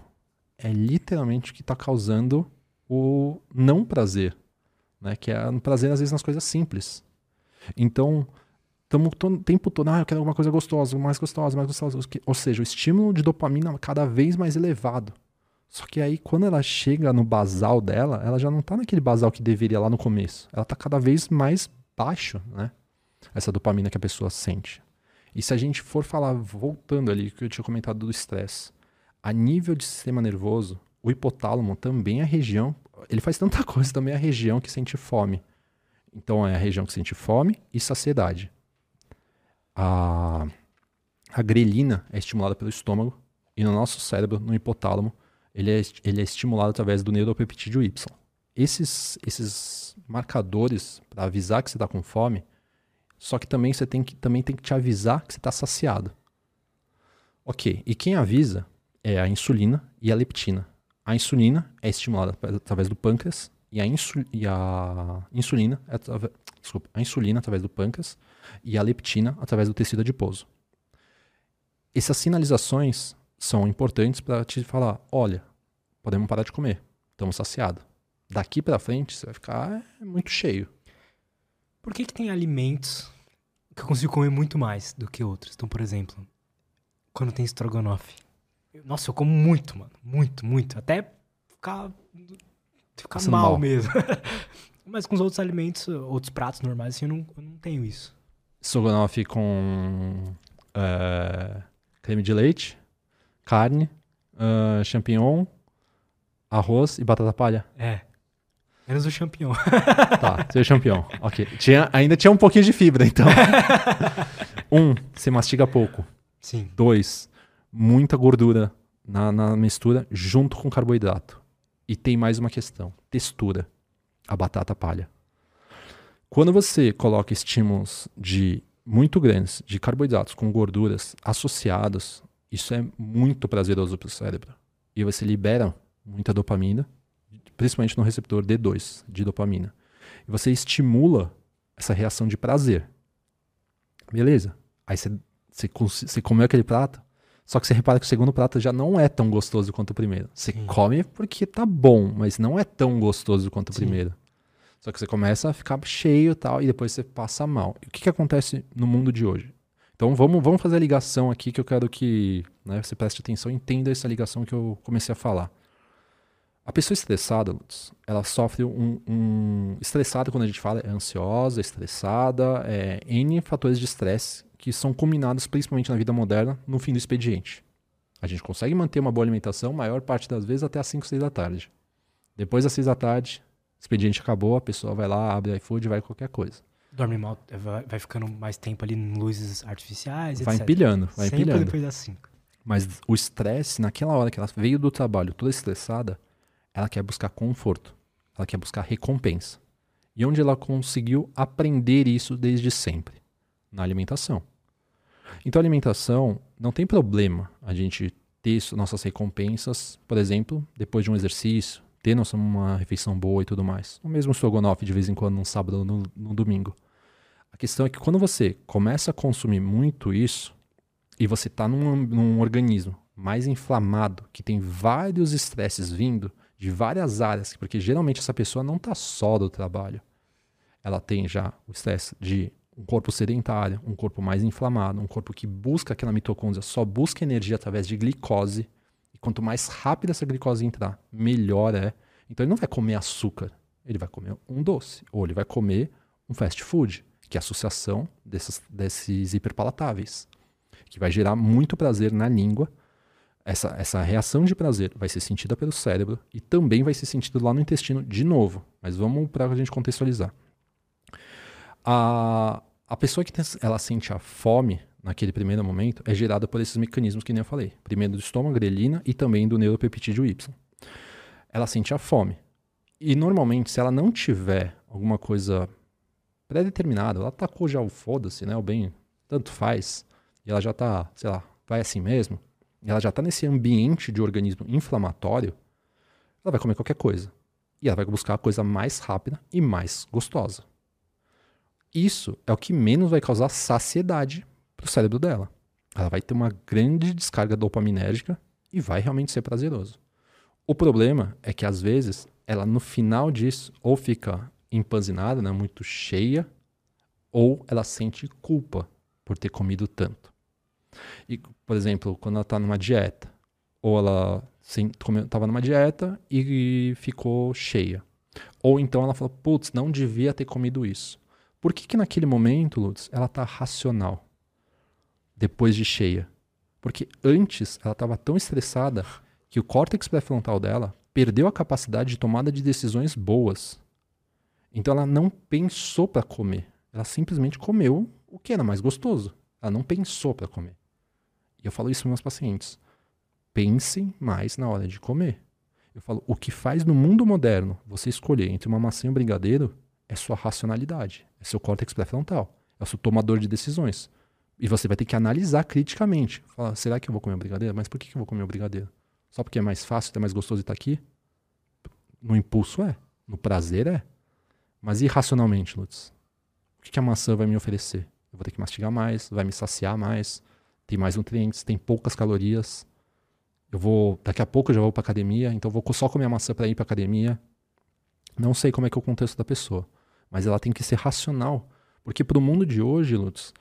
Speaker 2: é literalmente o que está causando o não prazer, né? Que é um prazer às vezes nas coisas simples. Então, estamos o tempo todo, ah, eu quero alguma coisa gostosa, mais gostosa, mais gostosa. Ou seja, o estímulo de dopamina cada vez mais elevado. Só que aí, quando ela chega no basal dela, ela já não está naquele basal que deveria lá no começo. Ela está cada vez mais baixo, né? Essa dopamina que a pessoa sente. E se a gente for falar, voltando ali, que eu tinha comentado do estresse, a nível de sistema nervoso, o hipotálamo também é a região, ele faz tanta coisa, também é a região que sente fome. Então é a região que sente fome e saciedade. A, a grelina é estimulada pelo estômago e no nosso cérebro, no hipotálamo, ele é, ele é estimulado através do neuropeptídeo Y. Esses, esses marcadores para avisar que você está com fome, só que também você tem que, também tem que te avisar que você está saciado. Ok, e quem avisa é a insulina e a leptina. A insulina é estimulada através do pâncreas e a, insul e a insulina é através, desculpa, a insulina através do pâncreas e a leptina através do tecido adiposo. Essas sinalizações são importantes para te falar, olha, podemos parar de comer, estamos saciados. Daqui para frente você vai ficar é, muito cheio.
Speaker 1: Por que, que tem alimentos que eu consigo comer muito mais do que outros? Então, por exemplo, quando tem estrogonofe, Nossa, eu como muito, mano. Muito, muito. Até ficar, ficar
Speaker 2: Passando
Speaker 1: mal,
Speaker 2: mal.
Speaker 1: mesmo. Mas com os outros alimentos, outros pratos normais, assim, eu não, eu não tenho isso.
Speaker 2: Estrogonofe com é, creme de leite, carne, ah, champignon, arroz e batata palha.
Speaker 1: É. Menos o champignon.
Speaker 2: Tá, seu champignon. Ok. Tinha, ainda tinha um pouquinho de fibra, então. um, você mastiga pouco.
Speaker 1: Sim.
Speaker 2: Dois, muita gordura na, na mistura junto com carboidrato. E tem mais uma questão: textura. A batata palha. Quando você coloca estímulos de muito grandes de carboidratos com gorduras associados, isso é muito prazeroso para o cérebro. E você libera muita dopamina, principalmente no receptor D2 de dopamina. E você estimula essa reação de prazer. Beleza. Aí você, você, você comeu aquele prato, só que você repara que o segundo prato já não é tão gostoso quanto o primeiro. Você
Speaker 1: Sim.
Speaker 2: come porque tá bom, mas não é tão gostoso quanto o
Speaker 1: Sim.
Speaker 2: primeiro. Só que você começa a ficar cheio e tal, e depois você passa mal. E o que, que acontece no mundo de hoje? Então vamos, vamos fazer a ligação aqui que eu quero que né, você preste atenção e entenda essa ligação que eu comecei a falar. A pessoa estressada, Lutz, ela sofre um, um... Estressada, quando a gente fala, é ansiosa, estressada, é N fatores de estresse que são combinados, principalmente na vida moderna, no fim do expediente. A gente consegue manter uma boa alimentação, maior parte das vezes, até às 5, 6 da tarde. Depois das 6 da tarde, o expediente acabou, a pessoa vai lá, abre iFood vai qualquer coisa.
Speaker 1: Dorme mal, vai, vai ficando mais tempo ali em luzes artificiais,
Speaker 2: Vai
Speaker 1: etc.
Speaker 2: empilhando, vai
Speaker 1: Sempre
Speaker 2: empilhando.
Speaker 1: depois das 5.
Speaker 2: Mas o estresse, naquela hora que ela veio do trabalho toda estressada, ela quer buscar conforto. Ela quer buscar recompensa. E onde ela conseguiu aprender isso desde sempre? Na alimentação. Então, alimentação não tem problema a gente ter nossas recompensas, por exemplo, depois de um exercício, ter nossa, uma refeição boa e tudo mais. O mesmo estrogonofe de vez em quando, num sábado ou no, no domingo. A questão é que quando você começa a consumir muito isso, e você está num, num organismo mais inflamado, que tem vários estresses vindo de várias áreas, porque geralmente essa pessoa não está só do trabalho. Ela tem já o estresse de um corpo sedentário, um corpo mais inflamado, um corpo que busca aquela mitocôndria, só busca energia através de glicose. E quanto mais rápido essa glicose entrar, melhor é. Então ele não vai comer açúcar, ele vai comer um doce, ou ele vai comer um fast food, que é a associação desses, desses hiperpalatáveis que vai gerar muito prazer na língua. Essa, essa reação de prazer vai ser sentida pelo cérebro e também vai ser sentido lá no intestino de novo. Mas vamos para a gente contextualizar. A, a pessoa que ela sente a fome naquele primeiro momento é gerada por esses mecanismos que nem eu falei. Primeiro do estômago, grelina e também do neuropeptídeo Y. Ela sente a fome. E normalmente, se ela não tiver alguma coisa pré-determinada, ela tacou já o foda-se, né? O bem, tanto faz e ela já tá, sei lá, vai assim mesmo, ela já tá nesse ambiente de organismo inflamatório, ela vai comer qualquer coisa. E ela vai buscar a coisa mais rápida e mais gostosa. Isso é o que menos vai causar saciedade pro cérebro dela. Ela vai ter uma grande descarga dopaminérgica e vai realmente ser prazeroso. O problema é que às vezes ela no final disso ou fica empanzinada, né, muito cheia, ou ela sente culpa por ter comido tanto. E, por exemplo, quando ela está numa dieta, ou ela estava numa dieta e ficou cheia. Ou então ela falou, putz, não devia ter comido isso. Por que, que naquele momento, Lutz, ela está racional? Depois de cheia. Porque antes ela estava tão estressada que o córtex pré-frontal dela perdeu a capacidade de tomada de decisões boas. Então ela não pensou para comer. Ela simplesmente comeu o que era mais gostoso. Ela não pensou para comer. E eu falo isso para meus pacientes. Pensem mais na hora de comer. Eu falo, o que faz no mundo moderno você escolher entre uma maçã e um brigadeiro é sua racionalidade, é seu córtex pré-frontal, é o seu tomador de decisões. E você vai ter que analisar criticamente. Falar, será que eu vou comer um brigadeiro? Mas por que, eu vou comer um brigadeiro? Só porque é mais fácil, é mais gostoso estar aqui? No impulso é, no prazer é. Mas irracionalmente, Lutz, o que, que a maçã vai me oferecer? Eu vou ter que mastigar mais, vai me saciar mais, tem mais nutrientes, tem poucas calorias. Eu vou, daqui a pouco eu já vou para academia, então eu vou só comer a maçã para ir para academia. Não sei como é que é o contexto da pessoa, mas ela tem que ser racional, porque para o mundo de hoje, Lutz,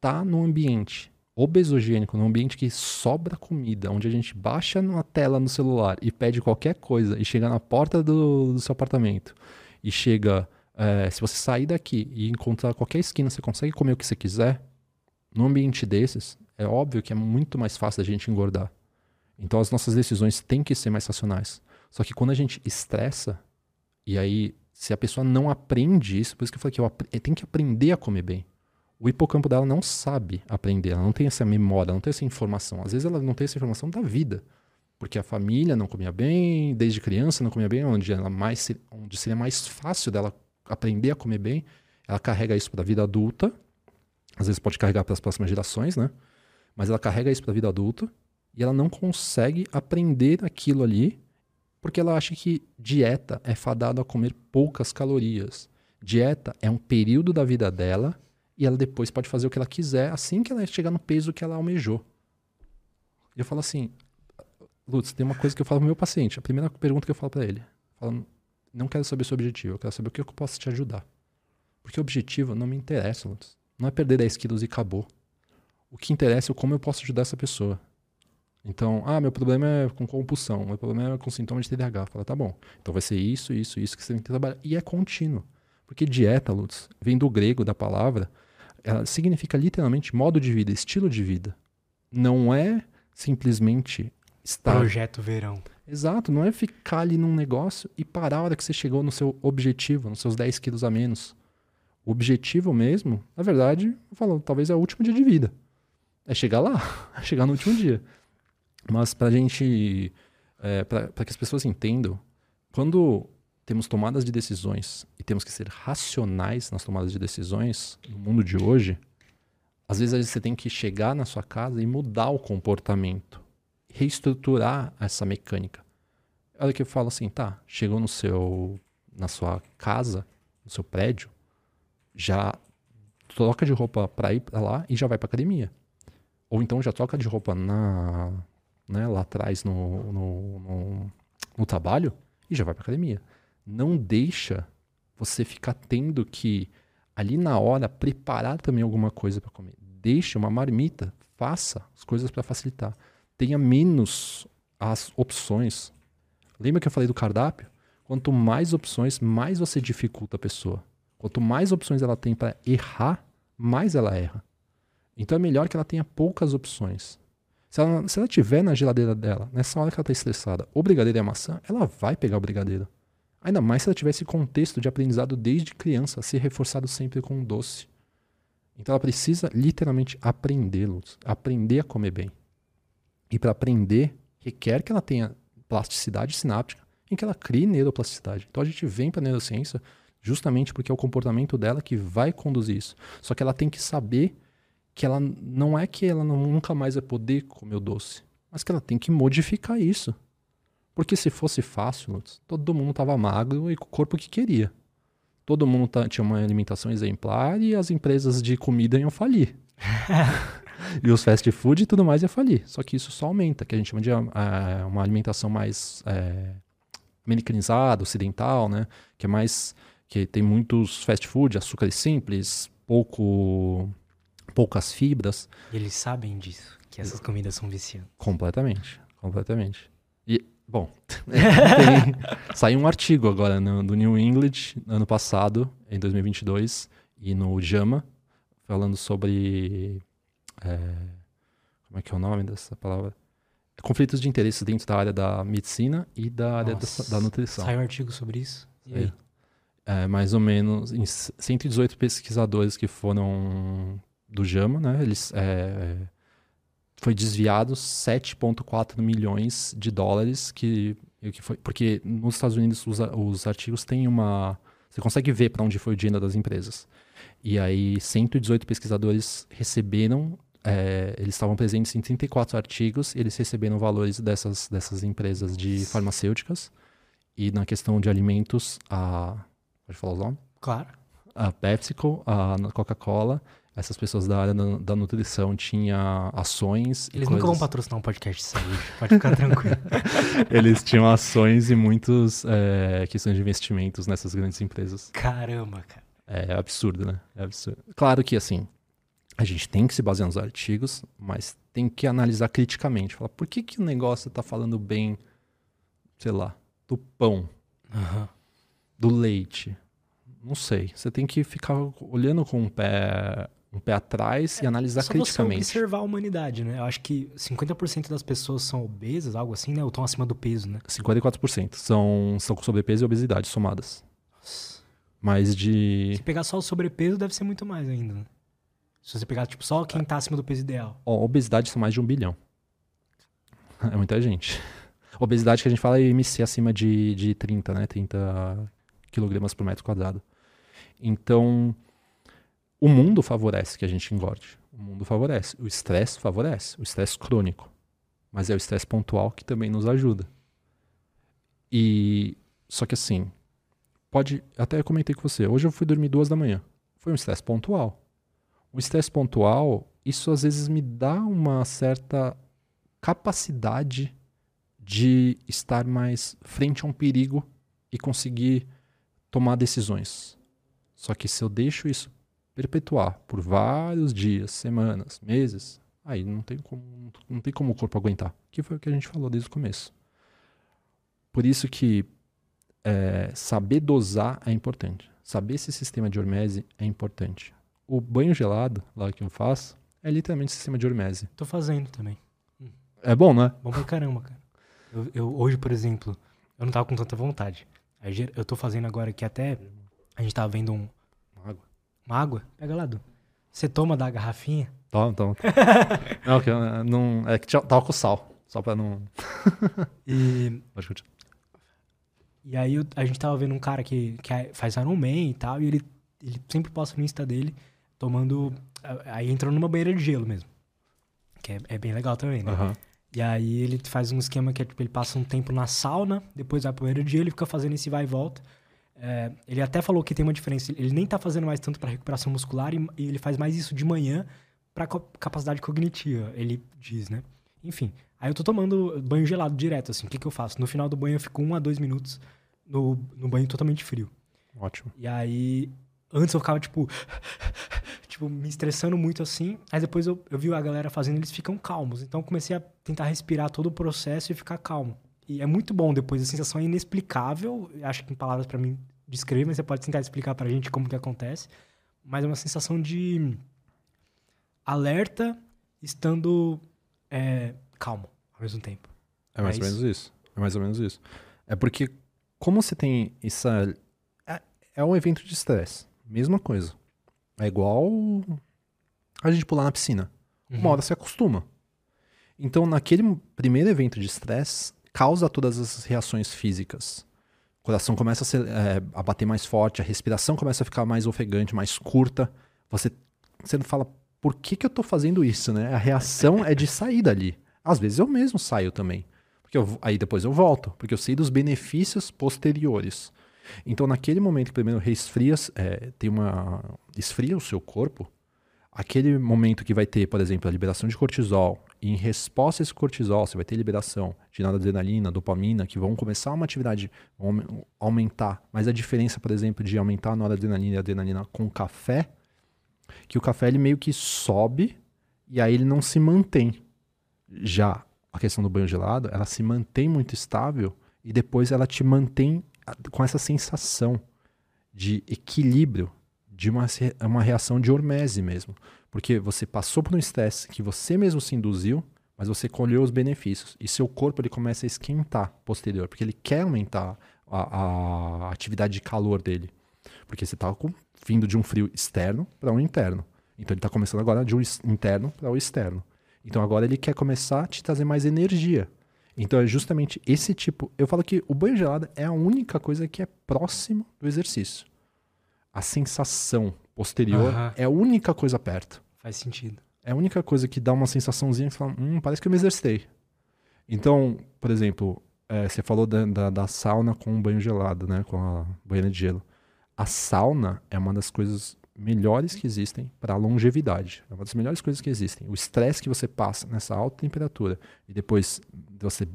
Speaker 2: tá num ambiente obesogênico, num ambiente que sobra comida, onde a gente baixa na tela no celular e pede qualquer coisa e chega na porta do, do seu apartamento e chega. É, se você sair daqui e encontrar qualquer esquina, você consegue comer o que você quiser. Num ambiente desses, é óbvio que é muito mais fácil da gente engordar. Então as nossas decisões têm que ser mais racionais. Só que quando a gente estressa, e aí, se a pessoa não aprende isso, por isso que eu falei que eu tem que aprender a comer bem. O hipocampo dela não sabe aprender, ela não tem essa memória, ela não tem essa informação. Às vezes ela não tem essa informação da vida. Porque a família não comia bem, desde criança não comia bem, onde, ela mais, onde seria mais fácil dela aprender a comer bem. Ela carrega isso para a vida adulta. Às vezes pode carregar para as próximas gerações, né? Mas ela carrega isso para a vida adulta e ela não consegue aprender aquilo ali porque ela acha que dieta é fadado a comer poucas calorias. Dieta é um período da vida dela e ela depois pode fazer o que ela quiser assim que ela chegar no peso que ela almejou. E eu falo assim, Lutz, tem uma coisa que eu falo pro meu paciente. A primeira pergunta que eu falo para ele, não quero saber seu objetivo, eu quero saber o que eu posso te ajudar. Porque o objetivo não me interessa, Lutz. Não é perder 10 quilos e acabou. O que interessa é como eu posso ajudar essa pessoa. Então, ah, meu problema é com compulsão, meu problema é com sintoma de TDAH. Fala, tá bom. Então vai ser isso, isso, isso que você tem que trabalhar. E é contínuo. Porque dieta, Lutz, vem do grego da palavra, ela significa literalmente modo de vida, estilo de vida. Não é simplesmente estar.
Speaker 1: Projeto verão.
Speaker 2: Exato, não é ficar ali num negócio e parar a hora que você chegou no seu objetivo, nos seus 10 quilos a menos. O objetivo mesmo, na verdade, eu falo, talvez é o último dia de vida. É chegar lá, é chegar no último dia. Mas para a gente, é, para que as pessoas entendam, quando temos tomadas de decisões e temos que ser racionais nas tomadas de decisões no mundo de hoje, às vezes você tem que chegar na sua casa e mudar o comportamento, reestruturar essa mecânica. Olha que eu falo assim, tá, chegou no seu, na sua casa, no seu prédio, já troca de roupa para ir para lá e já vai para academia. Ou então já troca de roupa na, né, lá atrás no, no, no, no trabalho e já vai para academia. Não deixa você ficar tendo que ali na hora preparar também alguma coisa para comer. Deixe uma marmita, faça as coisas para facilitar. Tenha menos as opções. Lembra que eu falei do cardápio? Quanto mais opções, mais você dificulta a pessoa. Quanto mais opções ela tem para errar, mais ela erra. Então é melhor que ela tenha poucas opções. Se ela, se ela tiver na geladeira dela, nessa hora que ela está estressada, o brigadeiro e a maçã, ela vai pegar o brigadeiro. Ainda mais se ela tiver esse contexto de aprendizado desde criança, ser reforçado sempre com doce. Então ela precisa literalmente aprendê-los, aprender a comer bem. E para aprender, requer que ela tenha plasticidade sináptica, em que ela crie neuroplasticidade. Então a gente vem para a neurociência justamente porque é o comportamento dela que vai conduzir isso. Só que ela tem que saber que ela não é que ela nunca mais vai poder comer o doce, mas que ela tem que modificar isso. Porque se fosse fácil, todo mundo estava magro e com o corpo que queria. Todo mundo tinha uma alimentação exemplar e as empresas de comida iam falir. e os fast food e tudo mais ia falir. Só que isso só aumenta, que a gente chama de uh, uma alimentação mais uh, americanizada, ocidental, né? Que é mais. que tem muitos fast food, açúcares simples, pouco poucas fibras.
Speaker 1: E eles sabem disso, que essas comidas são viciantes.
Speaker 2: Completamente, completamente. E, bom, tem, saiu um artigo agora no, do New England, ano passado, em 2022, e no JAMA, falando sobre. É, como é que é o nome dessa palavra? Conflitos de interesse dentro da área da medicina e da área da, da, nutrição.
Speaker 1: Saiu um artigo sobre isso? E aí?
Speaker 2: É, mais ou menos, em 118 pesquisadores que foram do Jama, né? Eles é, foi desviado 7,4 milhões de dólares que, que foi porque nos Estados Unidos os, os artigos têm uma você consegue ver para onde foi o dinheiro das empresas. E aí 118 pesquisadores receberam é, eles estavam presentes em 34 artigos, eles receberam valores dessas, dessas empresas de farmacêuticas. E na questão de alimentos, a. Pode falar os nomes?
Speaker 1: Claro.
Speaker 2: A PepsiCo, a Coca-Cola essas pessoas da área da, da nutrição tinham ações.
Speaker 1: Eles nunca vão patrocinar um podcast de saúde, pode ficar tranquilo.
Speaker 2: Eles tinham ações e muitas é, questões de investimentos nessas grandes empresas.
Speaker 1: Caramba, cara.
Speaker 2: É absurdo, né? É absurdo. Claro que, assim, a gente tem que se basear nos artigos, mas tem que analisar criticamente. Falar, por que, que o negócio está falando bem, sei lá, do pão,
Speaker 1: Aham.
Speaker 2: do leite? Não sei. Você tem que ficar olhando com um pé, um pé atrás e analisar
Speaker 1: É Só você
Speaker 2: criticamente.
Speaker 1: observar a humanidade, né? Eu acho que 50% das pessoas são obesas, algo assim, né? Ou estão acima do peso, né?
Speaker 2: 54% são, são com sobrepeso e obesidade somadas. Mas de.
Speaker 1: Se pegar só o sobrepeso, deve ser muito mais ainda, né? Se você pegar, tipo, só quem tá acima do peso ideal.
Speaker 2: Ó, obesidade são mais de um bilhão. É muita gente. Obesidade que a gente fala é IMC acima de, de 30, né? 30 quilogramas por metro quadrado. Então, o mundo favorece que a gente engorde. O mundo favorece. O estresse favorece. O estresse crônico. Mas é o estresse pontual que também nos ajuda. E só que assim, pode. Até eu comentei com você. Hoje eu fui dormir duas da manhã. Foi um estresse pontual. O estresse pontual, isso às vezes me dá uma certa capacidade de estar mais frente a um perigo e conseguir tomar decisões. Só que se eu deixo isso perpetuar por vários dias, semanas, meses, aí não tem como, não tem como o corpo aguentar. Que foi o que a gente falou desde o começo. Por isso que é, saber dosar é importante. Saber esse sistema de hormese é importante. O banho gelado, lá que eu faço, é literalmente sistema de hormese.
Speaker 1: Tô fazendo também.
Speaker 2: É bom, né?
Speaker 1: Bom pra caramba, cara. Eu, eu- hoje, por exemplo, eu não tava com tanta vontade. Eu tô fazendo agora que até a gente tava vendo um-. Uma água. Pega lá, Du. Você toma da garrafinha.
Speaker 2: Toma, toma. não, que eu não, é que tava com sal. Só pra não.
Speaker 1: E,
Speaker 2: Pode continuar.
Speaker 1: e aí eu- a gente tava vendo um cara que, que é- faz Iron Man e tal. E ele, ele sempre posta no Insta dele tomando. Aí entrou numa banheira de gelo mesmo. Que é, é bem legal também, né?
Speaker 2: Aham.
Speaker 1: E aí ele faz um esquema que é tipo, ele passa um tempo na sauna, depois vai pro banheiro de gelo e fica fazendo esse vai e volta. É, ele até falou que tem uma diferença. Ele nem tá fazendo mais tanto pra recuperação muscular e, e ele faz mais isso de manhã pra co- capacidade cognitiva, ele diz, né? Enfim, aí eu tô tomando banho gelado direto, assim. O que que eu faço? No final do banho eu fico um a dois minutos no, no banho totalmente frio.
Speaker 2: Ótimo.
Speaker 1: E aí, antes eu ficava, tipo, tipo, me estressando muito assim. Aí depois eu, eu vi a galera fazendo, eles ficam calmos. Então eu comecei a tentar respirar todo o processo e ficar calmo. E é muito bom depois, a sensação é inexplicável. Acho que em palavras pra mim descrever, mas você pode tentar explicar pra gente como que acontece. Mas é uma sensação de alerta estando é, calmo ao mesmo tempo.
Speaker 2: É mais
Speaker 1: É
Speaker 2: ou menos isso. É mais ou menos isso. É porque, como você tem essa. É, é um evento de estresse. Mesma coisa. É igual a gente pular na piscina. Uma hora você acostuma. Então, naquele primeiro evento de estresse, causa todas as reações físicas. O coração começa a, ser, é, a bater mais forte, a respiração começa a ficar mais ofegante, mais curta. Você, você não fala, por que, que eu tô fazendo isso, né? A reação é de sair dali. Às vezes eu mesmo saio também. Porque eu- aí depois eu volto, porque eu sei dos benefícios posteriores. Então, naquele momento que primeiro resfria, é, tem uma. esfria o seu corpo, aquele momento que vai ter, por exemplo, a liberação de cortisol, e em resposta a esse cortisol, você vai ter liberação de noradrenalina, dopamina, que vão começar uma atividade, vão aume- aumentar. Mas a diferença, por exemplo, de aumentar a noradrenalina e a adrenalina com café, que o café ele meio que sobe e aí ele não se mantém. Já a questão do banho gelado, ela se mantém muito estável e depois ela te mantém ah, com essa sensação de equilíbrio, de uma, uma reação de hormese mesmo. Porque você passou por um estresse que você mesmo se induziu, mas você colheu os benefícios. E seu corpo ele começa a esquentar posterior, porque ele quer aumentar a, a atividade de calor dele. Porque você está vindo de um frio externo para um interno. Então ele está começando agora de um interno para o externo. Então agora ele quer começar a te trazer mais energia. Então é justamente esse tipo. Eu falo que o banho gelado é a única coisa que é próximo do exercício. A sensação posterior
Speaker 1: Aham.
Speaker 2: é a única coisa perto.
Speaker 1: Faz sentido.
Speaker 2: É a única coisa que dá uma sensaçãozinha que fala, hum, parece que eu me exercitei. Então, por exemplo, é, você falou da, da, da sauna com banho gelado, né? Com a banheira de gelo. A sauna é uma das coisas melhores que existem para a longevidade. É uma das melhores coisas que existem. O estresse que você passa nessa alta temperatura e depois você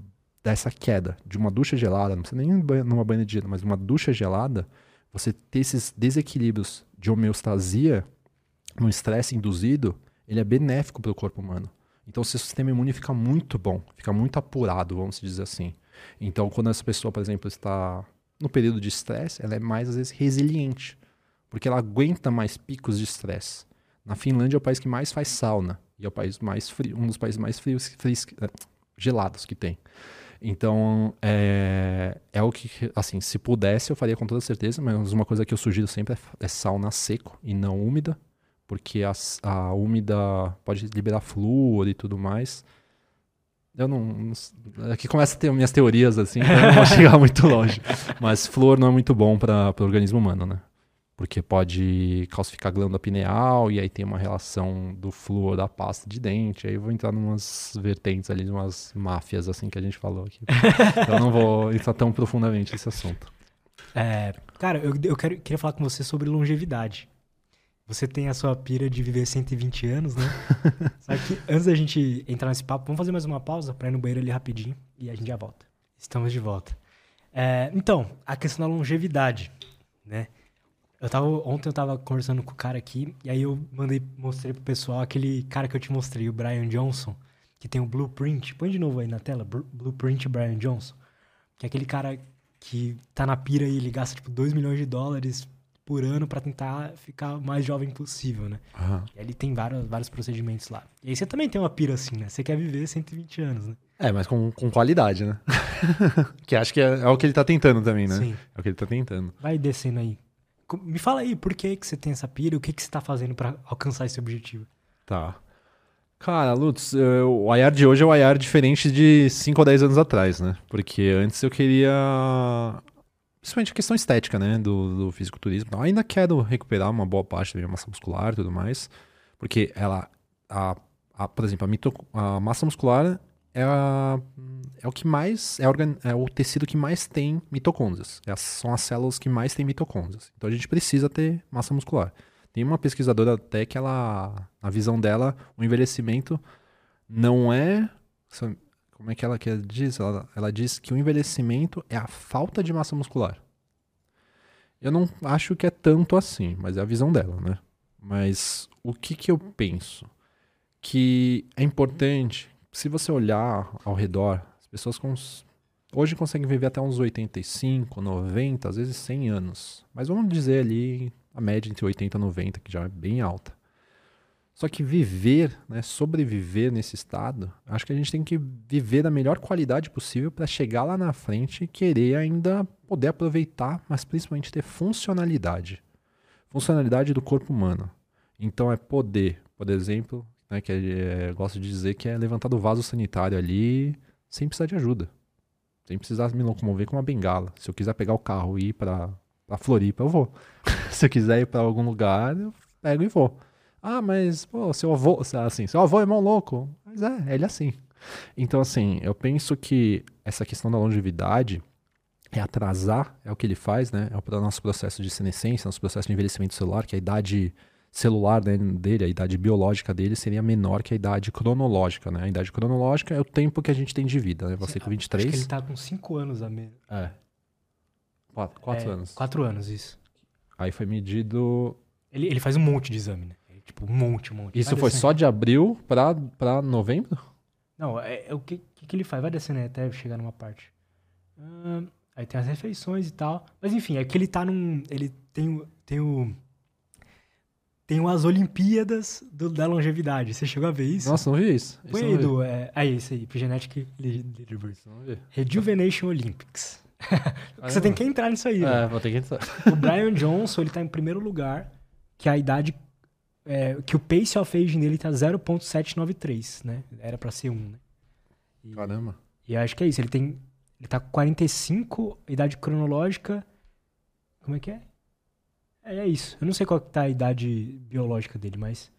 Speaker 2: dá essa queda de uma ducha gelada, não precisa nem numa banheira de gelo, mas uma ducha gelada, você ter esses desequilíbrios de homeostasia no estresse induzido ele é benéfico para o corpo humano. Então, o seu sistema imune fica muito bom, fica muito apurado, vamos dizer assim. Então, quando essa pessoa, por exemplo, está no período de estresse, ela é mais, às vezes, resiliente, porque ela aguenta mais picos de estresse. Na Finlândia é o país que mais faz sauna, e é o país mais frio, um dos países mais frios, frios eh, gelados que tem. Então, é, é o que, assim, se pudesse, eu faria com toda certeza, mas uma coisa que eu sugiro sempre é, é sauna seco e não úmida, porque a, a úmida pode liberar flúor e tudo mais. Eu não. Aqui começa a ter minhas teorias, assim, então eu não vou chegar muito longe. Mas flúor não é muito bom para o organismo humano, né? Porque pode calcificar a glândula pineal e aí tem uma relação do flúor da pasta de dente. Aí eu vou entrar numas vertentes ali, umas máfias assim que a gente falou aqui. então eu não vou entrar tão profundamente nesse assunto.
Speaker 1: É, cara, eu, eu quero, queria falar com você sobre longevidade. Você tem a sua pira de viver 120 anos, né? Só que antes da gente entrar nesse papo, vamos fazer mais uma pausa para ir no banheiro ali rapidinho e a gente já volta. Estamos de volta. É, então, a questão da longevidade, né? Eu tava, ontem eu tava conversando com o cara aqui, e aí eu mandei, mostrei pro pessoal aquele cara que eu te mostrei, o Brian Johnson, que tem o Blueprint. Põe de novo aí na tela, Blueprint Brian Johnson. Que é aquele cara que tá na pira e ele gasta tipo 2 milhões de dólares por ano para tentar ficar o mais jovem possível, né? Uhum. E ele tem vários, vários procedimentos lá. E aí você também tem uma pira assim, né? Você quer viver 120 anos, né?
Speaker 2: É, mas com, com qualidade, né? que acho que é, é, o que ele tá tentando também, né? Sim. É o que ele tá tentando.
Speaker 1: Vai descendo aí. Me fala aí, por que, que você tem essa pira? O que, que você tá fazendo para alcançar esse objetivo?
Speaker 2: Tá. Cara, Lutz, o IAR de hoje é um IAR diferente de 5 ou 10 anos atrás, né? Porque antes eu queria. Principalmente a questão estética, né? Do, do fisiculturismo. Eu ainda quero recuperar uma boa parte da minha massa muscular e tudo mais. Porque ela. A, a, por exemplo, a, mito, a massa muscular é, a, é o que mais é, organ, é, o tecido que mais tem mitocôndrias. É, são as células que mais têm mitocôndrias. Então a gente precisa ter massa muscular. Tem uma pesquisadora até que ela, na visão dela, o envelhecimento não é como é que ela quer diz? Ela, ela diz que o envelhecimento é a falta de massa muscular. Eu não acho que é tanto assim, mas é a visão dela, né? Mas o que que eu penso? Que é importante se você olhar ao redor, as pessoas cons... hoje conseguem viver até uns 85, 90, às vezes 100 anos. Mas vamos dizer ali a média entre 80 e 90, que já é bem alta. Só que viver, né, sobreviver nesse estado, acho que a gente tem que viver da melhor qualidade possível para chegar lá na frente e querer ainda poder aproveitar, mas principalmente ter funcionalidade. Funcionalidade do corpo humano. Então é poder, por exemplo, né, que é, gosto de dizer que é levantar do vaso sanitário ali sem precisar de ajuda. Sem precisar me locomover com uma bengala. Se eu quiser pegar o carro e ir para a Floripa, eu vou. Se eu quiser ir para algum lugar, eu pego e vou. Ah, mas, pô, seu avô, assim, seu avô é mão louco. Mas é, ele é assim. Então, assim, eu penso que essa questão da longevidade é atrasar, é o que ele faz, né? É o nosso processo de senescência, nosso processo de envelhecimento celular, que é a idade celular dele, a idade biológica dele, seria menor que a idade cronológica, né? A idade cronológica é o tempo que a gente tem de vida, né? Você com 23...
Speaker 1: Acho que ele tá com 5 anos a menos.
Speaker 2: É. 4
Speaker 1: é,
Speaker 2: anos.
Speaker 1: 4 anos, isso.
Speaker 2: Aí foi medido...
Speaker 1: Ele, ele faz um monte de exame, né? Tipo, um monte, um monte.
Speaker 2: Isso Vai foi descendo. só de abril pra, pra novembro?
Speaker 1: Não, é, é o que, que, que, ele faz? Vai descendo até chegar numa parte. aí tem as refeições e tal. Mas enfim, é que ele tá num... Ele tem, tem o tem umas Olimpíadas do, da longevidade. Você chegou a ver isso?
Speaker 2: Nossa, não vi isso.
Speaker 1: Põe aí, do, é, aí, isso aí, Genetic Leaderboard. Rejuvenation Olympics. você tem que entrar nisso aí.
Speaker 2: É, vou ter que entrar.
Speaker 1: o Brian Johnson, ele tá em primeiro lugar, que a idade, é, que o pace of aging dele tá 0.793, né? Era pra ser 1, né?
Speaker 2: E, Caramba.
Speaker 1: E acho que é isso, ele tem, ele tá com 45, idade cronológica, como é que é? É, é isso. Eu não sei qual que tá a idade biológica dele, mas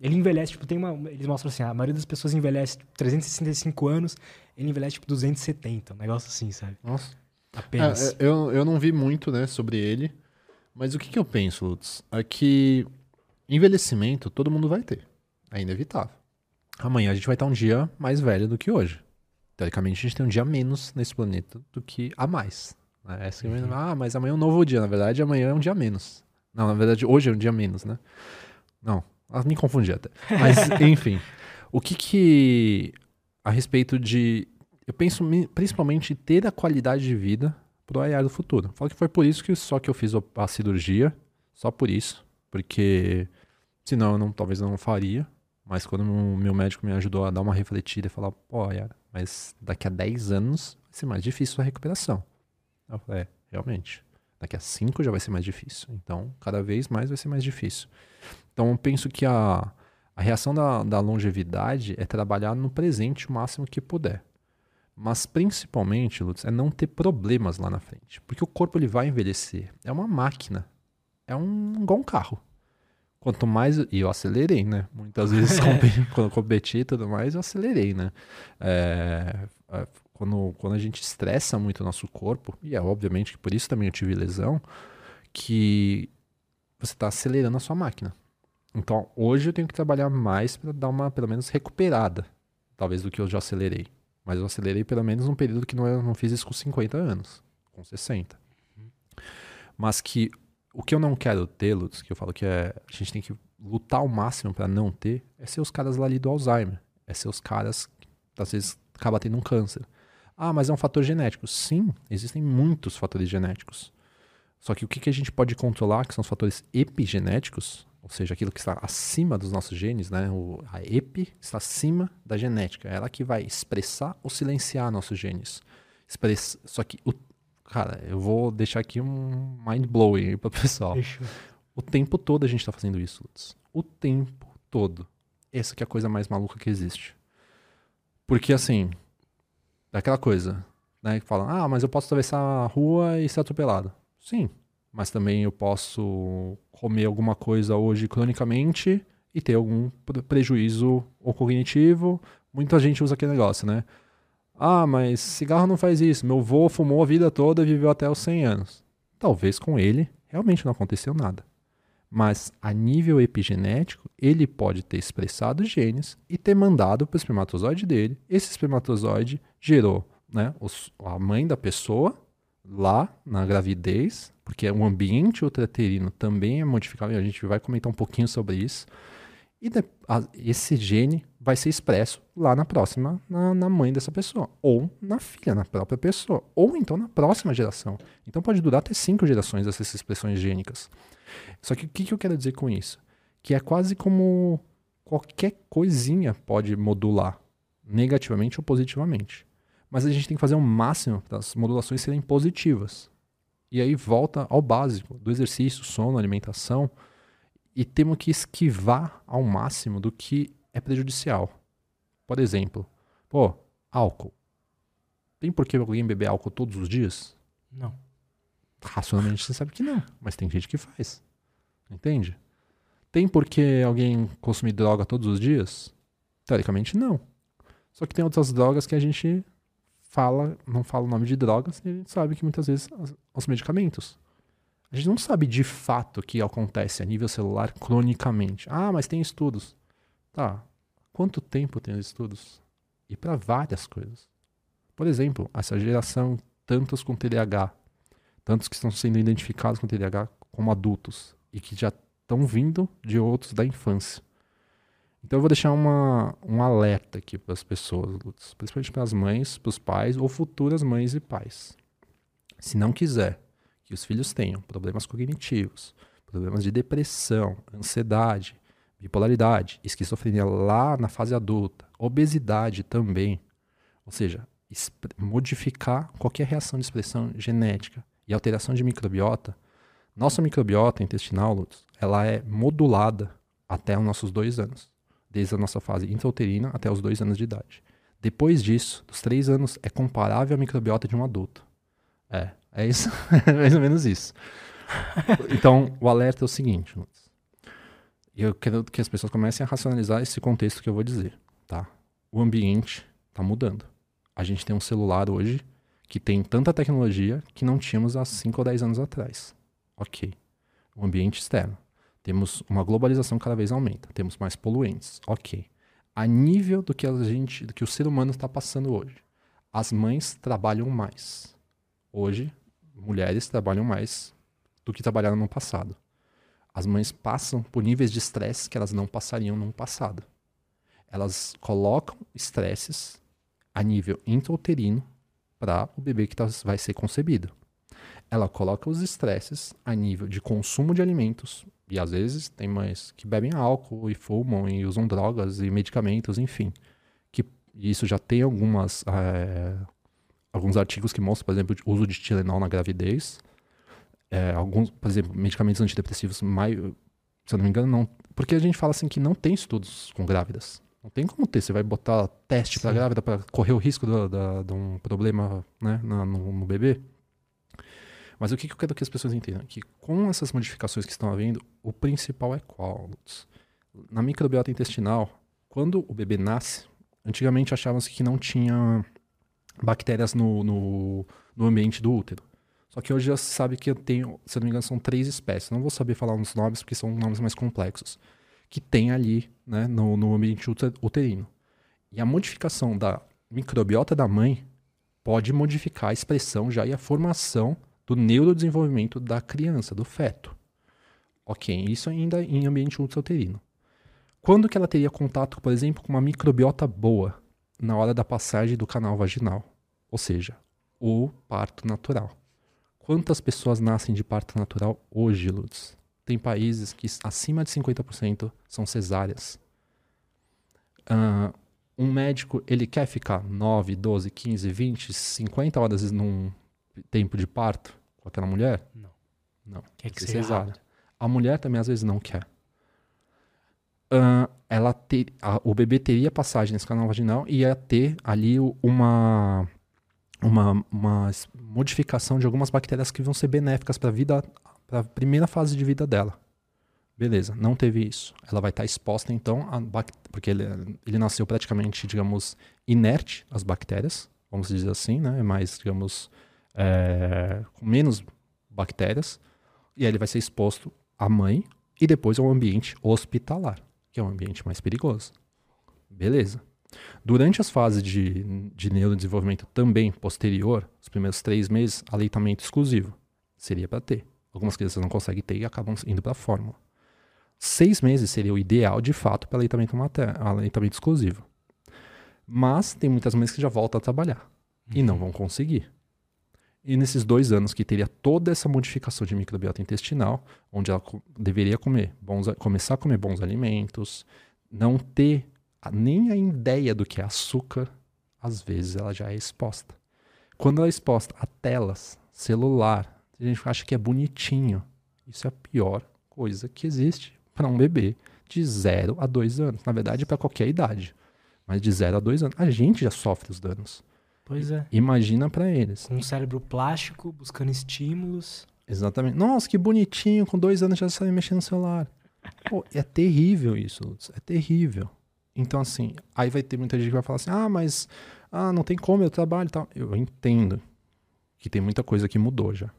Speaker 1: ele envelhece, tipo, tem uma. Eles mostram assim, a maioria das pessoas envelhece tipo, 365 anos, ele envelhece tipo 270, um negócio assim, sabe?
Speaker 2: Nossa.
Speaker 1: Apenas.
Speaker 2: É, eu, eu não vi muito, né, sobre ele, mas o que, que eu penso, Lutz? É que envelhecimento todo mundo vai ter. É inevitável. Amanhã a gente vai estar um dia mais velho do que hoje. Teoricamente, a gente tem um dia menos nesse planeta do que a mais. Né? É uhum. Ah, mas amanhã é um novo dia. Na verdade, amanhã é um dia menos. Não, na verdade, hoje é um dia menos, né? Não, Ah, me confundi até. Mas, enfim. O que que. A respeito de. Eu penso principalmente ter a qualidade de vida pro AI do futuro. Falo que foi por isso que só que eu fiz a cirurgia. Só por isso. Porque. Senão eu não, talvez eu não faria. Mas quando o meu médico me ajudou a dar uma refletida e falar, pô, Yara, mas daqui a 10 anos vai ser mais difícil a recuperação. Eu falei, é, realmente. Daqui a 5 já vai ser mais difícil. Então, cada vez mais vai ser mais difícil. Então, eu penso que a, a reação da, da longevidade é trabalhar no presente o máximo que puder. Mas principalmente, Lutz, é não ter problemas lá na frente. Porque o corpo ele vai envelhecer. É uma máquina. É um, igual um carro. Quanto mais. E eu acelerei, né? Muitas vezes, quando eu competi e tudo mais, eu acelerei, né? É, é, quando, quando a gente estressa muito o nosso corpo, e é obviamente que por isso também eu tive lesão, que você está acelerando a sua máquina. Então, hoje eu tenho que trabalhar mais para dar uma, pelo menos, recuperada, talvez, do que eu já acelerei. Mas eu acelerei pelo menos num período que não, eu não fiz isso com 50 anos, com 60. Mas que o que eu não quero ter, Lutz, que eu falo que é, a gente tem que lutar ao máximo para não ter, é ser os caras lá ali do Alzheimer. É ser os caras que às vezes acaba tendo um câncer. Ah, mas é um fator genético. Sim, existem muitos fatores genéticos. Só que o que, que a gente pode controlar, que são os fatores epigenéticos, ou seja, aquilo que está acima dos nossos genes, né? O, a epi está acima da genética. É ela que vai expressar ou silenciar nossos genes. Express... Só que o, Cara, eu vou deixar aqui um mind blowing aí pro pessoal. Fechou. O tempo todo a gente tá fazendo isso, Lutz. O tempo todo. Essa que é a coisa mais maluca que existe. Porque assim, daquela coisa, né, que falam, ah, mas eu posso atravessar a rua e ser atropelado. Sim, mas também eu posso comer alguma coisa hoje cronicamente e ter algum prejuízo ou cognitivo. Muita gente usa aquele negócio, né? Ah, mas cigarro não faz isso. Meu avô fumou a vida toda e viveu até os 100 anos. Talvez com ele realmente não aconteceu nada. Mas a nível epigenético, ele pode ter expressado genes e ter mandado para o espermatozoide dele. Esse espermatozoide gerou né, os, a mãe da pessoa lá na gravidez, porque o ambiente ultraterino também é modificável, e a gente vai comentar um pouquinho sobre isso. E de, a, esse gene vai ser expresso lá na próxima, na, na, mãe dessa pessoa, ou na filha, na própria pessoa, ou então na próxima geração. Então pode durar até cinco gerações essas expressões gênicas. Só que o que, que eu quero dizer com isso? Que é quase como qualquer coisinha pode modular, negativamente ou positivamente. Mas a gente tem que fazer o máximo para as modulações serem positivas. E aí volta ao básico do exercício, sono, alimentação e temos que esquivar ao máximo do que é prejudicial. Por exemplo, pô, álcool. Tem por que alguém beber álcool todos os dias?
Speaker 1: Não.
Speaker 2: Racionalmente você sabe que não, mas tem gente que faz. Entende? Tem por que alguém consumir droga todos os dias? Teoricamente não. Só que tem outras drogas que a gente fala, não fala o nome de drogas, e a gente sabe que muitas vezes os medicamentos. A gente não sabe de fato o que acontece a nível celular cronicamente. Ah, mas tem estudos. Tá. Quanto tempo tem os estudos? E para várias coisas. Por exemplo, essa geração, tantos com TDAH, tantos que estão sendo identificados com TDAH como adultos e que já estão vindo de outros da infância. Então eu vou deixar uma, um alerta aqui para as pessoas, principalmente para as mães, para os pais ou futuras mães e pais. Se não quiser que os filhos tenham problemas cognitivos, problemas de depressão, ansiedade, bipolaridade, esquizofrenia lá na fase adulta, obesidade também. Ou seja, modificar qualquer reação de expressão genética e alteração de microbiota. Nossa microbiota intestinal, Lutz, ela é modulada até os nossos dois anos, desde a nossa fase intrauterina até os dois anos de idade. Depois disso, dos três anos, é comparável à microbiota de um adulto. É, é isso, é mais ou menos isso. Então, o alerta é o seguinte, e eu quero que as pessoas comecem a racionalizar esse contexto que eu vou dizer, tá? O ambiente está mudando. A gente tem um celular hoje que tem tanta tecnologia que não tínhamos há 5 ou 10 anos atrás. Ok. O ambiente externo. Temos uma globalização cada vez aumenta. Temos mais poluentes. Ok. A nível do que a gente, do que o ser humano está passando hoje. As mães trabalham mais. Hoje, mulheres trabalham mais do que trabalharam no passado. As mães passam por níveis de estresse que elas não passariam no passado. Elas colocam estresses a nível intrauterino para o bebê que tá, vai ser concebido. Ela coloca os estresses a nível de consumo de alimentos, e às vezes tem mães que bebem álcool e fumam e usam drogas e medicamentos, enfim. Que isso já tem algumas é, alguns artigos que mostram, por exemplo, o uso de Tilenol na gravidez. É, alguns, por exemplo, medicamentos antidepressivos, mais, se eu não me engano, não. Porque a gente fala assim que não tem estudos com grávidas. Não tem como ter. Você vai botar teste para grávida para correr o risco de um problema né, no, no, bebê. Mas o que, eu quero que as pessoas entendam? Que com essas modificações que estão havendo, o principal é qual? Na microbiota intestinal, quando o bebê nasce, antigamente achavam-se que não tinha bactérias no, no, no, ambiente do útero. Só que hoje já se sabe que tem, se não me engano, são três espécies. Não vou saber falar uns nomes porque são nomes mais complexos que tem ali né, no, no ambiente uterino. E a modificação da microbiota da mãe pode modificar a expressão já e a formação do neurodesenvolvimento da criança, do feto. Ok, isso ainda em ambiente uterino. Quando que ela teria contato, por exemplo, com uma microbiota boa? Na hora da passagem do canal vaginal. Ou seja, o parto natural. Quantas pessoas nascem de parto natural hoje, Lutz? Tem países que acima de 50% são cesáreas. Uh, um médico, ele quer ficar 9, 12, 15, 20, 50 horas num tempo de parto com aquela mulher?
Speaker 1: Não.
Speaker 2: Não. Quer que seja cesárea. Rápido. A mulher também às vezes não quer. Uh, ela ter, a, o bebê teria passagem nesse canal vaginal e ia ter ali uma, uma, uma modificação de algumas bactérias que vão ser benéficas para a vida para a primeira fase de vida dela. Beleza, não teve isso. Ela vai estar tá exposta então a porque ele, ele nasceu praticamente, digamos, inerte às bactérias, vamos dizer assim, né? Mais, digamos, é, com menos bactérias. E aí ele vai ser exposto à mãe e depois ao ambiente hospitalar, que é um ambiente mais perigoso. Beleza. Durante as fases de, de neurodesenvolvimento também posterior, os primeiros três meses, aleitamento exclusivo. Seria para ter. Algumas crianças não conseguem ter e acabam indo para a fórmula. Seis meses seria o ideal, de fato, para aleitamento, materno, aleitamento exclusivo. Mas tem muitas mães que já voltam a trabalhar uhum. e não vão conseguir. E nesses dois anos que teria toda essa modificação de microbiota intestinal, onde ela deveria comer bons, começar a comer bons alimentos, não ter nem a ideia do que é açúcar, às vezes ela já é exposta. Quando ela é exposta a telas, celular, a gente acha que é bonitinho. Isso é a pior coisa que existe para um bebê de 0 a 2 anos. Na verdade, para qualquer idade. Mas de 0 a 2 anos. A gente já sofre os danos.
Speaker 1: Pois é.
Speaker 2: Imagina para eles.
Speaker 1: Com um cérebro plástico, buscando estímulos.
Speaker 2: Exatamente. Nossa, que bonitinho, com dois anos já sabe mexer no celular. Pô, é terrível isso, Lutz. É terrível. Então, assim, aí vai ter muita gente que vai falar assim: ah, mas ah, não tem como, eu trabalho e tal. Eu entendo que tem muita coisa que mudou já.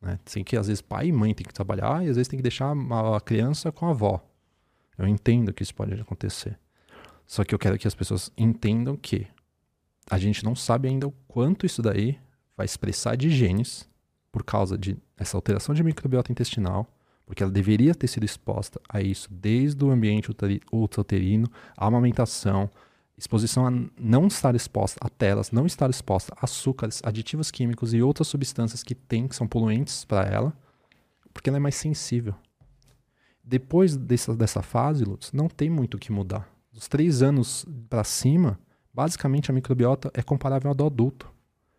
Speaker 2: Né? Tem que, às vezes, pai e mãe tem que trabalhar e às vezes tem que deixar a criança com a avó. Eu entendo que isso pode acontecer. Só que eu quero que as pessoas entendam que a gente não sabe ainda o quanto isso daí vai expressar de genes por causa de essa alteração de microbiota intestinal, porque ela deveria ter sido exposta a isso desde o ambiente uterino, a amamentação, Exposição a não estar exposta a telas, não estar exposta a açúcares, aditivos químicos e outras substâncias que tem, que são poluentes para ela, porque ela é mais sensível. Depois dessa, dessa fase, Lutz, não tem muito o que mudar. Dos três anos para cima, basicamente a microbiota é comparável ao do adulto.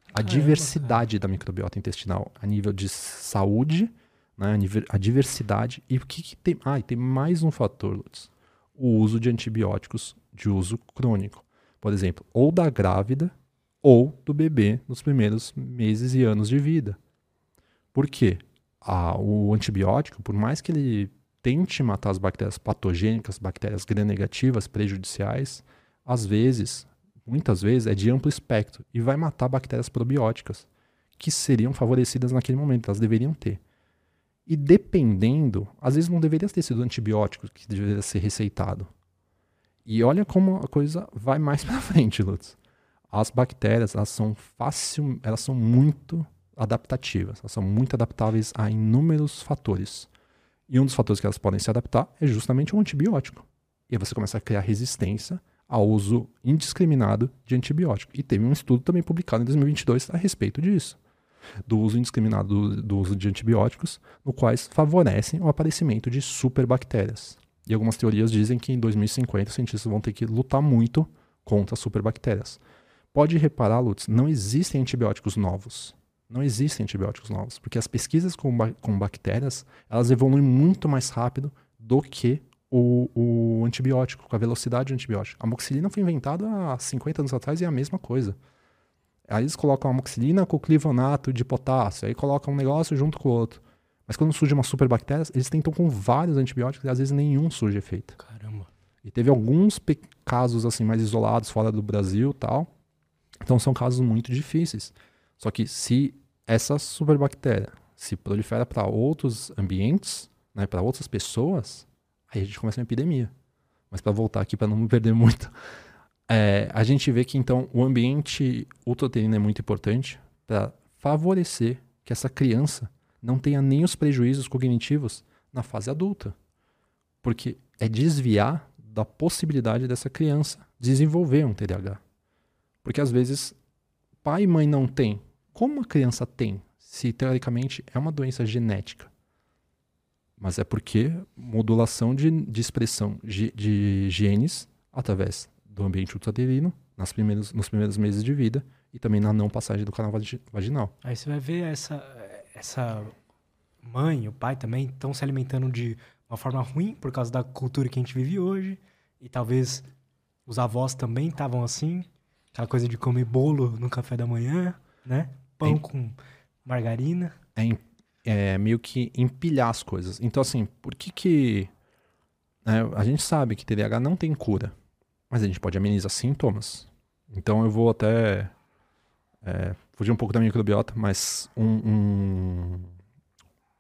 Speaker 2: A Caramba, diversidade cara. da microbiota intestinal, a nível de saúde, né, a diversidade. E o que, que tem? Ah, e tem mais um fator, Lutz. O uso de antibióticos de uso crônico. Por exemplo, ou da grávida ou do bebê nos primeiros meses e anos de vida. Por quê? Ah, o antibiótico, por mais que ele tente matar as bactérias patogênicas, bactérias gram-negativas, prejudiciais, às vezes, muitas vezes, é de amplo espectro e vai matar bactérias probióticas, que seriam favorecidas naquele momento, elas deveriam ter. E dependendo, às vezes não deveria ter sido antibiótico que deveria ser receitado. E olha como a coisa vai mais para frente, Lutz. As bactérias, elas são fácil, elas são muito adaptativas, elas são muito adaptáveis a inúmeros fatores. E um dos fatores que elas podem se adaptar é justamente o antibiótico. E aí você começa a criar resistência ao uso indiscriminado de antibiótico. E teve um estudo também publicado em 2022 a respeito disso. Do uso indiscriminado do, do uso de antibióticos, no quais favorecem o aparecimento de superbactérias. E algumas teorias dizem que em 2050 os cientistas vão ter que lutar muito contra superbactérias. Pode reparar, Lutz, não existem antibióticos novos. Não existem antibióticos novos, porque as pesquisas com, com bactérias, elas evoluem muito mais rápido do que o, o, antibiótico, com a velocidade do antibiótico. A amoxicilina foi inventada há 50 anos atrás e é a mesma coisa. Aí eles colocam a amoxicilina com clivonato de potássio, aí colocam um negócio junto com o outro. Mas quando surge uma superbactéria, eles tentam com vários antibióticos e às vezes nenhum surge efeito.
Speaker 1: Caramba.
Speaker 2: E teve alguns casos assim mais isolados fora do Brasil tal. Então são casos muito difíceis. Só que se essa superbactéria se prolifera para outros ambientes, né, para outras pessoas, aí a gente começa uma epidemia. Mas para voltar aqui, para não me perder muito, é, a gente vê que então o ambiente ultrauterino é muito importante para favorecer que essa criança não tenha nem os prejuízos cognitivos na fase adulta. Porque é desviar da possibilidade dessa criança desenvolver um TDAH. Porque às vezes pai e mãe não têm. Como a criança tem? Se teoricamente é uma doença genética. Mas é porque modulação de, de expressão de, de genes através do ambiente ultraterino nas primeiros, nos primeiros meses de vida e também na não passagem do canal vaginal.
Speaker 1: Aí você vai ver essa, essa mãe, o pai também estão se alimentando de uma forma ruim por causa da cultura que a gente vive hoje. E talvez os avós também estavam assim. Aquela coisa de comer bolo no café da manhã, né? Pão é, com margarina.
Speaker 2: É, é, meio que empilhar as coisas. Então, assim, por que que... Né, a gente sabe que TDAH não tem cura. Mas a gente pode amenizar sintomas. Então eu vou até é, fugir um pouco da microbiota, mas um, um,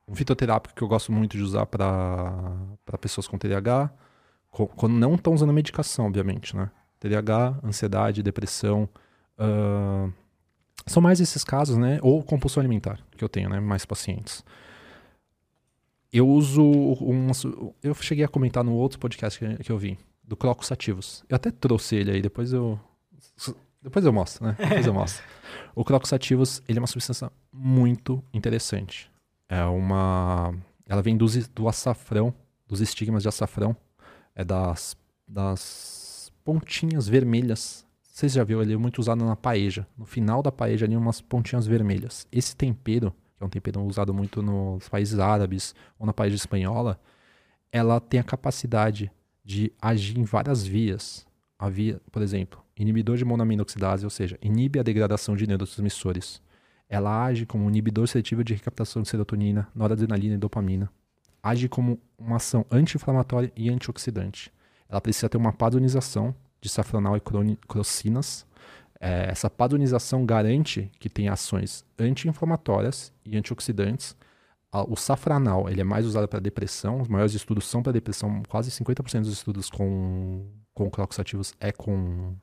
Speaker 2: um fitoterápico que eu gosto muito de usar para pessoas com TDAH, quando não estão usando medicação, obviamente, né? TDAH, ansiedade, depressão, são mais esses casos, né? Ou compulsão alimentar, que eu tenho, né? Mais pacientes. Eu uso um, eu cheguei a comentar no outro podcast que, que eu vi, do Crocus Ativos. Eu até trouxe ele aí, depois eu depois eu mostro, né? Depois eu mostro. O Crocus Ativos, ele é uma substância muito interessante. É uma. Ela vem do, do açafrão, dos estigmas de açafrão. É das, das pontinhas vermelhas. Vocês já viram ele é muito usado na paeja. No final da paeja ali, umas pontinhas vermelhas. Esse tempero, que é um tempero usado muito nos países árabes ou na paeja espanhola, ela tem a capacidade de agir em várias vias. A via, por exemplo, inibidor de monoaminoxidase, ou seja, inibe a degradação de neurotransmissores ela age como um inibidor seletivo de recaptação de serotonina, noradrenalina e dopamina. Age como uma ação anti-inflamatória e antioxidante. Ela precisa ter uma padronização de safranal e crocinas. É, essa padronização garante que tem ações anti-inflamatórias e antioxidantes. O safranal ele é mais usado para depressão. Os maiores estudos são para depressão. Quase 50% dos estudos com, com clocos é com,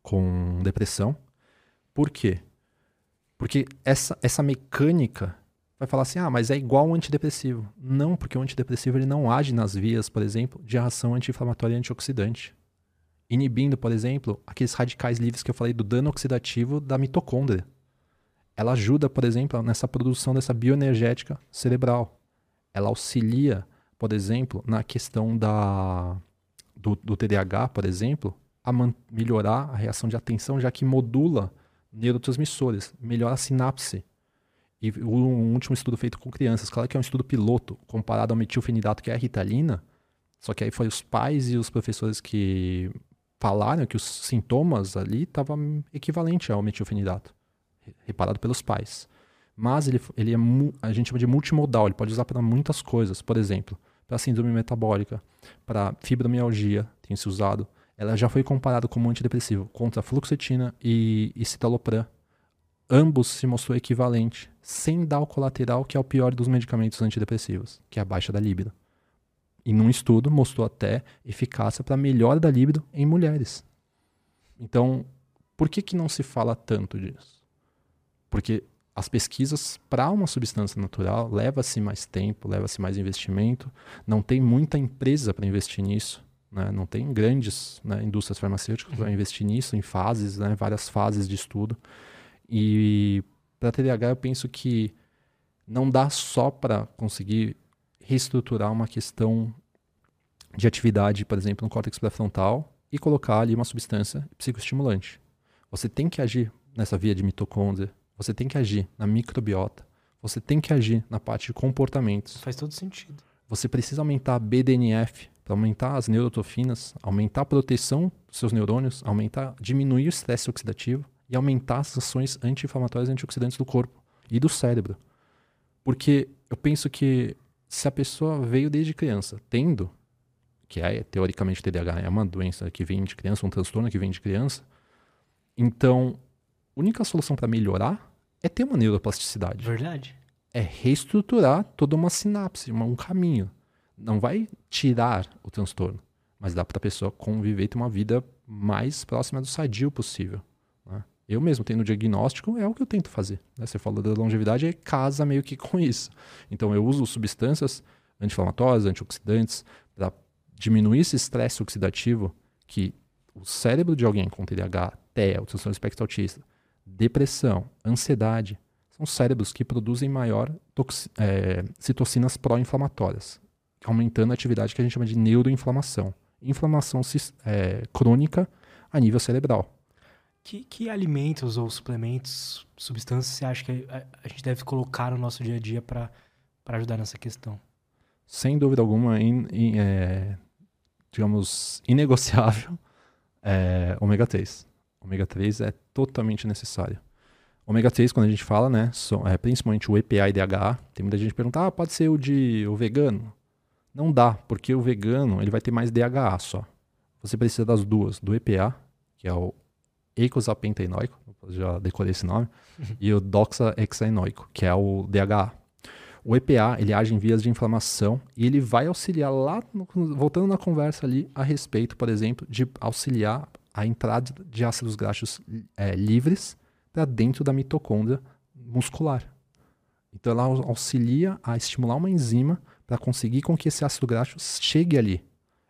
Speaker 2: com depressão. Por quê? Porque essa, essa mecânica vai falar assim, ah, mas é igual um antidepressivo. Não, porque o antidepressivo ele não age nas vias, por exemplo, de ação anti-inflamatória e antioxidante. Inibindo, por exemplo, aqueles radicais livres que eu falei do dano oxidativo da mitocôndria. Ela ajuda, por exemplo, nessa produção dessa bioenergética cerebral. Ela auxilia, por exemplo, na questão da, do, do TDAH, por exemplo, a melhorar a reação de atenção, já que modula neurotransmissores, melhora a sinapse. E um último estudo feito com crianças, claro que é um estudo piloto, comparado ao metilfenidato, que é a ritalina, só que aí foi os pais e os professores que falaram que os sintomas ali estavam equivalentes ao metilfenidato, reparado pelos pais. Mas ele, ele é, a gente chama de multimodal, ele pode usar para muitas coisas. Por exemplo, para síndrome metabólica, para fibromialgia, tem se usado ela já foi comparada como antidepressivo contra fluoxetina e, e citalopram. Ambos se mostrou equivalente, sem dar o colateral que é o pior dos medicamentos antidepressivos, que é a baixa da libido. E num estudo mostrou até eficácia para melhora da libido em mulheres. Então, por que, que não se fala tanto disso? Porque as pesquisas para uma substância natural leva-se mais tempo, leva-se mais investimento. Não tem muita empresa para investir nisso. Né? Não tem grandes né, indústrias farmacêuticas para investir nisso, em fases, né, várias fases de estudo. E para TDAH, eu penso que não dá só para conseguir reestruturar uma questão de atividade, por exemplo, no córtex pré-frontal e colocar ali uma substância psicoestimulante. Você tem que agir nessa via de mitocôndria, você tem que agir na microbiota, você tem que agir na parte de comportamentos.
Speaker 1: Faz todo sentido.
Speaker 2: Você precisa aumentar a BDNF para aumentar as neurotrofinas, aumentar a proteção dos seus neurônios, aumentar, diminuir o estresse oxidativo e aumentar as ações anti-inflamatórias e antioxidantes do corpo e do cérebro. Porque eu penso que se a pessoa veio desde criança tendo, que é teoricamente TDAH, é uma doença que vem de criança, um transtorno que vem de criança, então a única solução para melhorar é ter uma neuroplasticidade.
Speaker 1: Verdade.
Speaker 2: É reestruturar toda uma sinapse, uma, um caminho. Não vai tirar o transtorno, mas dá para a pessoa conviver e ter uma vida mais próxima do sadio possível. Eu mesmo tendo diagnóstico é o que eu tento fazer. Né? Você falou da longevidade, é casa meio que com isso. Então eu uso substâncias anti-inflamatórias, antioxidantes, para diminuir esse estresse oxidativo que o cérebro de alguém com TDAH, TEA, o transtorno espectro autista, depressão, ansiedade, são cérebros que produzem maior é, citocinas pró-inflamatórias, aumentando a atividade que a gente chama de neuroinflamação. Inflamação é, crônica a nível cerebral.
Speaker 1: Que, que, alimentos ou suplementos, substâncias você acha que a, a gente deve colocar no nosso dia a dia para ajudar nessa questão?
Speaker 2: Sem dúvida alguma, in, in, é, digamos, inegociável, é, ômega 3. Ômega 3 é totalmente necessário. Ômega 3, quando a gente fala, né, é, principalmente o EPA e DHA, tem muita gente que pergunta, ah, pode ser o de o vegano? Não dá, porque o vegano ele vai ter mais DHA só. Você precisa das duas, do EPA, que é o eicosapentaenoico, já decorei esse nome, e o doxahexaenoico, que é o DHA. O EPA, ele age em vias de inflamação e ele vai auxiliar lá, no, voltando na conversa ali, a respeito, por exemplo, de auxiliar a entrada de ácidos graxos é, livres para dentro da mitocôndria muscular. Então ela auxilia a estimular uma enzima para conseguir com que esse ácido graxo chegue ali,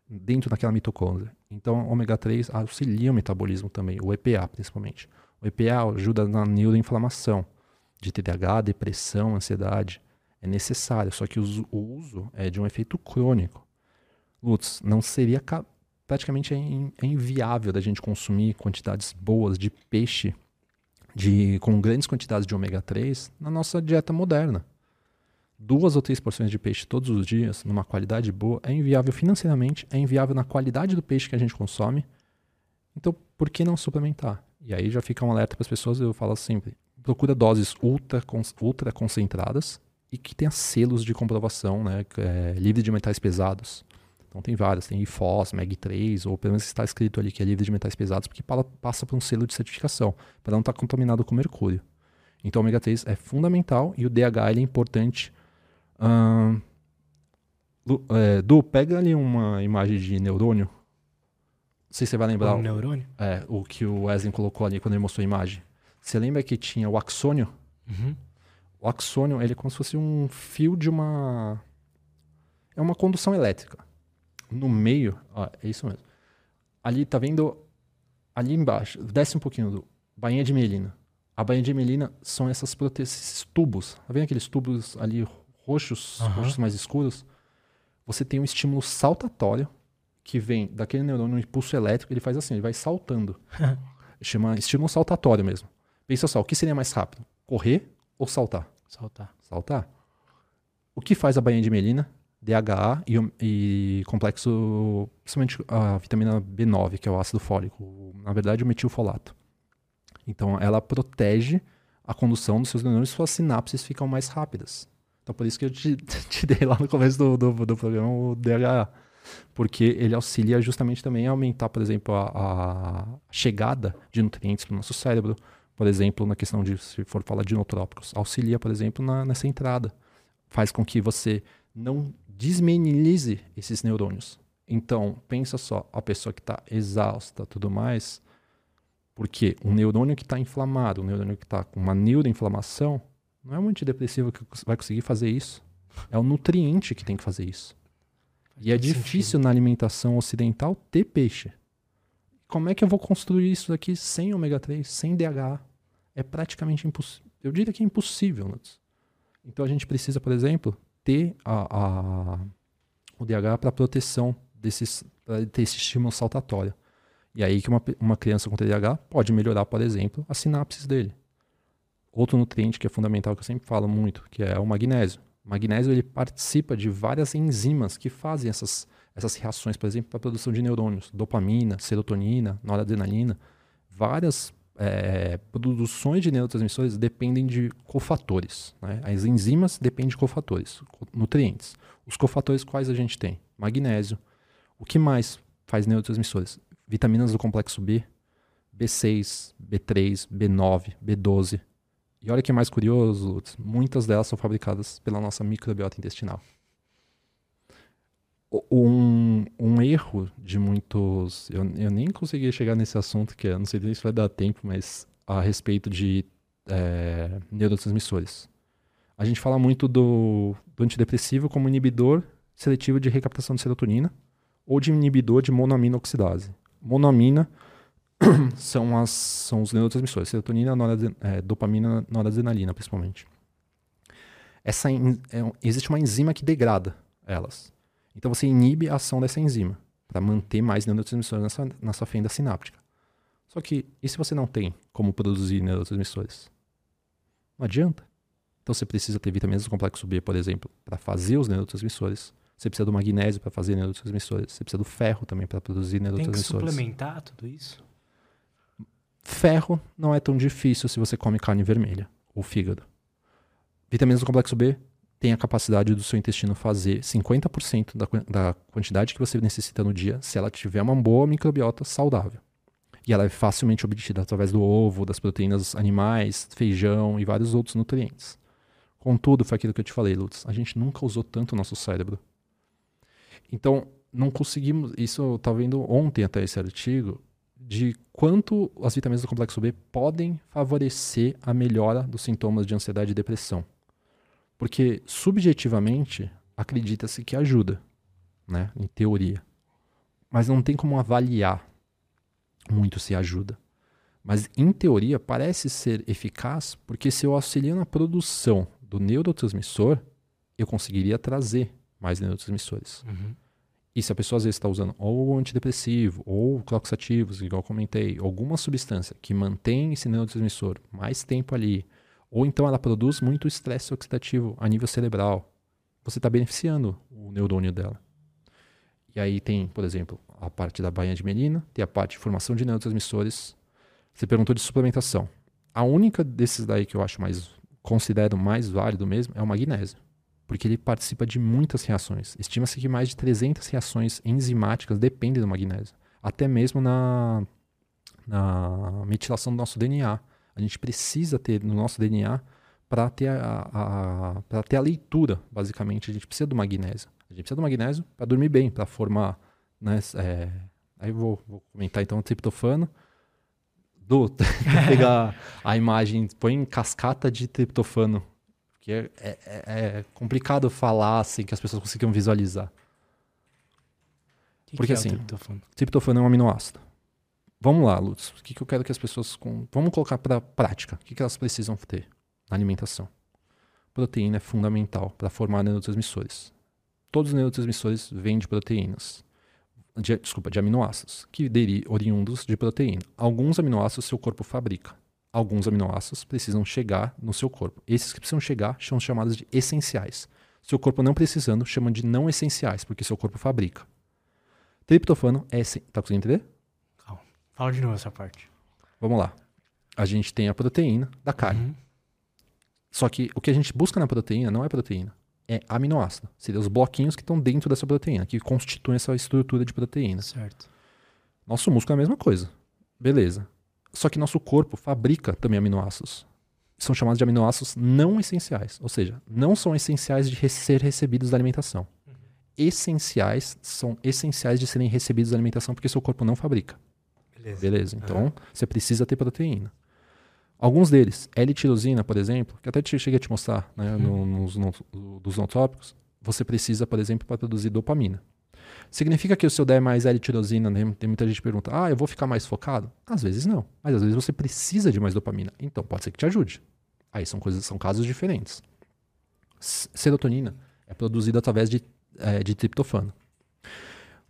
Speaker 2: dentro daquela mitocôndria. Então, ômega 3 auxilia o metabolismo também, o EPA principalmente. O EPA ajuda na neuroinflamação de TDAH, depressão, ansiedade. É necessário, só que o uso é de um efeito crônico. Lutz, não seria praticamente é, é inviável da gente consumir quantidades boas de peixe de, com grandes quantidades de ômega 3 na nossa dieta moderna duas ou três porções de peixe todos os dias, numa qualidade boa, é inviável financeiramente, é inviável na qualidade do peixe que a gente consome. Então, por que não suplementar? E aí já fica um alerta para as pessoas, eu falo sempre, procura doses ultra, ultra concentradas e que tenha selos de comprovação, né, é, livre de metais pesados. Então tem várias, tem IFOS, MEG3, ou pelo menos está escrito ali que é livre de metais pesados, porque passa por um selo de certificação, para não estar tá contaminado com mercúrio. Então o ômega 3 é fundamental e o DHA é importante Uh, é, du, pega ali uma imagem de neurônio. Não sei se você vai lembrar.
Speaker 1: Um neurônio?
Speaker 2: É, o que o Wesley colocou ali quando ele mostrou a imagem. Você lembra que tinha o axônio?
Speaker 1: Uhum.
Speaker 2: O axônio, ele é como se fosse um fio de uma... É uma condução elétrica. No meio, ó, é isso mesmo. Ali, tá vendo? Ali embaixo, desce um pouquinho do... Bainha de melina. A bainha de melina são essas prote... esses tubos. Tá vendo aqueles tubos ali roxos, uhum. roxos mais escuros, você tem um estímulo saltatório que vem daquele neurônio, um impulso elétrico, ele faz assim, ele vai saltando. Chama estímulo saltatório mesmo. Pensa só, o que seria mais rápido? Correr ou saltar?
Speaker 1: Saltar.
Speaker 2: Saltar. O que faz a bainha de melina? DHA e, e complexo, principalmente a vitamina B9, que é o ácido fólico, na verdade o metilfolato. Então ela protege a condução dos seus neurônios, suas sinapses ficam mais rápidas. Então por isso que eu te, te dei lá no começo do, do, do, programa o DHA. Porque ele auxilia justamente também a aumentar, por exemplo, a, a chegada de nutrientes para o nosso cérebro. Por exemplo, na questão de, se for falar de inotrópicos, auxilia, por exemplo, na, nessa entrada. Faz com que você não desmenilize esses neurônios. Então, pensa só, a pessoa que está exausta tudo mais, porque um neurônio que está inflamado, um neurônio que está com uma neuroinflamação, Não é um antidepressivo que vai conseguir fazer isso. É o nutriente que tem que fazer isso. E é difícil na alimentação ocidental ter peixe. Como é que eu vou construir isso aqui sem ômega 3, sem DHA? É praticamente impossível. Eu diria que é impossível. Nuts. Então a gente precisa, por exemplo, ter a, a o DH para proteção desses, pra ter esse estímulo saltatório. E aí que uma, uma criança com TDAH pode melhorar, por exemplo, as sinapses dele. Outro nutriente que é fundamental, que eu sempre falo muito, que é o magnésio. O magnésio ele participa de várias enzimas que fazem essas, essas reações, por exemplo, para a produção de neurônios, dopamina, serotonina, noradrenalina. Várias é, produções de neurotransmissores dependem de cofatores. Né? As enzimas dependem de cofatores, nutrientes. Os cofatores quais a gente tem? Magnésio. O que mais faz neurotransmissores? Vitaminas do complexo B, B6, B3, B9, B12. E olha que mais curioso, muitas delas são fabricadas pela nossa microbiota intestinal. Um, um erro de muitos. Eu, eu nem consegui chegar nesse assunto, que eu não sei se vai dar tempo, mas a respeito de é, neurotransmissores. A gente fala muito do, do antidepressivo como inibidor seletivo de recaptação de serotonina ou de inibidor de monoamina oxidase. Monoamina são, as, são os neurotransmissores, serotonina, noradren, é, dopamina, noradrenalina, principalmente. Essa, é, existe uma enzima que degrada elas. Então você inibe a ação dessa enzima para manter mais neurotransmissores nessa, nessa fenda sináptica. Só que, e se você não tem como produzir neurotransmissores? Não adianta. Então você precisa ter vitaminas do complexo B, por exemplo, para fazer os neurotransmissores. Você precisa do magnésio para fazer neurotransmissores. Você precisa do ferro também para produzir neurotransmissores.
Speaker 1: Tem que suplementar tudo isso?
Speaker 2: Ferro não é tão difícil se você come carne vermelha ou fígado. Vitaminas do complexo B tem a capacidade do seu intestino fazer 50% da, da quantidade que você necessita no dia se ela tiver uma boa microbiota saudável. E ela é facilmente obtida através do ovo, das proteínas animais, feijão e vários outros nutrientes. Contudo, foi aquilo que eu te falei, Lutz, a gente nunca usou tanto o nosso cérebro. Então, não conseguimos. Isso eu estava vendo ontem até esse artigo, de quanto as vitaminas do complexo B podem favorecer a melhora dos sintomas de ansiedade e depressão. Porque, subjetivamente, acredita-se que ajuda, né? Em teoria. Mas não tem como avaliar muito se ajuda. Mas, em teoria, parece ser eficaz porque se eu auxilio na produção do neurotransmissor, eu conseguiria trazer mais neurotransmissores. Uhum. E se a pessoa às vezes está usando ou antidepressivo, ou cloxativos, igual comentei, alguma substância que mantém esse neurotransmissor mais tempo ali, ou então ela produz muito estresse oxidativo a nível cerebral, você está beneficiando o neurônio dela. E aí tem, por exemplo, a parte da bainha de melina, tem a parte de formação de neurotransmissores. Você perguntou de suplementação. A única desses daí que eu acho mais considero mais válido mesmo é o magnésio, porque ele participa de muitas reações. Estima-se que mais de 300 reações enzimáticas dependem do magnésio, até mesmo na, na metilação do nosso DNA. A gente precisa ter no nosso DNA para ter a, a ter a leitura, basicamente, a gente precisa do magnésio. A gente precisa do magnésio para dormir bem, para formar, né, é, aí eu vou, vou comentar então o triptofano, do, pegar a imagem, põe em cascata de triptofano. Que é, é, é, complicado falar assim que as pessoas consigam visualizar.
Speaker 1: Que
Speaker 2: Porque
Speaker 1: que é
Speaker 2: assim,
Speaker 1: triptofano?
Speaker 2: triptofano é um aminoácido. Vamos lá, Lutz. O que, que eu quero que as pessoas. Com... Vamos colocar para prática. O que, que elas precisam ter na alimentação? Proteína é fundamental para formar neurotransmissores. Todos os neurotransmissores vêm de proteínas de, desculpa, de aminoácidos, que deri, oriundos de proteína. Alguns aminoácidos seu corpo fabrica. Alguns aminoácidos precisam chegar no seu corpo. Esses que precisam chegar são chamados de essenciais. Seu corpo não precisando, chama de não essenciais, porque seu corpo fabrica. Triptofano é essencial. Tá conseguindo entender?
Speaker 1: Calma. Fala de novo essa parte.
Speaker 2: Vamos lá. A gente tem a proteína da carne.
Speaker 1: Uhum.
Speaker 2: Só que o que a gente busca na proteína não é proteína é aminoácido. Seriam os bloquinhos que estão dentro dessa proteína, que constituem essa estrutura de proteína.
Speaker 1: Certo.
Speaker 2: Nosso músculo é a mesma coisa. Beleza. Só que nosso corpo fabrica também aminoácidos. São chamados de aminoácidos não essenciais. Ou seja, não são essenciais de ser recebidos da alimentação. Uhum. Essenciais são essenciais de serem recebidos da alimentação porque seu corpo não fabrica.
Speaker 1: Beleza.
Speaker 2: Beleza. Então, uhum. você precisa ter proteína. Alguns deles, L-tirosina, por exemplo, que até te, cheguei a te mostrar né, no, nos, no, dos nootrópicos, você precisa, por exemplo, para produzir dopamina. Significa que o seu der mais L-tirosina, né? tem muita gente que pergunta, ah, eu vou ficar mais focado? Às vezes não, mas às vezes você precisa de mais dopamina. Então, pode ser que te ajude. Aí são coisas, são casos diferentes. Serotonina é produzida através de, é, de triptofano.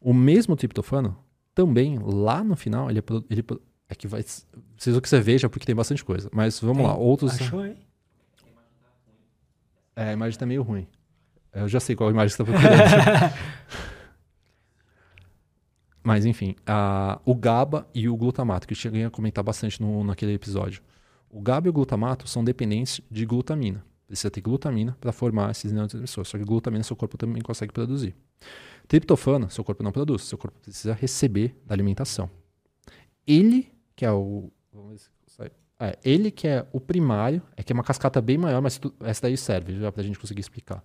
Speaker 2: O mesmo triptofano, também, lá no final, ele é, ele, é que vai. Preciso que você veja, porque tem bastante coisa. Mas vamos tem, lá, outros.
Speaker 1: Achou, hein?
Speaker 2: É, a imagem tá meio ruim. Eu já sei qual imagem você tá procurando. Mas enfim, a, o GABA e o glutamato, que eu cheguei a comentar bastante no, naquele episódio. O GABA e o glutamato são dependentes de glutamina. Precisa ter glutamina para formar esses neurotransmissores. Só que glutamina seu corpo também consegue produzir. Triptofano, seu corpo não produz. Seu corpo precisa receber da alimentação. Ele, que é o. É, ele que é o primário, é que é uma cascata bem maior, mas tu, essa daí serve já para a gente conseguir explicar.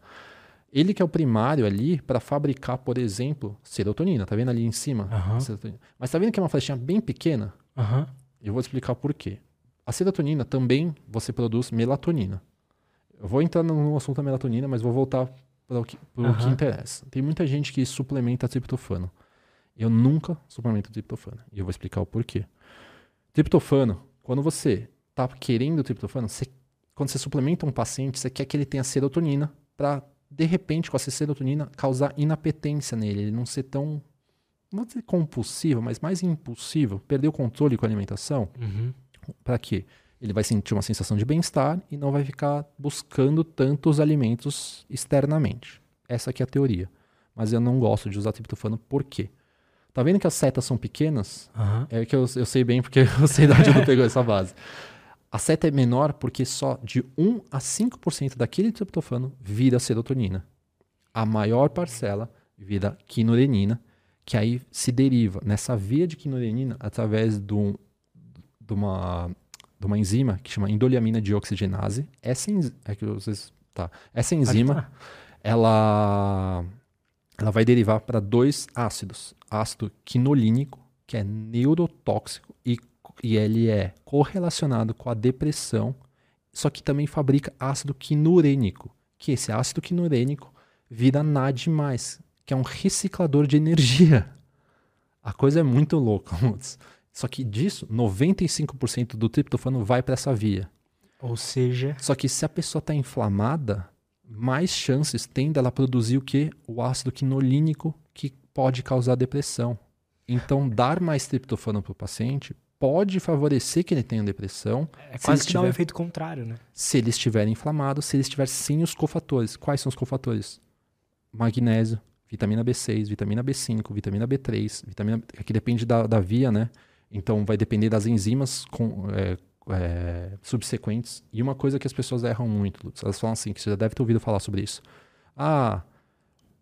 Speaker 2: Ele que é o primário ali para fabricar, por exemplo, serotonina. Tá vendo ali em cima?
Speaker 1: Uhum.
Speaker 2: Mas tá vendo que é uma flechinha bem pequena?
Speaker 1: Uhum.
Speaker 2: Eu vou explicar por quê. A serotonina também você produz melatonina. Eu vou entrar no assunto da melatonina, mas vou voltar para o que, uhum. que interessa. Tem muita gente que suplementa triptofano. Eu nunca suplemento triptofano. E eu vou explicar o porquê. Triptofano, quando você está querendo triptofano, você, quando você suplementa um paciente, você quer que ele tenha serotonina para de repente, com essa serotonina, causar inapetência nele, ele não ser tão, não vou dizer compulsivo, mas mais impulsivo, perder o controle com a alimentação.
Speaker 1: Uhum.
Speaker 2: Para quê? Ele vai sentir uma sensação de bem-estar e não vai ficar buscando tantos alimentos externamente. Essa aqui é a teoria. Mas eu não gosto de usar triptofano por quê? Tá vendo que as setas são pequenas?
Speaker 1: Uhum.
Speaker 2: É que eu, eu sei bem porque eu sei de onde eu pegou essa base. A seta é menor porque só de 1 a 5% daquele triptofano vira serotonina. A maior parcela vira quinorenina, que aí se deriva nessa via de quinorenina através de, um, de, uma, de uma enzima que chama indoliamina dioxigenase. Essa, é que vocês, tá. Essa enzima, ela, ela vai derivar para dois ácidos. Ácido quinolínico, que é neurotóxico e e ele é correlacionado com a depressão, só que também fabrica ácido quinurênico, que esse ácido quinurênico vira NAD+, que é um reciclador de energia. A coisa é muito louca, Só que disso, 95% do triptofano vai para essa via.
Speaker 1: Ou seja...
Speaker 2: Só que se a pessoa está inflamada, mais chances tem dela produzir o que? O ácido quinolínico que pode causar depressão. Então, dar mais triptofano para o paciente pode favorecer que ele tenha depressão.
Speaker 1: É quase que tiver, dá um efeito contrário, né?
Speaker 2: Se ele estiver inflamado, se ele estiver sem os cofatores. Quais são os cofatores? Magnésio, vitamina B6, vitamina B5, vitamina B3, vitamina... Aqui depende da, da via, né? Então vai depender das enzimas com, é, é, subsequentes. E uma coisa que as pessoas erram muito, Lutz, elas falam assim, que você já deve ter ouvido falar sobre isso. Ah,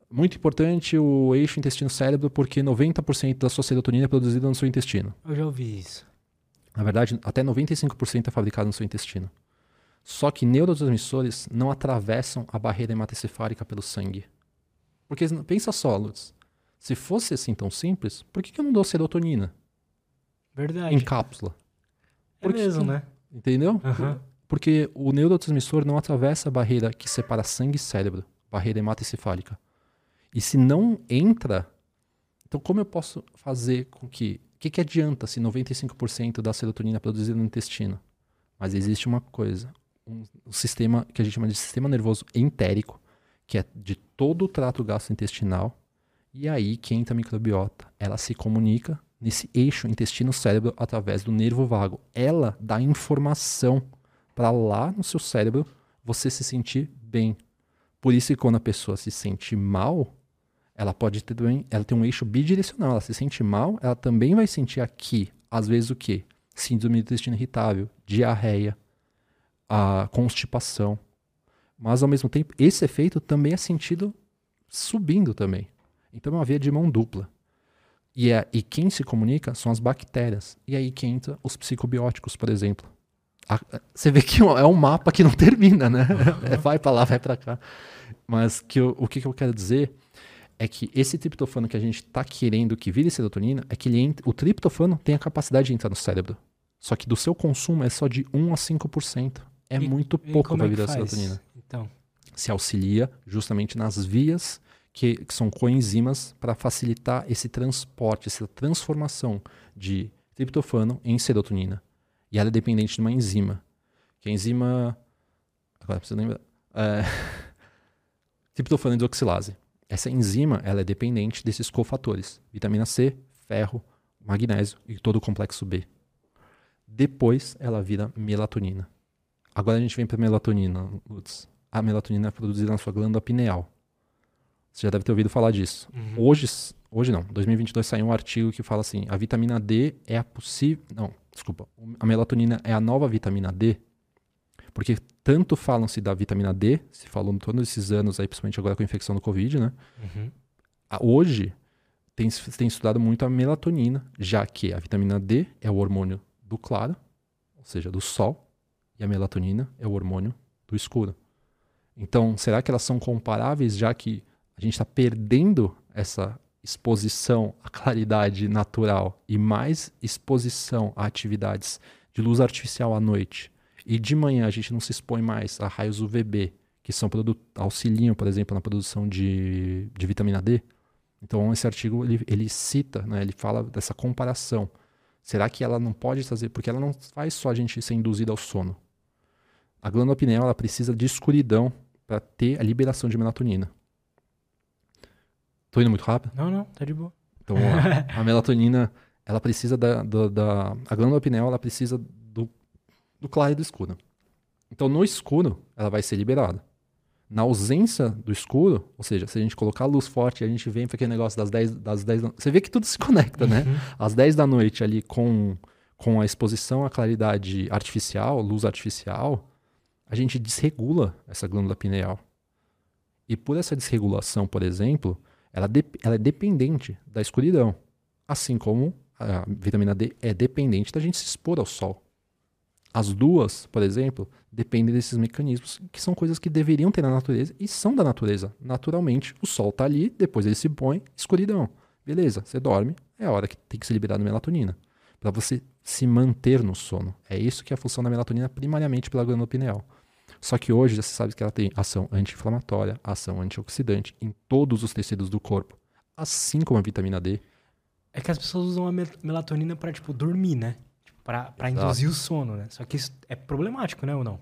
Speaker 2: muito importante o eixo intestino-cérebro, porque 90% da sua serotonina é produzida no seu intestino.
Speaker 1: Eu já ouvi isso.
Speaker 2: Na verdade, até 95% é fabricado no seu intestino. Só que neurotransmissores não atravessam a barreira hematocefálica pelo sangue. Porque pensa só, Lutz. Se fosse assim tão simples, por que, que eu não dou serotonina?
Speaker 1: Verdade.
Speaker 2: Em cápsula.
Speaker 1: É mesmo, que... né?
Speaker 2: Entendeu?
Speaker 1: Uhum.
Speaker 2: Porque o neurotransmissor não atravessa a barreira que separa sangue e cérebro, barreira hematocefálica. E se não entra, então como eu posso fazer com que. O que, que adianta se 95% da serotonina é produzida no intestino? Mas existe uma coisa, um, um, sistema que a gente chama de sistema nervoso entérico, que é de todo o trato gastrointestinal, e aí que entra a microbiota. Ela se comunica nesse eixo intestino-cérebro através do nervo vago. Ela dá informação para lá no seu cérebro você se sentir bem. Por isso que quando a pessoa se sente mal, ela pode ter também, ela tem um eixo bidirecional, ela se sente mal, ela também vai sentir aqui, às vezes o quê? Síndrome do intestino irritável, diarreia, a constipação. Mas ao mesmo tempo, esse efeito também é sentido subindo também. Então é uma via de mão dupla. E, é, e quem se comunica são as bactérias. E aí que entra os psicobióticos, por exemplo. A, você vê que é um mapa que não termina, né? Uhum. vai para lá, vai para cá. Mas que eu, o que, que eu quero dizer é que esse triptofano que a gente está querendo que vire serotonina é que ele entra, o triptofano tem a capacidade de entrar no cérebro. Só que do seu consumo é só de 1 a 5%. É
Speaker 1: E-
Speaker 2: muito
Speaker 1: E
Speaker 2: pouco para
Speaker 1: é
Speaker 2: da
Speaker 1: faz?
Speaker 2: serotonina.
Speaker 1: Então,
Speaker 2: Se auxilia justamente nas vias que, que são coenzimas para facilitar esse transporte, essa transformação de triptofano em serotonina. E ela é dependente de uma enzima. Que a enzima. Agora preciso lembrar. É... triptofano hidroxilase. Essa enzima ela é dependente desses cofatores: vitamina C, ferro, magnésio e todo o complexo B. Depois ela vira melatonina. Agora a gente vem para melatonina, Lutz. A melatonina é produzida na sua glândula pineal. Você já deve ter ouvido falar disso.
Speaker 1: uhum.
Speaker 2: Hoje, hoje não, 2022 saiu um artigo que fala assim: a vitamina D é a possível. Não, desculpa. A melatonina é a nova vitamina D. Porque tanto falam-se da vitamina D, se falou em todos esses anos aí, principalmente agora com a infecção do Covid, né?
Speaker 1: Uhum.
Speaker 2: Hoje tem, tem estudado muito a melatonina, já que a vitamina D é o hormônio do claro, ou seja, do sol, e a melatonina é o hormônio do escuro. Então, será que elas são comparáveis, já que a gente está perdendo essa exposição à claridade natural e mais exposição a atividades de luz artificial à noite? E de manhã a gente não se expõe mais a raios UVB, que são auxiliam, por exemplo, na produção de, de vitamina D. Então, esse artigo ele, ele cita, né, ele fala dessa comparação. Será que ela não pode trazer? Porque ela não faz só a gente ser induzido ao sono. A glândula pineal ela precisa de escuridão para ter a liberação de melatonina. Tô indo muito rápido?
Speaker 1: Não, não, tá de boa.
Speaker 2: Então, lá. a melatonina, ela precisa da, da, da- A glândula pineal, ela precisa do, claro e do escuro. Então, no escuro, ela vai ser liberada. Na ausência do escuro, ou seja, se a gente colocar a luz forte, a gente vem para aquele negócio das 10, das 10 da- Você vê que tudo se conecta, né?
Speaker 1: Uhum.
Speaker 2: Às 10 da noite ali com, com a exposição à claridade artificial, luz artificial, a gente desregula essa glândula pineal. E por essa desregulação, por exemplo, ela, dep- ela é dependente da escuridão. Assim como a vitamina D é dependente da gente se expor ao sol. As duas, por exemplo, dependem desses mecanismos, que são coisas que deveriam ter na natureza e são da natureza. Naturalmente, o sol está ali, depois ele se põe, escuridão. Beleza, você dorme, é a hora que tem que ser liberada melatonina. Para você se manter no sono. É isso que é a função da melatonina, primariamente pela glândula pineal. Só que hoje já se sabe que ela tem ação anti-inflamatória, ação antioxidante em todos os tecidos do corpo. Assim como a vitamina D.
Speaker 1: É que as pessoas usam a mel- melatonina pra, tipo, dormir, né?
Speaker 2: Exato.
Speaker 1: induzir o sono, né? Só que isso é problemático, né, ou não?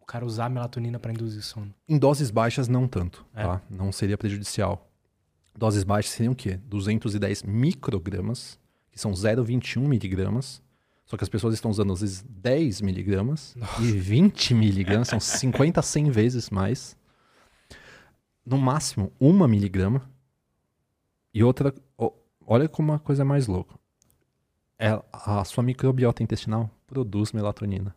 Speaker 1: O cara usar a melatonina pra induzir o sono.
Speaker 2: Em doses baixas, não tanto,
Speaker 1: É.
Speaker 2: tá? Não seria prejudicial. Doses baixas seriam o quê? 210 microgramas, que são 0,21 miligramas. Só que as pessoas estão usando, às vezes, 10 miligramas e 20 miligramas, são 50 a 100 vezes mais. No máximo, uma miligrama. E outra, olha como uma coisa é mais louca. É, a sua microbiota intestinal produz melatonina.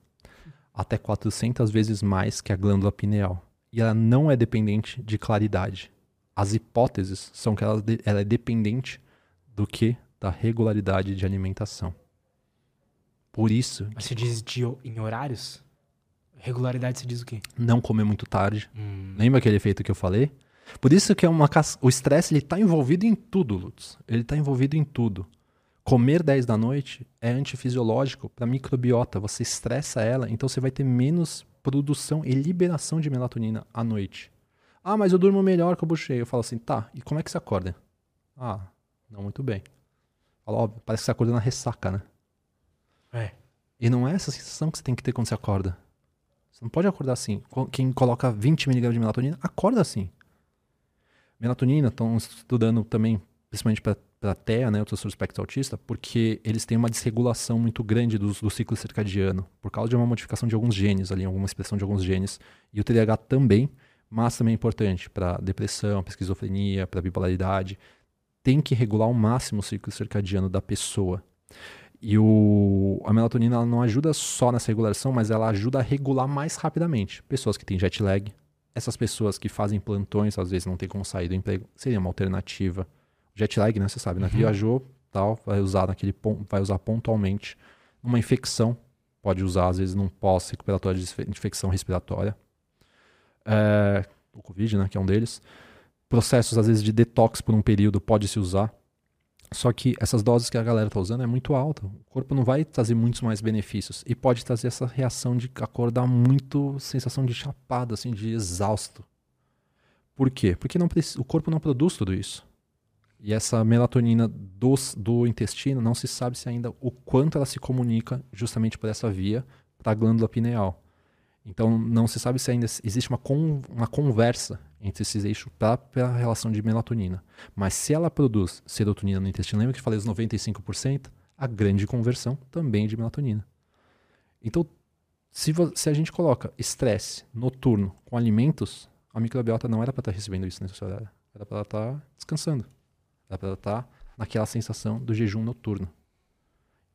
Speaker 2: Até 400 vezes mais que a glândula pineal. E ela não é dependente de claridade. As hipóteses são que ela, ela é dependente do que? Da regularidade de alimentação. Por isso,
Speaker 1: Mas você diz de, em horários? Regularidade você diz o quê?
Speaker 2: não comer muito tarde.
Speaker 1: Hum,
Speaker 2: Lembra aquele efeito que eu falei? Por isso que é uma o estresse ele está envolvido em tudo, Lutz. Ele está envolvido em tudo. Comer 10 da noite é antifisiológico para a microbiota. Você estressa ela, então você vai ter menos produção e liberação de melatonina à noite. Ah, mas eu durmo melhor com o bucheio. Eu falo assim, tá, e como é que você acorda? Ah, não muito bem. Fala, óbvio, parece que você acorda na ressaca, né?
Speaker 1: é.
Speaker 2: E não é essa sensação que você tem que ter quando você acorda. Você não pode acordar assim. Quem coloca 20mg de melatonina, acorda assim. Melatonina, estão estudando também, principalmente para TEA, né, o transtorno espectro autista, porque eles têm uma desregulação muito grande do, do ciclo circadiano, por causa de uma modificação de alguns genes ali, alguma expressão de alguns genes. E o TDAH também, mas também é importante para depressão, para esquizofrenia, para bipolaridade. Tem que regular ao máximo o ciclo circadiano da pessoa. E o, a melatonina ela não ajuda só nessa regulação, mas ela ajuda a regular mais rapidamente. Pessoas que têm jet lag, essas pessoas que fazem plantões, às vezes não tem como sair do emprego, seria uma alternativa. Jet lag, né? Você sabe, né?
Speaker 1: Uhum.
Speaker 2: Viajou, tal, vai usar naquele pon- vai usar pontualmente. Uma infecção, pode usar, às vezes, num pós-recuperatório de infe- infecção respiratória. É, o Covid, né? Que é um deles. Processos, às vezes, de detox por um período pode se usar. Só que essas doses que a galera tá usando é muito alta. O corpo não vai trazer muitos mais benefícios. E pode trazer essa reação de acordar muito, sensação de chapado, assim, de exausto. Por quê? Porque não, o corpo não produz tudo isso. E essa melatonina do, do intestino não se sabe se ainda o quanto ela se comunica justamente por essa via para a glândula pineal. Então não se sabe se ainda existe uma, con, uma conversa entre esses eixos para a relação de melatonina. Mas se ela produz serotonina no intestino, lembra que eu falei os 95%? A grande conversão também de melatonina. Então, se, se a gente coloca estresse noturno com alimentos, a microbiota não era para estar tá recebendo isso nesse horário. Era para estar tá descansando. Era para estar naquela sensação do jejum noturno.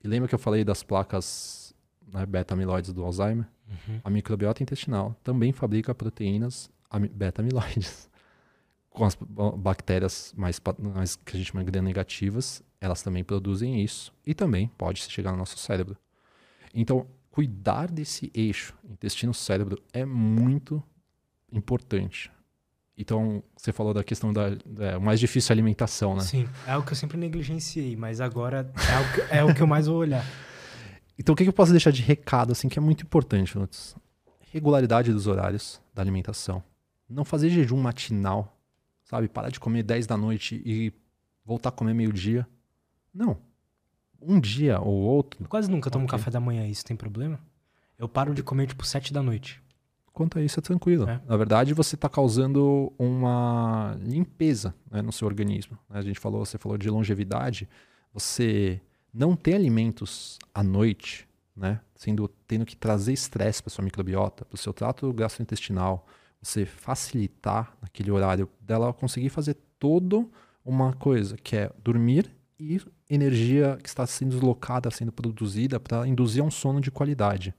Speaker 2: E lembra que eu falei das placas né, beta-amiloides do Alzheimer? Uhum. A microbiota intestinal também fabrica proteínas beta-amiloides. Com as bactérias mais, mais que a gente chama de negativas, elas também produzem isso e também pode chegar no nosso cérebro. Então, cuidar desse eixo intestino-cérebro é muito importante. Então, você falou da questão da, da mais difícil alimentação, né?
Speaker 1: Sim, é algo que eu sempre negligenciei, mas agora é o que, é o que eu mais vou olhar.
Speaker 2: Então, o que, eu posso deixar de recado, assim, que é muito importante, Lutz? Regularidade dos horários da alimentação. Não fazer jejum matinal, sabe? Parar de comer 10 da noite e voltar a comer meio-dia. Não. Um dia ou outro.
Speaker 1: Eu quase nunca tomo okay. café da manhã, isso tem problema? Eu paro de comer, tipo, 7 da noite.
Speaker 2: Quanto a isso, é tranquilo. É. Na verdade, você está causando uma limpeza né, no seu organismo. Né? A gente falou, você falou de longevidade. Você não ter alimentos à noite, né, sendo tendo que trazer estresse para sua microbiota, para o seu trato gastrointestinal, você facilitar naquele horário dela conseguir fazer todo uma coisa que é dormir e energia que está sendo deslocada, sendo produzida para induzir um sono de qualidade.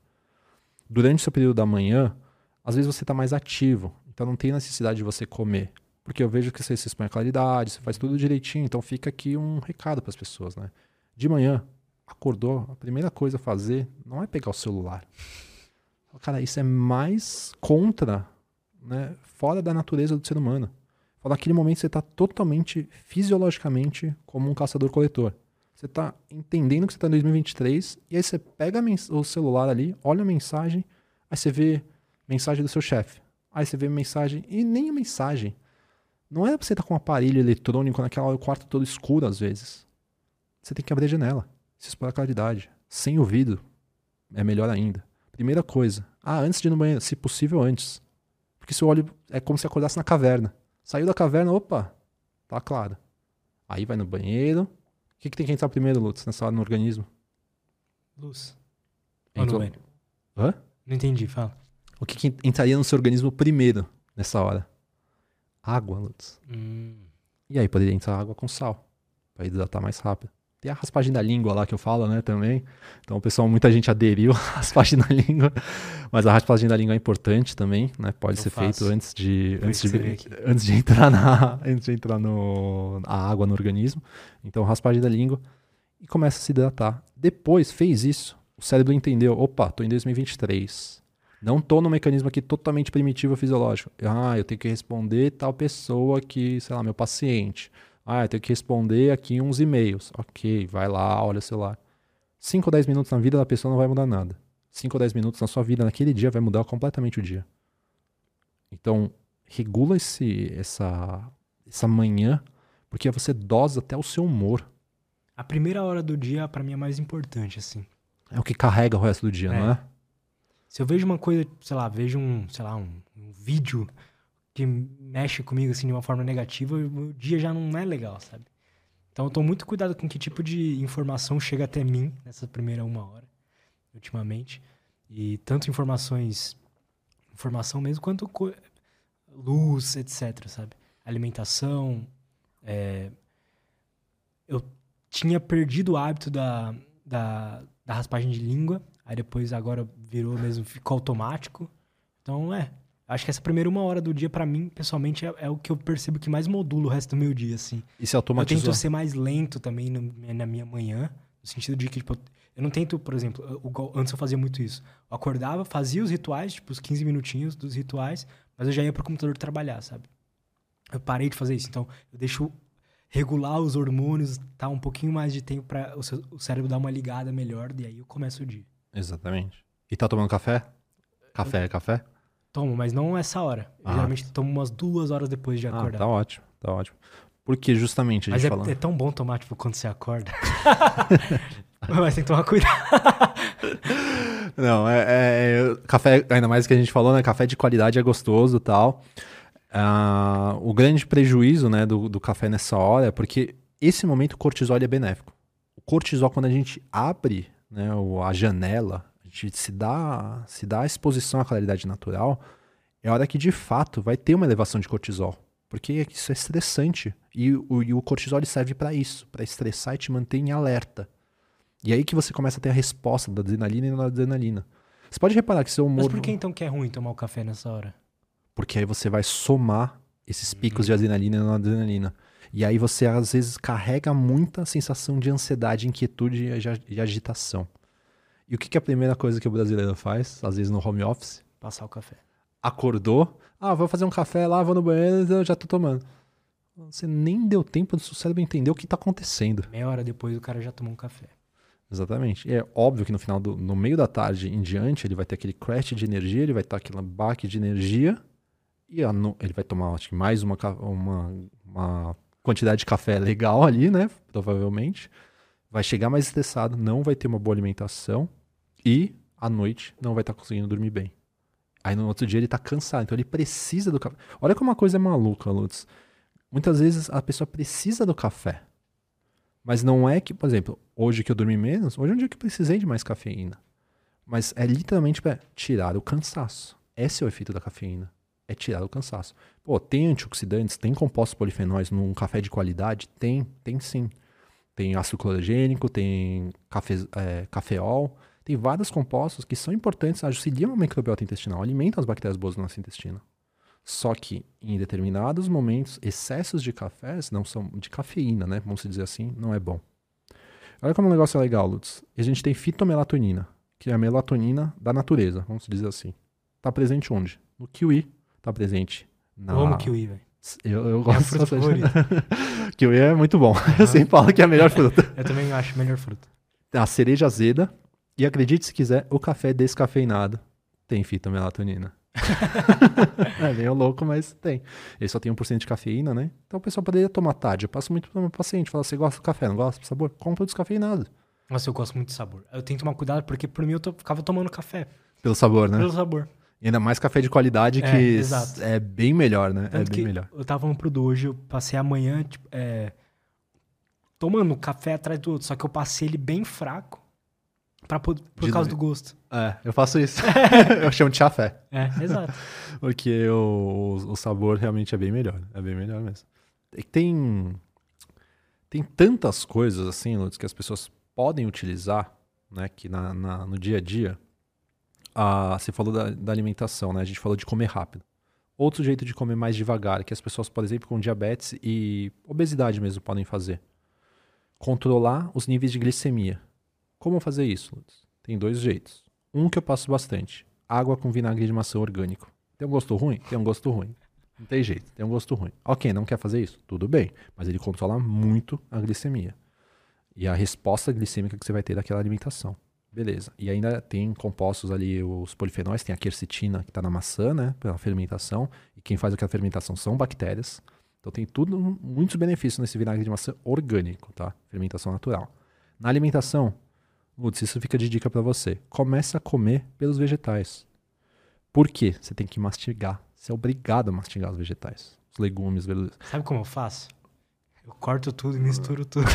Speaker 2: Durante o seu período da manhã, às vezes você está mais ativo, então não tem necessidade de você comer. Porque eu vejo que você se expõe a claridade, você faz tudo direitinho, então fica aqui um recado para as pessoas, né? de manhã, acordou, a primeira coisa a fazer não é pegar o celular. Cara, isso é mais contra, né, fora da natureza do ser humano. Naquele momento você está totalmente, fisiologicamente, como um caçador-coletor. Você está entendendo que você está em 2023 e aí você pega o celular ali, olha a mensagem, aí você vê mensagem do seu chefe. Aí você vê mensagem, e nem a mensagem. Não é pra você estar tá com um aparelho eletrônico naquela hora, o quarto todo escuro às vezes você tem que abrir a janela, se expor à claridade. Sem ouvido, é melhor ainda. Primeira coisa, ah, antes de ir no banheiro, se possível antes. Porque se o olho é como se acordasse na caverna. Saiu da caverna, opa, tá claro. Aí vai no banheiro. O que, que tem que entrar primeiro, Lutz, nessa hora no organismo?
Speaker 1: Luz.
Speaker 2: Entrou... Hã?
Speaker 1: Não entendi, fala.
Speaker 2: O que, que entraria no seu organismo primeiro nessa hora? Água, Lutz. Hum. E aí poderia entrar água com sal, para hidratar mais rápido. Tem a raspagem da língua lá que eu falo, né, também. Então, o pessoal, muita gente aderiu à raspagem da língua. Mas a raspagem da língua é importante também, né? Pode eu ser faço. feito antes de, antes de, antes de entrar, na, antes de entrar no, a água no organismo. Então, raspagem da língua e começa a se hidratar. Depois, fez isso, o cérebro entendeu, opa, tô em 2023. Não tô no mecanismo aqui totalmente primitivo fisiológico. Ah, eu tenho que responder tal pessoa que, sei lá, meu paciente ah, eu tenho que responder aqui uns e-mails. Ok, vai lá, olha o celular. 5 ou 10 minutos na vida da pessoa não vai mudar nada. 5 ou 10 minutos na sua vida naquele dia vai mudar completamente o dia. Então, regula esse, essa, essa manhã, porque você dosa até o seu humor.
Speaker 1: A primeira hora do dia, para mim, é mais importante, assim.
Speaker 2: É o que carrega o resto do dia, é. não é?
Speaker 1: Se eu vejo uma coisa, sei lá, vejo um, sei lá, um, um vídeo que mexe comigo assim de uma forma negativa, o dia já não é legal, sabe? Então eu tô muito cuidado com que tipo de informação chega até mim nessa primeira uma hora, ultimamente. E tanto informações, informação mesmo, quanto luz, etc, sabe? Alimentação. É... Eu tinha perdido o hábito da, da, da raspagem de língua, aí depois agora virou mesmo, ficou automático. Então, é, Acho que essa primeira uma hora do dia, para mim, pessoalmente, é, é, o que eu percebo que mais modula o resto do meu dia, assim.
Speaker 2: E se automatizou?
Speaker 1: Eu tento ser mais lento também no, na minha manhã, no sentido de que, tipo, eu não tento, por exemplo, eu, antes eu fazia muito isso. Eu acordava, fazia os rituais, tipo, os 15 minutinhos dos rituais, mas eu já ia pro computador trabalhar, sabe? Eu parei de fazer isso. Então, eu deixo regular os hormônios, tá um pouquinho mais de tempo para o, o cérebro dar uma ligada melhor, e aí eu começo o dia.
Speaker 2: Exatamente. E tá tomando café? Café é café?
Speaker 1: Tomo, mas não essa hora.
Speaker 2: Ah.
Speaker 1: geralmente tomo umas duas horas depois de
Speaker 2: Ah,
Speaker 1: acordar.
Speaker 2: tá ótimo, tá ótimo. Porque justamente a
Speaker 1: Mas
Speaker 2: gente
Speaker 1: é,
Speaker 2: fala...
Speaker 1: é tão bom tomar, tipo, quando você acorda. mas tem que tomar cuidado.
Speaker 2: Não, é, é- café, ainda mais que a gente falou, né? Café de qualidade é gostoso e tal. Ah, o grande prejuízo, né, do, do café nessa hora é porque esse momento o cortisol é benéfico. O cortisol, quando a gente abre né, a janela, gente se dá, se dá a exposição à claridade natural, é a hora que de fato vai ter uma elevação de cortisol. Porque isso é estressante. E o, e o cortisol serve para isso, para estressar e te manter em alerta. E aí que você começa a ter a resposta da adrenalina e da adrenalina. Você pode reparar que seu humor.
Speaker 1: Mas por que então que é ruim tomar o café nessa hora?
Speaker 2: Porque aí você vai somar esses picos de adrenalina e noradrenalina. E aí você às vezes carrega muita sensação de ansiedade, inquietude e agitação. E o que, que é a primeira coisa que o brasileiro faz, às vezes no home office?
Speaker 1: Passar o café.
Speaker 2: Acordou, ah, vou fazer um café lá, vou no banheiro, eu já tô tomando. Você nem deu tempo do seu cérebro entender o que tá acontecendo.
Speaker 1: Meia hora depois o cara já tomou um café.
Speaker 2: Exatamente. E é óbvio que no final do, no meio da tarde em diante, ele vai ter aquele crash de energia, ele vai estar aquele baque de energia e a no- ele vai tomar acho que mais uma, uma, uma quantidade de café legal ali, né? Provavelmente. Vai chegar mais estressado, não vai ter uma boa alimentação e à noite não vai estar conseguindo dormir bem. Aí no outro dia ele tá cansado, então ele precisa do café. Olha como uma coisa é maluca, Lutz. Muitas vezes a pessoa precisa do café. Mas não é que, por exemplo, hoje que eu dormi menos, hoje é um dia que eu precisei de mais cafeína. Mas é literalmente para tirar o cansaço. Esse é o efeito da cafeína. É tirar o cansaço. Pô, tem antioxidantes, tem compostos polifenóis num café de qualidade? Tem, tem sim. Tem ácido clorogênico, tem cafe, é, cafeol, tem vários compostos que são importantes, auxiliam a microbiota intestinal, alimentam as bactérias boas do nosso intestino. Só que em determinados momentos, excessos de cafés não são de cafeína, né? Vamos dizer assim, não é bom. Olha como o negócio é legal, Lutz. A gente tem fitomelatonina, que é a melatonina da natureza, vamos dizer assim. Tá presente onde? No kiwi. Tá presente na.
Speaker 1: Eu amo kiwi, velho.
Speaker 2: Eu, eu
Speaker 1: É
Speaker 2: gosto
Speaker 1: fruta
Speaker 2: bastante. kiwi é muito bom. Eu sempre falo que é a melhor fruta.
Speaker 1: Eu também acho a melhor fruta.
Speaker 2: A cereja azeda. E acredite se quiser, o café descafeinado tem fitomelatonina. é meio louco, mas tem. Ele só tem 1% de cafeína, né? Então o pessoal poderia tomar tarde. Eu passo muito pro meu paciente. Fala, você gosta do café, não gosta do sabor? Compra o descafeinado.
Speaker 1: Nossa, eu gosto muito de sabor. Eu tenho que tomar cuidado porque por mim eu to- ficava tomando café.
Speaker 2: Pelo sabor, né?
Speaker 1: Pelo sabor.
Speaker 2: E ainda mais café de qualidade
Speaker 1: É,
Speaker 2: que
Speaker 1: exato.
Speaker 2: é bem melhor, né? é
Speaker 1: Tanto
Speaker 2: bem
Speaker 1: que
Speaker 2: melhor.
Speaker 1: eu tava falando pro Du hoje, eu passei a manhã, tipo, é, tomando café atrás do outro, só que eu passei ele bem fraco pra, por
Speaker 2: De
Speaker 1: causa do gosto.
Speaker 2: É, eu faço isso. eu chamo de chafé.
Speaker 1: É, exato.
Speaker 2: Porque o, o sabor realmente é bem melhor. É bem melhor mesmo. E tem, tem tantas coisas assim, Lutz, que as pessoas podem utilizar, né? Que na, na- no dia a dia. Ah, você falou da, da alimentação, né? A gente falou de comer rápido. Outro jeito de comer mais devagar, que as pessoas, por exemplo, com diabetes e obesidade mesmo podem fazer. Controlar os níveis de glicemia. Como fazer isso, Lutz? Tem dois jeitos. Um que eu passo bastante. Água com vinagre de maçã orgânico. Tem um gosto ruim? Tem um gosto ruim. Não tem jeito, tem um gosto ruim. Ok, não quer fazer isso? Tudo bem. Mas ele controla muito a glicemia. E a resposta glicêmica que você vai ter daquela alimentação. Beleza. E ainda tem compostos ali, os polifenóis, tem a quercetina que está na maçã, né? Pela fermentação. E quem faz aquela fermentação são bactérias. Então tem tudo, muitos benefícios nesse vinagre de maçã orgânico, tá? Fermentação natural. Na alimentação, Lutz, isso fica de dica para você. Começa a comer pelos vegetais. Por quê? Você tem que mastigar. Você é obrigado a mastigar os vegetais. Os legumes, verduras.
Speaker 1: Sabe como eu faço? Eu corto tudo e misturo tudo.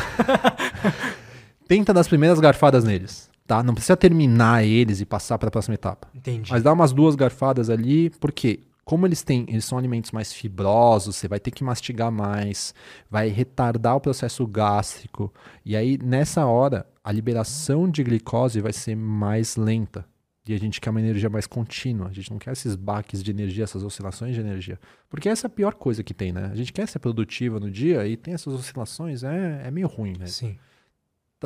Speaker 2: Tenta dar as primeiras garfadas neles, tá? Não precisa terminar eles e passar para a próxima etapa.
Speaker 1: Entendi.
Speaker 2: Mas dá umas duas garfadas ali, porque como eles têm, eles são alimentos mais fibrosos, você vai ter que mastigar mais, vai retardar o processo gástrico. E aí nessa hora, a liberação de glicose vai ser mais lenta. E a gente quer uma energia mais contínua. A gente não quer esses baques de energia, essas oscilações de energia. Porque essa é a pior coisa que tem, né? A gente quer ser produtiva no dia e tem essas oscilações, é, é meio ruim, né?
Speaker 1: Sim.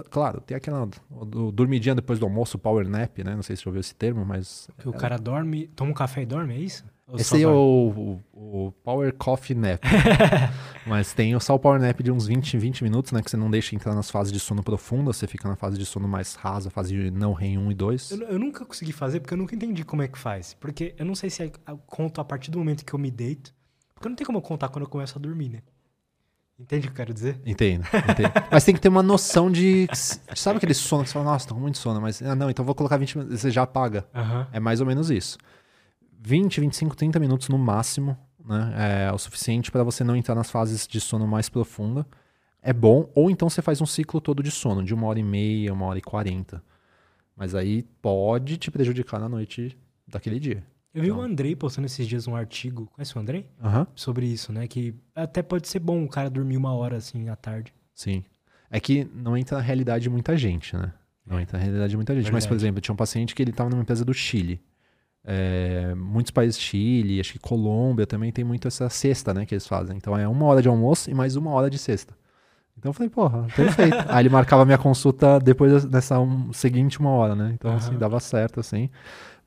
Speaker 2: Claro, tem aquela do dormidinha depois do almoço, power nap, né? Não sei se já ouviu esse termo, mas
Speaker 1: Que o cara dorme, toma um café e dorme, é isso?
Speaker 2: Esse
Speaker 1: só
Speaker 2: aí é o, o, o Power Coffee Nap. Mas tem só o Power Nap de uns 20, 20 minutos, né? Que você não deixa entrar nas fases de sono profunda, você fica na fase de sono mais rasa, fase de não REM 1 e 2.
Speaker 1: Eu, eu nunca consegui fazer porque eu nunca entendi como é que faz. Porque eu não sei se eu conto a partir do momento que eu me deito. Porque não tem como eu contar quando eu começo a dormir, né? Entende o que eu quero dizer?
Speaker 2: Entendo, entendo. Mas tem que ter uma noção de. Sabe aquele sono que você fala, nossa, tô com muito sono, mas. Ah, não, então eu vou colocar 20 minutos. Você já apaga.
Speaker 1: Aham.
Speaker 2: É mais ou menos isso. 20, 25, 30 minutos no máximo, né? É o suficiente para você não entrar nas fases de sono mais profunda. É bom, ou então você faz um ciclo todo de sono, de uma hora e meia, uma hora e quarenta. Mas aí pode te prejudicar na noite daquele dia.
Speaker 1: Eu vi
Speaker 2: Então.
Speaker 1: o Andrei postando esses dias um artigo. Conhece o Andrei?
Speaker 2: Aham.
Speaker 1: Sobre isso, né? Que até pode ser bom o cara dormir uma hora assim à tarde.
Speaker 2: Sim. É que não entra na realidade de muita gente, né? Não
Speaker 1: É.
Speaker 2: entra na realidade de muita gente. Mas, por
Speaker 1: Verdade.
Speaker 2: exemplo, tinha um paciente que ele estava numa empresa do Chile. É, muitos países Chile, acho que Colômbia também tem muito essa cesta, né, que eles fazem. Então é uma hora de almoço e mais uma hora de cesta. Então eu falei, porra, perfeito. Aí ele marcava minha consulta depois dessa um- seguinte uma hora, né? Então, assim,
Speaker 1: Aham.
Speaker 2: dava certo, assim.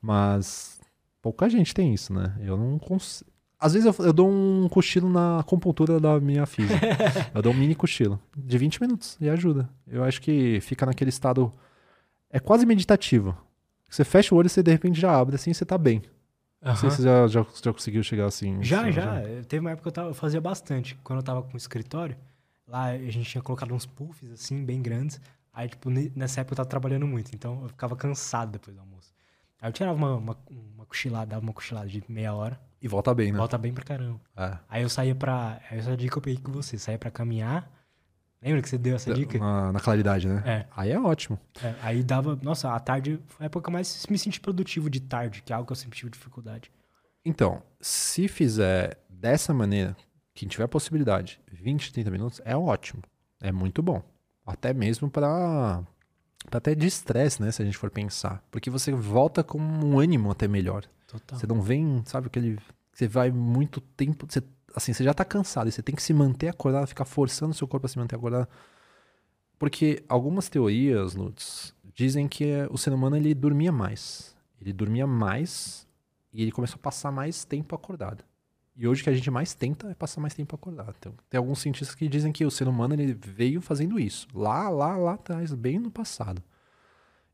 Speaker 2: Mas pouca gente tem isso, né? Eu não consigo. Às vezes eu, eu dou um cochilo na acupuntura da minha filha. eu dou um mini cochilo de 20 minutos e ajuda. Eu acho que fica naquele estado. É quase meditativo. Você fecha o olho e você de repente já abre assim e você tá bem. Não sei se você já, já, já conseguiu chegar assim.
Speaker 1: Já,
Speaker 2: assim,
Speaker 1: já. Teve uma época que eu, tava- eu fazia bastante. Quando eu tava com o escritório, lá a gente tinha colocado uns puffs, assim, bem grandes. Aí, tipo, ne- nessa época eu tava trabalhando muito, então eu ficava cansado depois do almoço. Aí eu tirava uma, uma, uma cochilada, dava uma cochilada de meia hora,
Speaker 2: E volta bem, né?
Speaker 1: volta bem pra caramba.
Speaker 2: É.
Speaker 1: Aí eu saía pra. Essa é a dica que eu peguei com você, saía pra caminhar. Lembra que você deu essa dica?
Speaker 2: Na, na claridade, né?
Speaker 1: É.
Speaker 2: Aí é ótimo.
Speaker 1: É, aí dava. Nossa, a tarde foi a época mais me senti produtivo de tarde, que é algo que eu sempre tive dificuldade.
Speaker 2: Então, se fizer dessa maneira, quem tiver possibilidade, 20, 30 minutos, é ótimo. É muito bom. Até mesmo para pra até de estresse, né? Se a gente for pensar. Porque você volta com um ânimo até melhor.
Speaker 1: Total.
Speaker 2: Você não vem, sabe, aquele. Você vai muito tempo. Você, assim, você já tá cansado e você tem que se manter acordado, ficar forçando o seu corpo a se manter acordado. Porque algumas teorias, Lutz, dizem que o ser humano ele dormia mais. Ele dormia mais e ele começou a passar mais tempo acordado. E hoje o que a gente mais tenta é passar mais tempo acordado. Então, tem alguns cientistas que dizem que o ser humano ele veio fazendo isso. Lá, lá, lá atrás, bem no passado.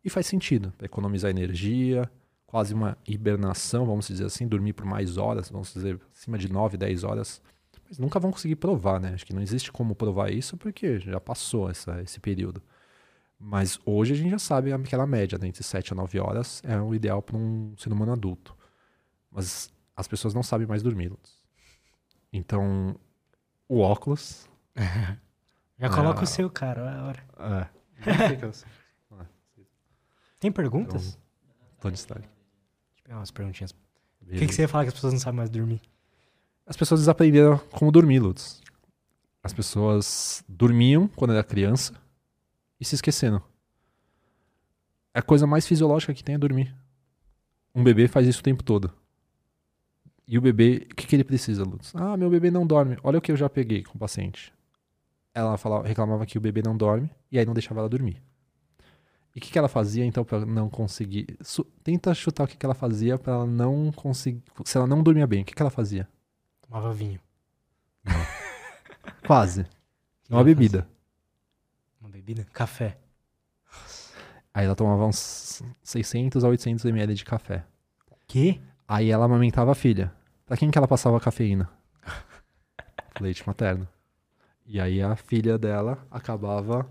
Speaker 2: E faz sentido, para economizar energia, quase uma hibernação, vamos dizer assim, dormir por mais horas, vamos dizer, acima de 9, 10 horas. Mas nunca vão conseguir provar, né? Acho que não existe como provar isso porque já passou essa, esse período. Mas hoje a gente já sabe aquela média, né? entre 7 a 9 horas é o ideal para um ser humano adulto. Mas as pessoas não sabem mais dormir. Então, o óculos.
Speaker 1: Já coloca
Speaker 2: Ah.
Speaker 1: o seu, cara, é a hora.
Speaker 2: É.
Speaker 1: Tem perguntas?
Speaker 2: Tony Stark.
Speaker 1: Pegar umas perguntinhas. O que, que você ia falar que as pessoas não sabem mais dormir?
Speaker 2: As pessoas desaprenderam como dormir, Lutz. As pessoas dormiam quando era criança e se esqueceram. A coisa mais fisiológica que tem é dormir. Um bebê faz isso o tempo todo. E o bebê, o que, que ele precisa, Lutz? Ah, meu bebê não dorme. Olha o que eu já peguei com o paciente. Ela falava, reclamava que o bebê não dorme e aí não deixava ela dormir. E o que, que ela fazia então para não conseguir? Su- tenta chutar o que, que ela fazia para ela não conseguir. Se ela não dormia bem, o que, que ela fazia?
Speaker 1: Tomava vinho.
Speaker 2: Quase.
Speaker 1: Que
Speaker 2: uma bebida.
Speaker 1: fazia? Uma bebida? Café.
Speaker 2: Aí ela tomava uns 600 a 800 ml de café.
Speaker 1: Que?
Speaker 2: Aí ela amamentava a filha. Pra quem que ela passava a cafeína? Leite materno. E aí a filha dela acabava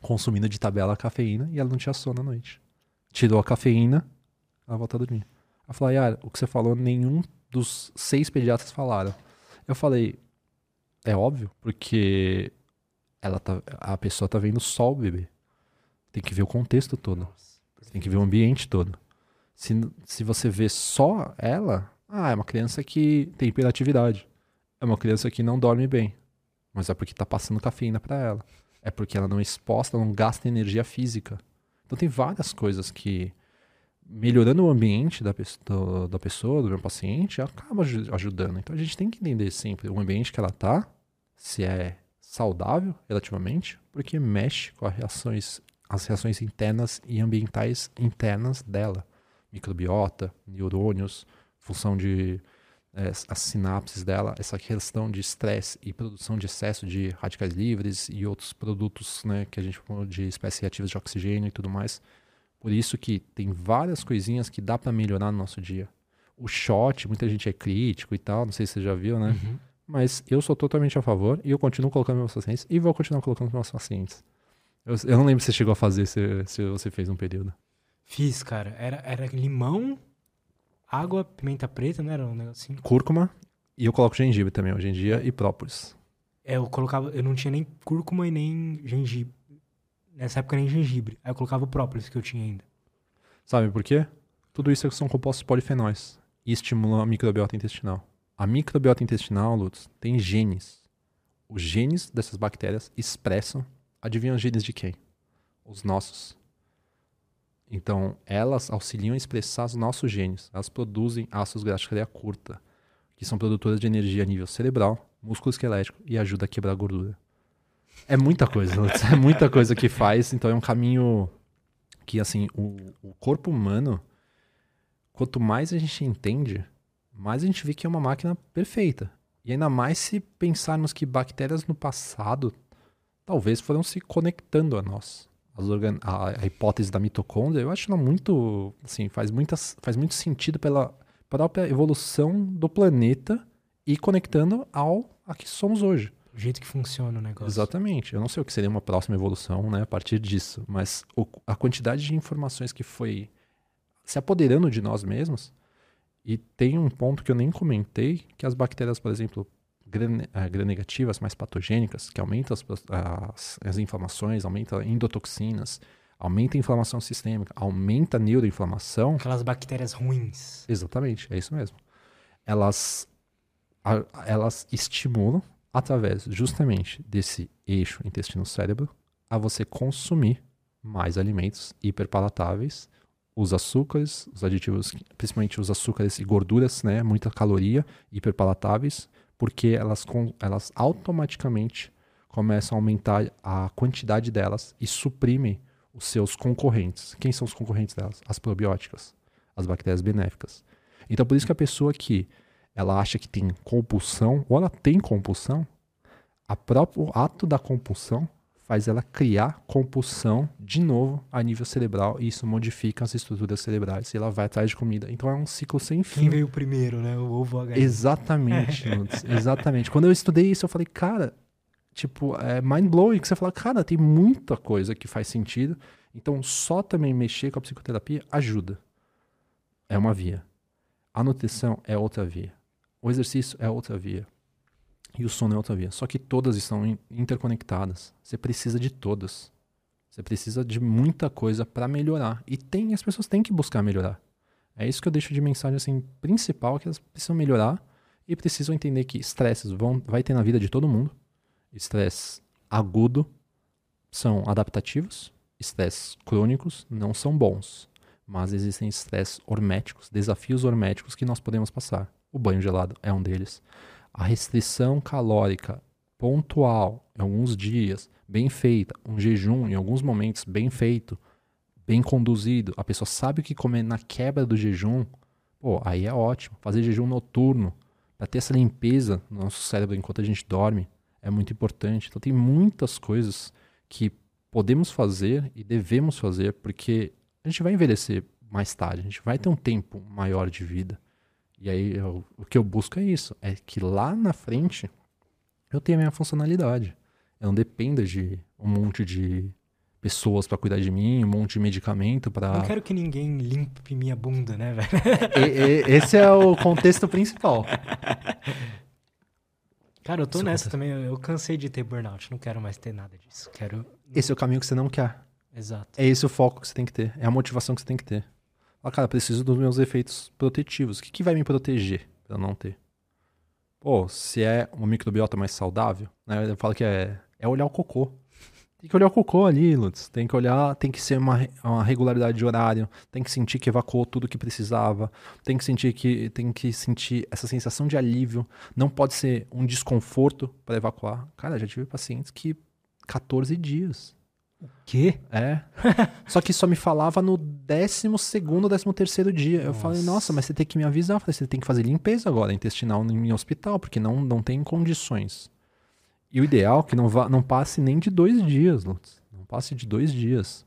Speaker 2: consumindo de tabela a cafeína e ela não tinha sono à noite. Tirou a cafeína, ela volta a dormir. Ela falou, Yara, o que você falou, nenhum dos seis pediatras falaram. Eu falei, é óbvio, porque ela tá, a pessoa tá vendo só o bebê. Tem que ver o contexto todo. Tem que ver o ambiente todo. Se, se você vê só ela, ah, é uma criança que tem hiperatividade. É uma criança que não dorme bem. Mas é porque tá passando cafeína para ela. É porque ela não é exposta, não gasta energia física. Então tem várias coisas que, melhorando o ambiente da, do- da pessoa, do meu paciente, acaba aju- ajudando. Então a gente tem que entender sempre o ambiente que ela tá, se é saudável relativamente, porque mexe com as reações, as reações internas e ambientais internas dela. Microbiota, neurônios, função de é, as sinapses dela, essa questão de estresse e produção de excesso de radicais livres e outros produtos né, que a gente falou de espécies reativas de oxigênio e tudo mais. Por isso que tem várias coisinhas que dá para melhorar no nosso dia. O shot, muita gente é crítico e tal, não sei se você já viu, né?
Speaker 1: Uhum.
Speaker 2: Mas eu sou totalmente a favor e eu continuo colocando meus pacientes e vou continuar colocando meus pacientes. Eu, eu não lembro se você chegou a fazer, se, se você fez um período.
Speaker 1: Fiz, cara. Era, era limão, água, pimenta preta, não era um negocinho?
Speaker 2: Cúrcuma e eu coloco gengibre também, hoje em dia, e própolis.
Speaker 1: É, eu colocava. Eu não tinha nem cúrcuma e nem gengibre. Nessa época nem gengibre. Aí eu colocava o própolis que eu tinha ainda.
Speaker 2: Sabe por quê? Tudo isso são compostos polifenóis e estimulam a microbiota intestinal. A microbiota intestinal, Lutz, tem genes. Os genes dessas bactérias expressam, adivinha os genes de quem? Os nossos. Então, elas auxiliam a expressar os nossos genes. Elas produzem ácidos graxos de cadeia curta, que são produtoras de energia a nível cerebral, músculo esquelético e ajuda a quebrar gordura. É muita coisa, é muita coisa que faz, então é um caminho que, assim, o, o corpo humano, quanto mais a gente entende, mais a gente vê que é uma máquina perfeita. E ainda mais se pensarmos que bactérias no passado talvez foram se conectando a nós. Organ... A, a, hipótese da mitocôndria, eu acho ela muito, assim, faz, muitas, faz muito sentido pela própria evolução do planeta e conectando ao a que somos hoje.
Speaker 1: O jeito que funciona o negócio.
Speaker 2: Exatamente. Eu não sei o que seria uma próxima evolução, né, a partir disso, mas o, a quantidade de informações que foi se apoderando de nós mesmos. E tem um ponto que eu nem comentei, que as bactérias, por exemplo, gram-negativas, mais patogênicas, que aumentam as, as, as inflamações, aumenta endotoxinas, aumenta a inflamação sistêmica, aumenta a neuroinflamação.
Speaker 1: Aquelas bactérias ruins.
Speaker 2: Exatamente, é isso mesmo. Elas, a, elas estimulam, através justamente desse eixo intestino-cérebro, a você consumir mais alimentos hiperpalatáveis, os açúcares, os aditivos, principalmente os açúcares e gorduras, né, muita caloria, hiperpalatáveis, porque elas, elas automaticamente começam a aumentar a quantidade delas e suprimem os seus concorrentes. Quem são os concorrentes delas? As probióticas, as bactérias benéficas. Então, por isso que a pessoa que ela acha que tem compulsão, ou ela tem compulsão, a próprio ato da compulsão faz ela criar compulsão de novo a nível cerebral e isso modifica as estruturas cerebrais e ela vai atrás de comida. Então é um ciclo sem fim.
Speaker 1: Quem veio primeiro, né? O ovo H.
Speaker 2: Exatamente, exatamente. Quando eu estudei isso, eu falei, cara, tipo, é mind blowing que você fala, cara, tem muita coisa que faz sentido. Então só também mexer com a psicoterapia ajuda. É uma via. A nutrição é outra via. O exercício é outra via. E o sono é outra via. Só que todas estão interconectadas. Você precisa de todas. Você precisa de muita coisa para melhorar. E tem, as pessoas têm que buscar melhorar. É isso que eu deixo de mensagem assim, principal, que elas precisam melhorar e precisam entender que estresses vão vai ter na vida de todo mundo. Estresse agudo são adaptativos, estresses crônicos não são bons, mas existem estresses horméticos, desafios horméticos que nós podemos passar. O banho gelado é um deles a restrição calórica pontual, em alguns dias, bem feita, um jejum em alguns momentos bem feito, bem conduzido, a pessoa sabe o que comer na quebra do jejum, pô, aí é ótimo. Fazer jejum noturno, para ter essa limpeza no nosso cérebro enquanto a gente dorme, é muito importante. Então tem muitas coisas que podemos fazer e devemos fazer, porque a gente vai envelhecer mais tarde, a gente vai ter um tempo maior de vida. E aí eu, o que eu busco é isso, é que lá na frente eu tenha a minha funcionalidade. Eu não dependa de um monte de pessoas para cuidar de mim, um monte de medicamento para.
Speaker 1: Não quero que ninguém limpe minha bunda, né, velho?
Speaker 2: E, e, esse é o contexto principal.
Speaker 1: Cara, eu tô esse nessa também. Eu cansei de ter burnout. Não quero mais ter nada disso. Quero.
Speaker 2: Esse é o caminho que você não quer.
Speaker 1: Exato.
Speaker 2: É esse o foco que você tem que ter. É a motivação que você tem que ter. Ah, cara, preciso dos meus efeitos protetivos. O que, que vai me proteger para não ter? Pô, se é uma microbiota mais saudável, né? Eu falo que é, é olhar o cocô. Tem que olhar o cocô ali, Lutz. Tem que olhar, tem que ser uma, uma regularidade de horário, tem que sentir que evacuou tudo que precisava, tem que sentir que tem que sentir essa sensação de alívio. Não pode ser um desconforto para evacuar. Cara, já tive pacientes que 14 dias.
Speaker 1: Quê?
Speaker 2: É. só que só me falava no décimo segundo, décimo terceiro dia. Eu falei, nossa, mas você tem que me avisar. Eu falei, você tem que fazer limpeza agora, intestinal em hospital, porque não, não tem condições. E o ideal é que não, vá, não passe nem de dois dias, Lutz. Não passe de dois dias.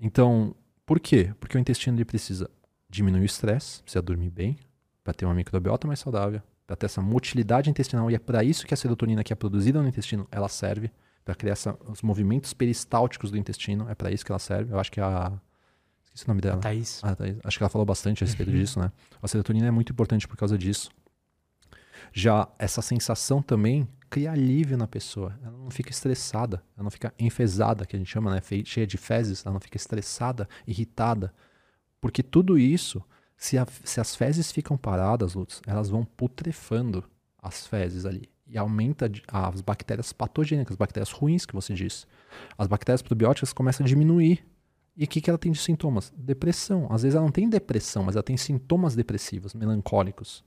Speaker 2: Então, por quê? Porque o intestino ele precisa diminuir o estresse, precisa dormir bem, para ter uma microbiota mais saudável, para ter essa motilidade intestinal. E é para isso que a serotonina que é produzida no intestino, ela serve para criar essa, os movimentos peristálticos do intestino. É para isso que ela serve. Eu acho que a esqueci o nome dela. A
Speaker 1: Thaís.
Speaker 2: Ah, Thaís. Acho que ela falou bastante a respeito uhum. disso, né? A serotonina é muito importante por causa disso. Já essa sensação também cria alívio na pessoa. Ela não fica estressada, ela não fica enfesada, que a gente chama, né? Cheia de fezes, ela não fica estressada, irritada. Porque tudo isso, se, a, se as fezes ficam paradas, Lutz, elas vão putrefando as fezes ali. E aumenta as bactérias patogênicas, as bactérias ruins que você disse. As bactérias probióticas começam a diminuir. E o que, que ela tem de sintomas? Depressão. Às vezes ela não tem depressão, mas ela tem sintomas depressivos, melancólicos.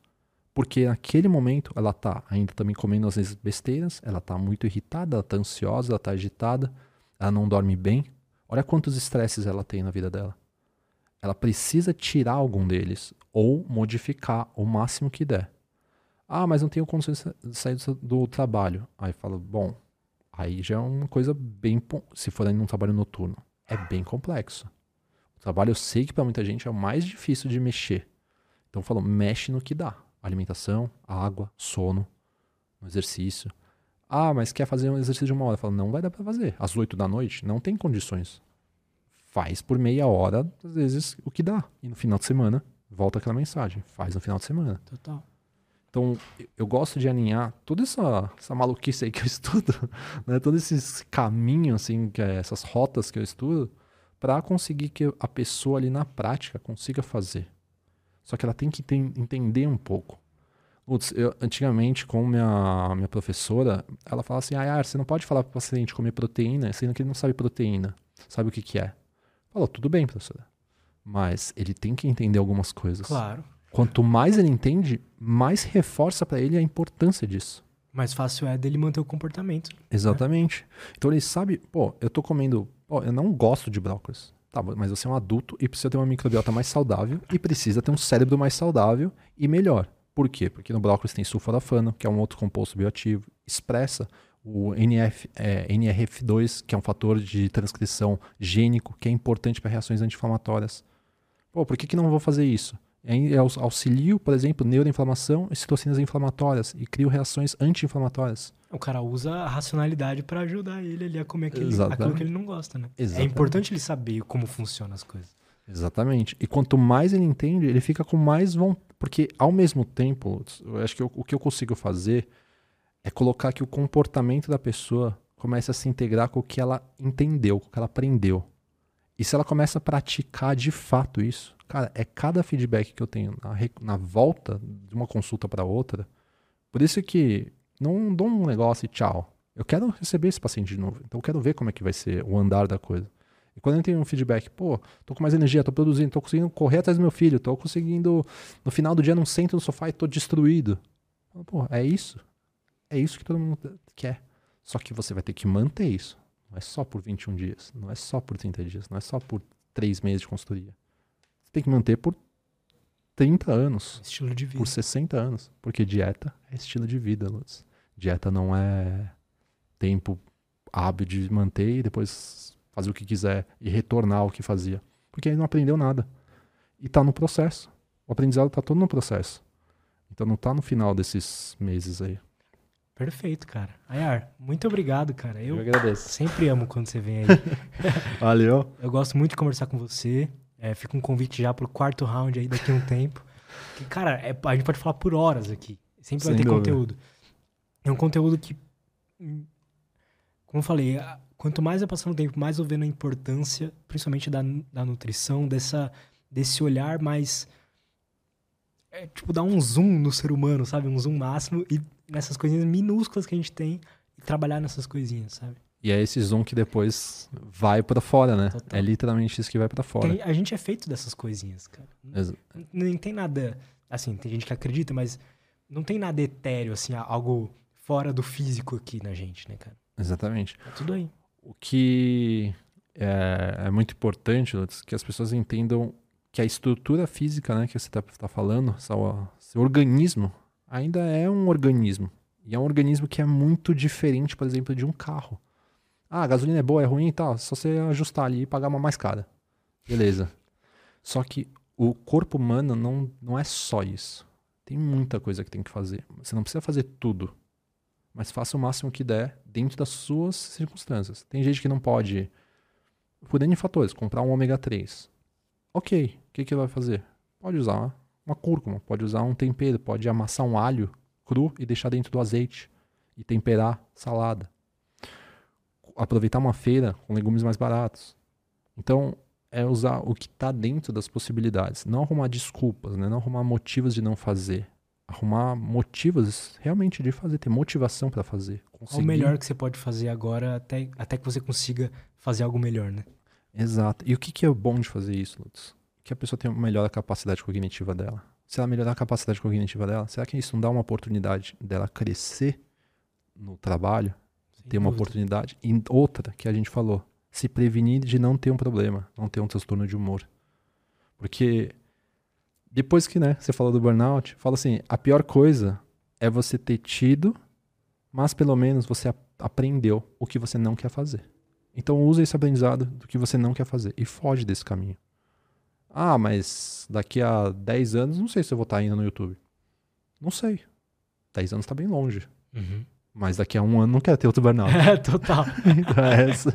Speaker 2: Porque naquele momento ela tá ainda também comendo às vezes besteiras, ela tá muito irritada, ela tá ansiosa, ela tá agitada, ela não dorme bem. Olha quantos estresses ela tem na vida dela. Ela precisa tirar algum deles ou modificar o máximo que der. Ah, mas não tenho condições de sair do trabalho. Aí fala, bom, aí já é uma coisa bem. Se for em um trabalho noturno, é bem complexo. O trabalho eu sei que para muita gente é o mais difícil de mexer. Então falou, mexe no que dá alimentação, água, sono, exercício. Ah, mas quer fazer um exercício de uma hora? Fala, não vai dar para fazer. Às oito da noite, não tem condições. Faz por meia hora, às vezes, o que dá. E no final de semana, volta aquela mensagem. Faz no final de semana.
Speaker 1: Total.
Speaker 2: Então, eu gosto de alinhar toda essa, essa maluquice aí que eu estudo, né? todo esse caminho, assim, que é essas rotas que eu estudo, para conseguir que a pessoa ali na prática consiga fazer. Só que ela tem que entender um pouco. Putz, eu, antigamente, com minha, minha professora, ela fala assim: ah, você não pode falar para o paciente comer proteína, sendo que ele não sabe proteína, sabe o que, que é. Falou, tudo bem, professora. Mas ele tem que entender algumas coisas.
Speaker 1: Claro.
Speaker 2: Quanto mais ele entende, mais reforça para ele a importância disso.
Speaker 1: Mais fácil é dele manter o comportamento.
Speaker 2: Exatamente. Né? Então ele sabe, pô, eu tô comendo, pô, eu não gosto de brócolis. Tá, mas você é um adulto e precisa ter uma microbiota mais saudável e precisa ter um cérebro mais saudável e melhor. Por quê? Porque no brócolis tem sulforafano, que é um outro composto bioativo, expressa o NF, é, NRF2, que é um fator de transcrição gênico, que é importante para reações anti-inflamatórias. Pô, por que, que não vou fazer isso? É auxilio, por exemplo, neuroinflamação e citocinas inflamatórias e crio reações anti-inflamatórias.
Speaker 1: O cara usa a racionalidade para ajudar ele ali a comer aquele, aquilo que ele não gosta, né? É Exatamente. É importante ele saber como funcionam as coisas.
Speaker 2: Exatamente. E quanto mais ele entende, ele fica com mais vontade. Porque, ao mesmo tempo, eu acho que eu, o que eu consigo fazer é colocar que o comportamento da pessoa comece a se integrar com o que ela entendeu, com o que ela aprendeu. E se ela começa a praticar de fato isso, cara, é cada feedback que eu tenho na, na volta de uma consulta para outra. Por isso que não dou um negócio e tchau. Eu quero receber esse paciente de novo. Então eu quero ver como é que vai ser o andar da coisa. E quando eu tenho um feedback, pô, tô com mais energia, tô produzindo, tô conseguindo correr atrás do meu filho, tô conseguindo. No final do dia não sento no sofá e tô destruído. Pô, é isso. É isso que todo mundo quer. Só que você vai ter que manter isso. Não é só por 21 dias, não é só por 30 dias, não é só por 3 meses de consultoria. Tem que manter por 30 anos.
Speaker 1: Estilo de vida.
Speaker 2: Por 60 anos. Porque dieta é estilo de vida, Lutz. Dieta não é tempo hábil de manter e depois fazer o que quiser e retornar ao que fazia. Porque ele não aprendeu nada. E tá no processo. O aprendizado tá todo no processo. Então não tá no final desses meses aí.
Speaker 1: Perfeito, cara. Ayar, muito obrigado, cara.
Speaker 2: Eu, Eu agradeço.
Speaker 1: Sempre amo quando você vem aí.
Speaker 2: Valeu.
Speaker 1: Eu gosto muito de conversar com você. É, fica um convite já pro quarto round aí daqui a um tempo. Que, cara, é, a gente pode falar por horas aqui. Sempre Sem vai ter dúvida. conteúdo. É um conteúdo que, como eu falei, quanto mais eu passando o tempo, mais eu vendo a importância, principalmente da, da nutrição, dessa, desse olhar mais. É, tipo, dar um zoom no ser humano, sabe? Um zoom máximo e nessas coisinhas minúsculas que a gente tem e trabalhar nessas coisinhas, sabe?
Speaker 2: E é esse zoom que depois vai para fora, né? Total. É literalmente isso que vai para fora.
Speaker 1: a gente é feito dessas coisinhas, cara. Exa Nem tem nada. Assim, tem gente que acredita, mas não tem nada etéreo, assim, algo fora do físico aqui na gente, né, cara?
Speaker 2: Exatamente.
Speaker 1: É tudo aí.
Speaker 2: O que é, é muito importante, Lutz, que as pessoas entendam que a estrutura física né, que você está tá falando, seu, seu organismo, ainda é um organismo. E é um organismo que é muito diferente, por exemplo, de um carro. Ah, a gasolina é boa, é ruim e tal. Só você ajustar ali e pagar uma mais cara. Beleza. Só que o corpo humano não, não é só isso. Tem muita coisa que tem que fazer. Você não precisa fazer tudo. Mas faça o máximo que der dentro das suas circunstâncias. Tem gente que não pode, por N fatores, comprar um ômega 3. Ok, o que, que vai fazer? Pode usar uma cúrcuma, pode usar um tempero, pode amassar um alho cru e deixar dentro do azeite e temperar salada. Aproveitar uma feira com legumes mais baratos. Então, é usar o que está dentro das possibilidades. Não arrumar desculpas, né? não arrumar motivos de não fazer. Arrumar motivos realmente de fazer, ter motivação para fazer.
Speaker 1: Conseguir... O melhor que você pode fazer agora até, até que você consiga fazer algo melhor, né?
Speaker 2: Exato. E o que, que é bom de fazer isso, Lutz? Que a pessoa tenha melhor a capacidade cognitiva dela se ela melhorar a capacidade cognitiva dela, será que isso não dá uma oportunidade dela crescer no trabalho? Sem ter uma dúvida. oportunidade. E outra que a gente falou, se prevenir de não ter um problema, não ter um transtorno de humor. Porque depois que né, você falou do burnout, fala assim: a pior coisa é você ter tido, mas pelo menos você aprendeu o que você não quer fazer. Então usa esse aprendizado do que você não quer fazer e foge desse caminho. Ah, mas daqui a 10 anos não sei se eu vou estar ainda no YouTube. Não sei. 10 anos está bem longe. Uhum. Mas daqui a um ano não quero ter outro burnout.
Speaker 1: É, total.
Speaker 2: então é, essa,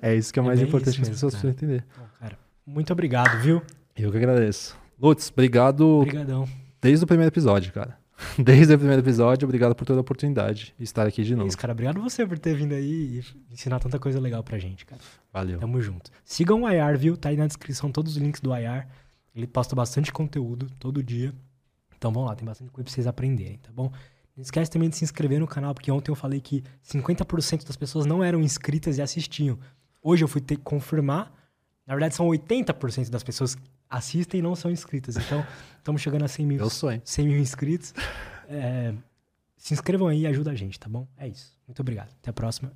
Speaker 2: é isso que é, é mais importante que as pessoas precisam entender.
Speaker 1: Bom, cara, muito obrigado, viu?
Speaker 2: Eu que agradeço. Lutz, obrigado.
Speaker 1: Obrigadão.
Speaker 2: Desde o primeiro episódio, cara. Desde o primeiro episódio, obrigado por toda a oportunidade de estar aqui de novo.
Speaker 1: Isso, cara. Obrigado você por ter vindo aí e ensinar tanta coisa legal pra gente, cara.
Speaker 2: Valeu.
Speaker 1: Tamo junto. Sigam o IAR, viu? Tá aí na descrição todos os links do IAR. Ele posta bastante conteúdo todo dia. Então vamos lá, tem bastante coisa pra vocês aprenderem, tá bom? Não esquece também de se inscrever no canal, porque ontem eu falei que 50% das pessoas não eram inscritas e assistiam. Hoje eu fui ter que confirmar. Na verdade, são 80% das pessoas assistem e não são inscritas. Então, estamos chegando a 100 mil,
Speaker 2: Eu sonho.
Speaker 1: 100 mil inscritos. É, se inscrevam aí e ajuda a gente, tá bom? É isso. Muito obrigado. Até a próxima.